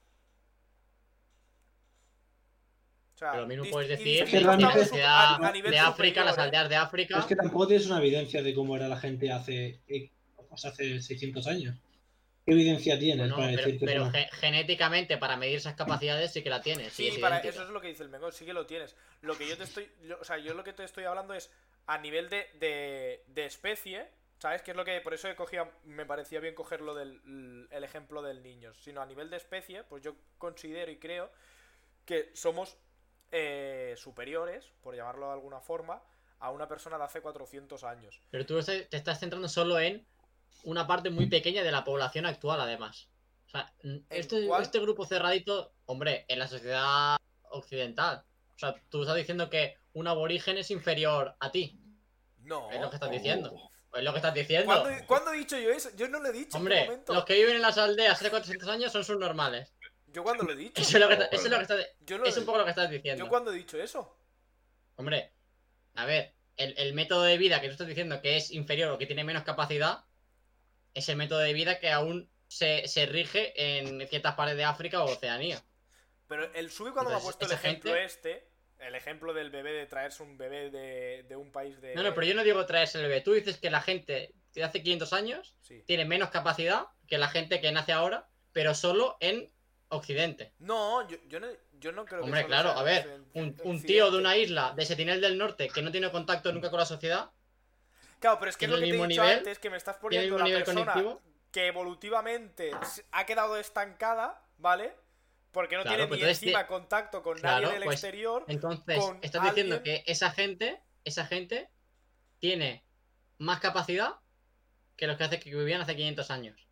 O sea, Pero lo mismo puedes decir Es que de realmente- a- a nivel de África, las ¿eh? aldeas de África. Es que tampoco tienes una evidencia de cómo era la gente hace, sea, hace 600 años. ¿Qué evidencia tienes Bueno, para pero, decir que pero genéticamente, para medir esas capacidades, sí que la tienes. Sí, Sí, es para eso es lo que dice el Mengón, sí que lo tienes. Lo que yo te estoy. yo- o sea, yo lo que te estoy hablando es a nivel de, de, de especie, ¿sabes? Que es lo que. Por eso he cogido, me parecía bien cogerlo del el ejemplo del niño. Sino a nivel de especie, pues yo considero y creo que somos eh, superiores, por llamarlo de alguna forma, a una persona de hace 400 años. Pero tú te estás centrando solo en una parte muy pequeña de la población actual, además. O sea, este, cuál? este grupo cerradito, hombre, en la sociedad occidental. O sea, tú estás diciendo que un aborigen es inferior a ti. No. Es lo que estás Oh. diciendo. Es lo que estás diciendo. ¿Cuándo, cuándo he dicho yo eso? Yo no lo he dicho. ¿en qué Hombre, momento? los que viven en las aldeas hace 400 años son subnormales. Yo cuando lo he dicho. Eso es lo que, está- eso es lo que estás, Yo no es lo- un poco lo que estás diciendo. Yo cuando he dicho eso. Hombre, a ver, el, el método de vida que tú estás diciendo que es inferior o que tiene menos capacidad, es el método de vida que aún se, se rige en ciertas partes de África o Oceanía. Pero el Subi cuando me ha puesto el ejemplo gente- este, el ejemplo del bebé de traerse un bebé de, de un país de... No, no, pero yo no digo traerse el bebé. Tú dices que la gente de hace 500 años Sí. tiene menos capacidad que la gente que nace ahora, pero solo en Occidente. No, yo, yo no, yo no creo Hombre, que claro, a ver, un, un tío de una isla de Sentinel del Norte que no tiene contacto nunca con la sociedad, Claro, pero es que es lo que te he dicho nivel, antes, que me estás poniendo nivel persona cognitivo. que evolutivamente ha quedado estancada, ¿vale? Porque no Claro, tiene pues ni entonces encima contacto con Claro, nadie del pues, exterior. Entonces, estás diciendo que esa gente, esa gente tiene más capacidad que los que, hace, que vivían hace 500 años.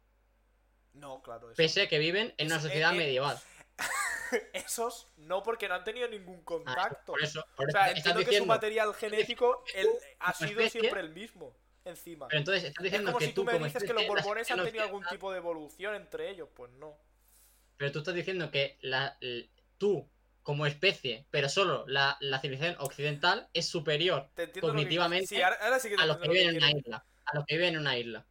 No, claro. eso Pese a que viven en una Es- sociedad eh, eh, medieval. Esos no, porque no han tenido ningún Ah, contacto. por eso, por O sea, entiendo que su material genético el- ha como sido especie- siempre el mismo, encima. Pero entonces estás Es diciendo como que si tú, tú me como dices que los borbones han tenido algún tipo de evolución entre ellos. Pues no. Pero tú estás diciendo que la, tú, como especie, pero solo la, la civilización occidental, es superior que- Cognitivamente, Sí, ahora, ahora sí que te a los que viven en una isla. A los que viven en una isla.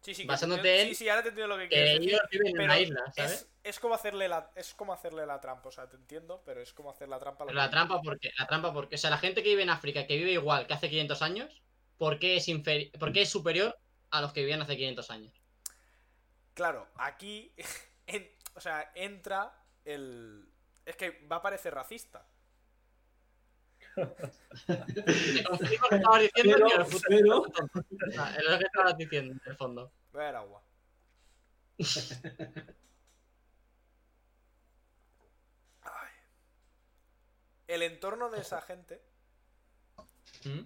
Sí, sí, basándote en Sí, sí, ahora te entiendo lo que quieres ellos viven en una isla, ¿sabes? es, es como hacerle la es como hacerle la trampa, o sea, te entiendo, pero es como hacer la trampa. Pero la trampa porque, la trampa porque, o sea, la gente que vive en África, que vive igual que hace 500 años, ¿por qué es, inferi- por qué es superior a los que vivían hace 500 años? Claro, aquí en- o sea, entra el es que va a parecer racista. Diciendo es lo que estabas diciendo, en el fondo. Voy a ver agua. Ay. El entorno de esa gente ¿Mm?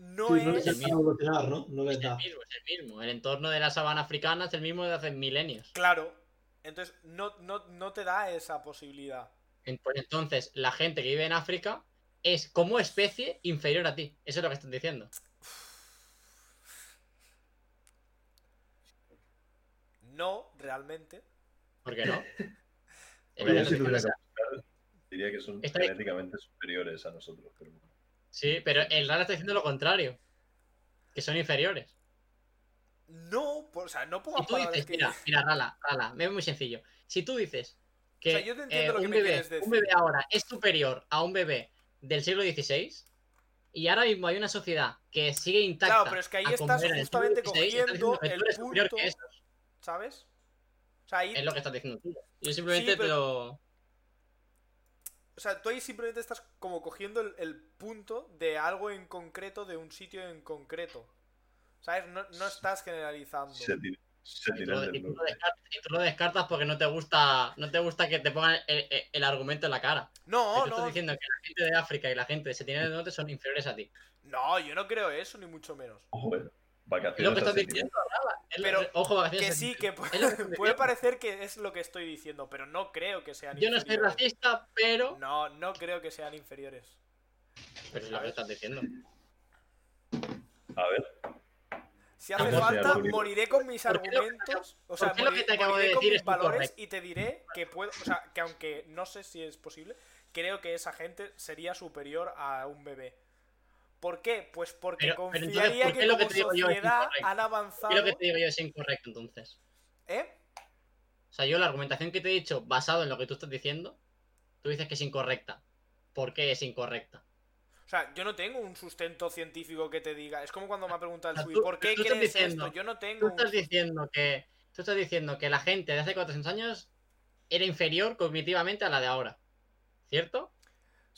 No Sí, no es dejan evolucionar, ¿no? Es el mismo, es el mismo. El entorno de la sabana africana es el mismo de hace milenios. claro. Entonces no, no, no te da esa posibilidad. Pues entonces, la gente que vive en África es como especie inferior a ti. Eso es lo que están diciendo. No, realmente. ¿Por qué no? Oye, que diría que son genéticamente superiores a nosotros. Pero bueno. Sí, pero el Rara está diciendo lo contrario. Que son inferiores. No, por- o sea, no Si tú dices, que mira, mira, Rala, Rala, es muy sencillo. Si tú dices que O sea, yo te entiendo eh, lo que un, me bebé, quieres decir. un bebé ahora es superior a un bebé del siglo XVI y ahora mismo hay una sociedad que sigue intacta. Claro, pero es que ahí estás justamente estás cogiendo tú el punto-. ¿sabes? O sea, ahí Es lo que estás diciendo tú. Yo simplemente Sí, pero- te lo. O sea, tú ahí simplemente estás como cogiendo el, el punto de algo en concreto, de un sitio en concreto. ¿Sabes? No, no estás generalizando. Tú, Sentinel lo, del y tú lo descartas, y tú lo descartas porque no te gusta no te gusta que te pongan el, el- el argumento en la cara. No, tú estás no, diciendo que la gente de África y la gente de Sentinel del Norte son inferiores a ti. no, yo no creo eso, ni mucho menos. Ojo, eh. Es lo Vacaciones que estás diciendo. Es lo- Pero ojo, vacaciones Que a sí, que puede, puede parecer que es lo que estoy diciendo, pero no creo que sean Yo no soy inferiores. racista, pero. No, no creo que sean inferiores. Pero es lo que estás diciendo. A ver, Si hace ¿Por qué falta, moriré con mis ¿Por qué lo- argumentos. O sea, por qué lo que te acabo moriré de con decir mis es valores incorrecto? y te diré que puedo. O sea, que aunque no sé si es posible, creo que esa gente sería superior a un bebé. ¿Por qué? Pues porque Pero- pero entonces, confiaría ¿por qué que lo que como te digo sociedad han ¿Qué avanzado. es lo que te digo yo es incorrecto entonces? ¿Eh? O sea, yo la argumentación que te he dicho, basado en lo que tú estás diciendo, tú dices que es incorrecta. ¿Por qué es incorrecta? O sea, yo no tengo un sustento científico que te diga. Es como cuando me ha preguntado el O sea, tú- ¿por qué tú crees diciendo- esto? Yo no tengo Tú un estás diciendo que. Tú estás diciendo que la gente de hace 400 años era inferior cognitivamente a la de ahora. ¿Cierto?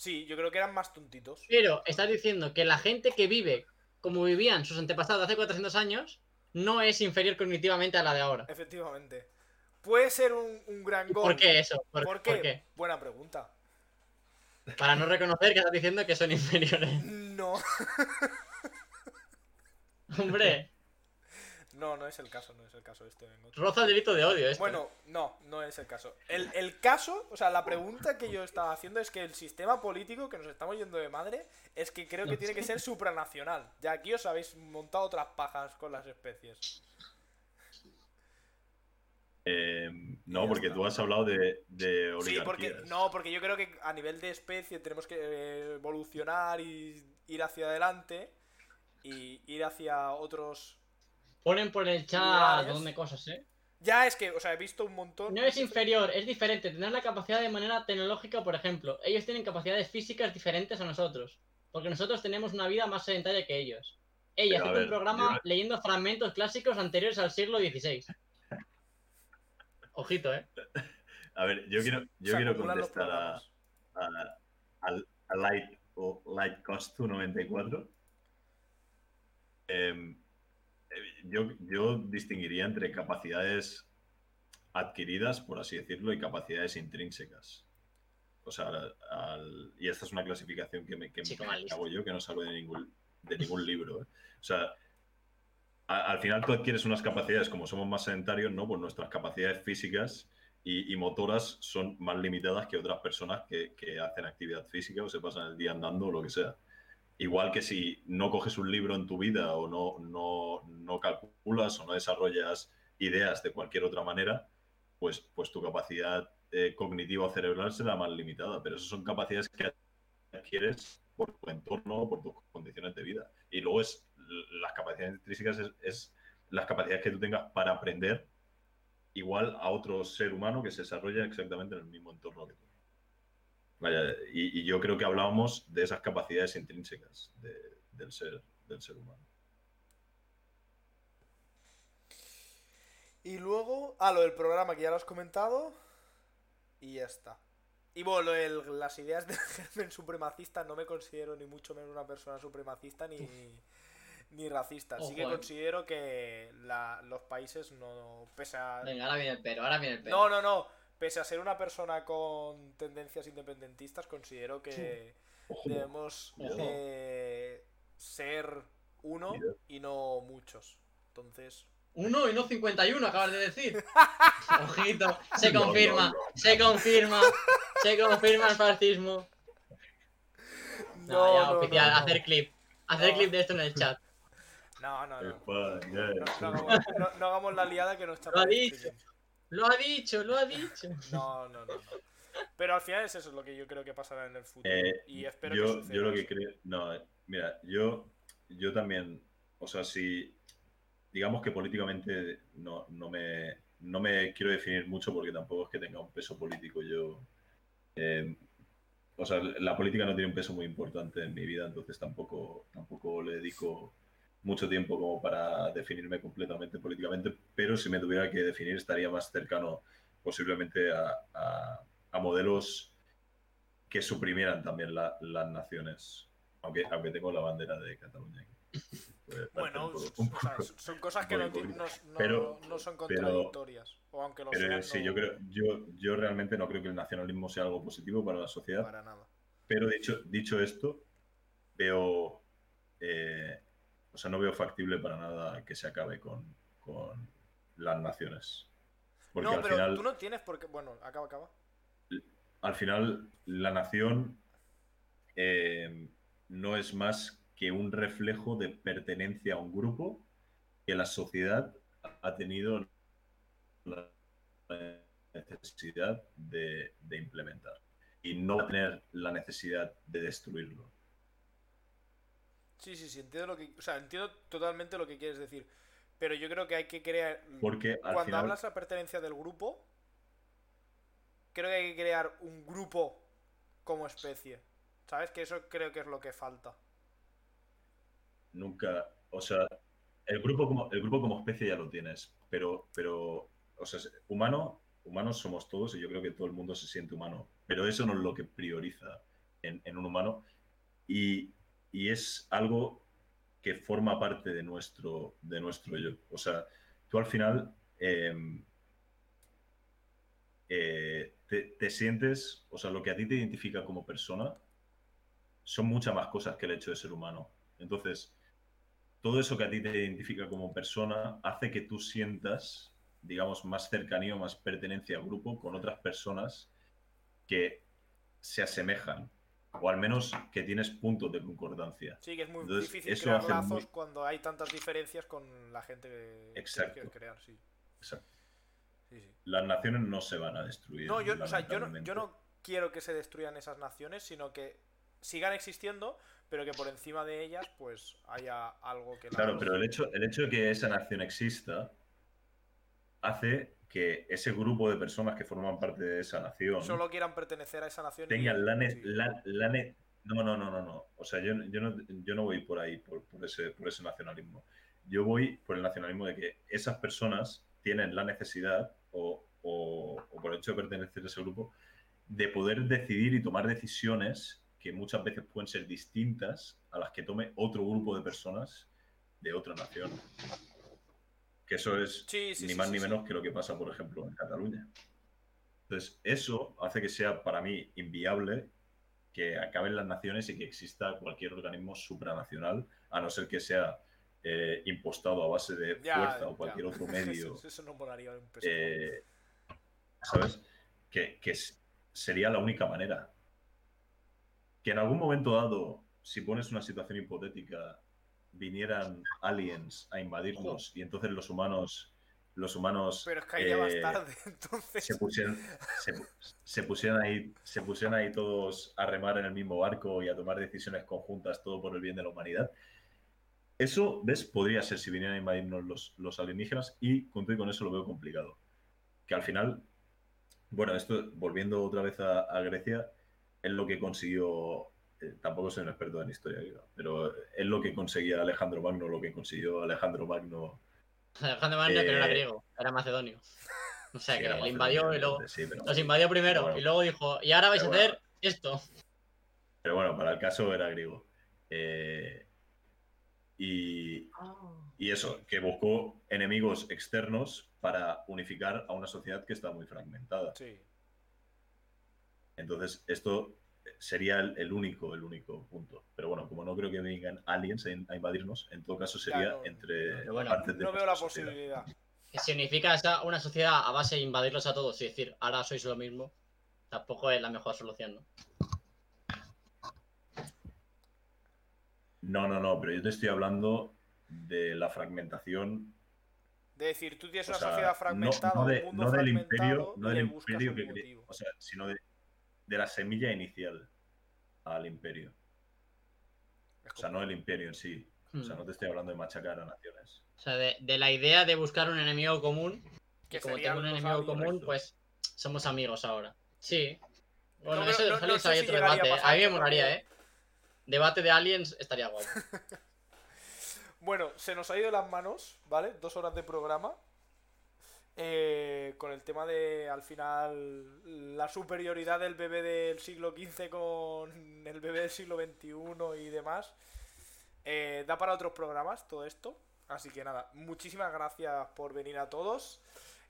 Sí, yo creo que eran más tontitos. Pero estás diciendo que la gente que vive como vivían sus antepasados hace 400 años no es inferior cognitivamente a la de ahora. Efectivamente. Puede ser un, un gran gol. ¿Por qué eso? ¿Por, ¿Por por qué? qué? Buena pregunta. Para no reconocer que estás diciendo que son inferiores. No, Hombre, no, no es el caso, no es el caso este. vengo. roza el delito de odio esto. Bueno, no, no es el caso. El, el caso, o sea, la pregunta que yo estaba haciendo es que el sistema político, que nos estamos yendo de madre, es que creo que tiene que ser supranacional. Ya aquí os habéis montado otras pajas con las especies. Eh, no, porque tú has hablado de, de Sí, oligarquías. porque no, porque yo creo que a nivel de especie tenemos que eh, evolucionar y ir hacia adelante y ir hacia otros. Ponen por el chat Lugares. donde cosas, ¿eh? Ya es que, o sea, he visto un montón. No es inferior, es diferente. Tener la capacidad de manera tecnológica, por ejemplo. Ellos tienen capacidades físicas diferentes a nosotros. Porque nosotros tenemos una vida más sedentaria que ellos. Ella hace un programa yo- leyendo fragmentos clásicos anteriores al siglo XVI. Ojito, ¿eh? A ver, yo quiero, yo quiero contestar a, a, al- a Light o Light Cost 94. Em, eh, yo, yo distinguiría entre capacidades adquiridas, por así decirlo, y capacidades intrínsecas. O sea, al- al- y esta es una clasificación que me, que, Chico malísimo. hago yo, que no salgo de ningún, de ningún libro. ¿eh? O sea, a- al final tú adquieres unas capacidades, como somos más sedentarios, ¿no? Pues nuestras capacidades físicas y, y motoras son más limitadas que otras personas que, que hacen actividad física o se pasan el día andando o lo que sea. Igual que si no coges un libro en tu vida o no, no, no calculas o no desarrollas ideas de cualquier otra manera, pues, pues tu capacidad eh, cognitiva o cerebral será más limitada. Pero esas son capacidades que adquieres por tu entorno por tus condiciones de vida. Y luego es las capacidades intrínsecas es, es las capacidades que tú tengas para aprender igual a otro ser humano que se desarrolla exactamente en el mismo entorno que tú. Vaya, y, y yo creo que hablábamos de esas capacidades intrínsecas de- del, ser, del ser humano. Y luego, ah, lo del programa que ya lo has comentado. Y ya está. Y bueno, lo del- las ideas del germen supremacista, no me considero ni mucho menos una persona supremacista ni, ni racista. sí que eh. considero que la- los países no. Pese a. Venga, ahora viene el pero, ahora viene el pero. No, no, no. Pese a ser una persona con tendencias independentistas, considero que debemos eh, ser uno y no muchos. Entonces. Uno y no 51, acabas de decir. Ojito, se confirma, no, no. se confirma, se confirma el fascismo. No, ya, oficial, no, no. hacer clip. Hacer No. clip de esto en el chat. No, no, no. No, hagamos, no- no hagamos la liada que nos Lo ha dicho. streaming. Lo ha dicho, lo ha dicho. No, no, no, no. Pero al final es eso lo que yo creo que pasará en el futuro. Eh, y espero yo, que suceda. yo lo que creo, no, eh, mira, yo, yo también, o sea, si, digamos que políticamente no, no, me, no me quiero definir mucho porque tampoco es que tenga un peso político yo, eh, o sea, la política no tiene un peso muy importante en mi vida, entonces tampoco, tampoco le dedico mucho tiempo como para definirme completamente políticamente, pero si me tuviera que definir estaría más cercano posiblemente a, a- a modelos que suprimieran también la- las naciones, aunque, aunque tengo la bandera de Cataluña. Bueno, un poco- o un sea, poco- son- cosas que no, Pero- son pero- contradictorias. o aunque lo Pero sean, sí, no- yo creo, yo, yo realmente no creo que el nacionalismo sea algo positivo para la sociedad. para nada. Pero dicho, dicho esto, veo. eh, o sea, no veo factible para nada que se acabe con, con las naciones. Porque no, al pero final. tú no tienes por qué. Bueno, acaba, acaba. al final la nación eh, no es más que un reflejo de pertenencia a un grupo que que la sociedad ha tenido la necesidad de, de implementar y no va a tener la necesidad de destruirlo. Sí, sí, sí, entiendo lo que, o sea, entiendo totalmente lo que quieres decir. Pero yo creo que hay que crear. Porque Cuando final, hablas la pertenencia del grupo, creo que hay que crear un grupo como especie. ¿Sabes? Que eso creo que es lo que falta. nunca, o sea, el grupo como, el grupo como especie ya lo tienes, pero, pero, o sea, humano, humanos somos todos y yo creo que todo el mundo se siente humano, pero eso no es lo que prioriza en, en un humano y, y es algo que forma parte de nuestro, de nuestro yo. O sea, tú al final em, eh, te, te sientes, o sea, lo que a ti te identifica como persona son muchas más cosas que el hecho de ser humano. Entonces, todo eso que a ti te identifica como persona hace que tú sientas, digamos, más cercanía más pertenencia al grupo con otras personas que se asemejan, o al menos que tienes puntos de concordancia. Sí, que es muy Entonces, difícil eso crear lazos muy- cuando hay tantas diferencias con la gente que, que Exacto. quieres crear, sí. Exacto. Sí, sí. Las naciones no se van a destruir. No, yo, o sea, yo no, yo no quiero que se destruyan esas naciones, sino que sigan existiendo, pero que por encima de ellas, pues haya algo que Claro, pero el hecho, el hecho de que esa nación exista hace que ese grupo de personas que forman parte de esa nación solo quieran pertenecer a esa nación. y- tengan la, ne- sí. la- la ne- No, no, no, no, no. O sea, yo, yo, no, yo no voy por ahí, por, por ese, por ese nacionalismo. Yo voy por el nacionalismo de que esas personas tienen la necesidad, o, o- o por el hecho de pertenecer a ese grupo, de poder decidir y tomar decisiones que muchas veces pueden ser distintas a las que tome otro grupo de personas de otra nación. Que eso es Sí, sí, ni sí, más ni menos que lo que pasa, por ejemplo, en Cataluña. Entonces, eso hace que sea para mí inviable que acaben las naciones y que exista cualquier organismo supranacional, a no ser que sea eh, impostado a base de Ya, fuerza o ya. cualquier otro medio, Eso, eso no molaría un eh, ¿sabes? Que, que sería la única manera. Que en algún momento dado, si pones una situación hipotética, vinieran aliens a invadirnos y entonces los humanos, los humanos Pero es que ahí ya vas eh, tarde, entonces. se pusieran, se, pu- se pusieran ahí, se pusieran ahí todos a remar en el mismo barco y a tomar decisiones conjuntas, todo por el bien de la humanidad. Eso, ¿ves? Podría ser si vinieran a invadirnos los, los alienígenas y y con eso lo veo complicado. Que al final, bueno, esto, volviendo otra vez a, a Grecia, es lo que consiguió, eh, tampoco soy un experto en historia, digo, pero es lo que conseguía Alejandro Magno, lo que consiguió Alejandro Magno. Alejandro Magno, que no era Eh, griego, era macedonio. O sea, Sí, que le invadió y luego. sí, pero- Los invadió primero Bueno. y luego dijo, y ahora vais a hacer bueno. esto. Pero bueno, para el caso era griego. Eh, y, y eso, que buscó enemigos externos para unificar a una sociedad que está muy fragmentada. Sí. Entonces, esto sería el, el único, el único punto. Pero bueno, como no creo que vengan aliens a, in- a invadirnos, en todo caso sería entre bueno, partes de No veo la sociedad. posibilidad. Que significa esa- una sociedad a base de invadirlos a todos y decir, ahora sois lo mismo. Tampoco es la mejor solución, ¿no? No, no, no, pero yo te estoy hablando de la fragmentación De decir, tú tienes O una sea, sociedad fragmentada, no, no de- un mundo no del fragmentado imperio, no y del imperio que motivo. o sea, sino de, de la semilla inicial al imperio. O sea, no el imperio en sí. O sea, Hmm. no te estoy hablando de machacar a naciones. O sea, de, de la idea de buscar un enemigo común. Que como tengo un enemigo común, pues somos amigos ahora. Sí. Bueno, No, eso no- los no aliens sé hay si otro a debate. pasar, A mí me molaría, ¿eh? Debate de aliens estaría guapo. Bueno, se nos ha ido de las manos, ¿vale? Dos horas de programa. Eh, con el tema de, al final, la superioridad del bebé del siglo XV con el bebé del siglo XXI y demás. Eh, da para otros programas todo esto. Así que nada, muchísimas gracias por venir a todos.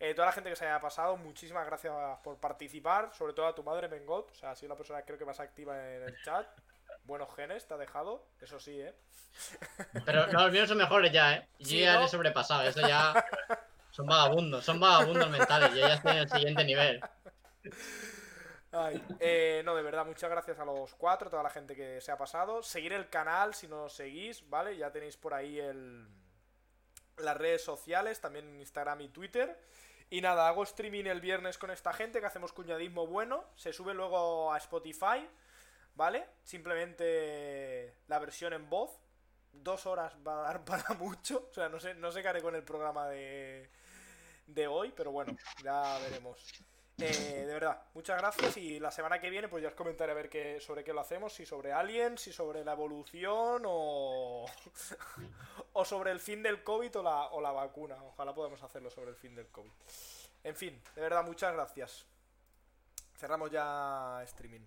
Eh, toda la gente que se haya pasado, muchísimas gracias por participar. Sobre todo a tu madre, Mengot. O sea, ha sido la persona creo que más activa en el chat. Buenos genes, te ha dejado. Eso sí, ¿eh? Pero no, los míos son mejores ya, ¿eh? Yo Sí, ya ¿no? le he sobrepasado. Eso ya. Son vagabundos, son vagabundos mentales. Yo ya estoy en el siguiente nivel. Eh, no, de verdad, muchas gracias a los cuatro, toda la gente que se ha pasado. Seguir el canal si no seguís, ¿vale? Ya tenéis por ahí el, las redes sociales, también Instagram y Twitter. Y nada, hago streaming el viernes con esta gente que hacemos cuñadismo bueno. Se sube luego a Spotify, ¿vale? Simplemente la versión en voz. Dos horas va a dar para mucho. O sea, no sé, no sé qué haré con el programa de, de hoy, pero bueno, ya veremos. Eh, de verdad, muchas gracias y la semana que viene pues ya os comentaré a ver qué, sobre qué lo hacemos, si sobre aliens, si sobre la evolución o, o sobre el fin del COVID o la, o la vacuna. Ojalá podamos hacerlo sobre el fin del COVID. En fin, de verdad, muchas gracias. Cerramos ya streaming.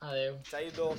Adeu. Chaito.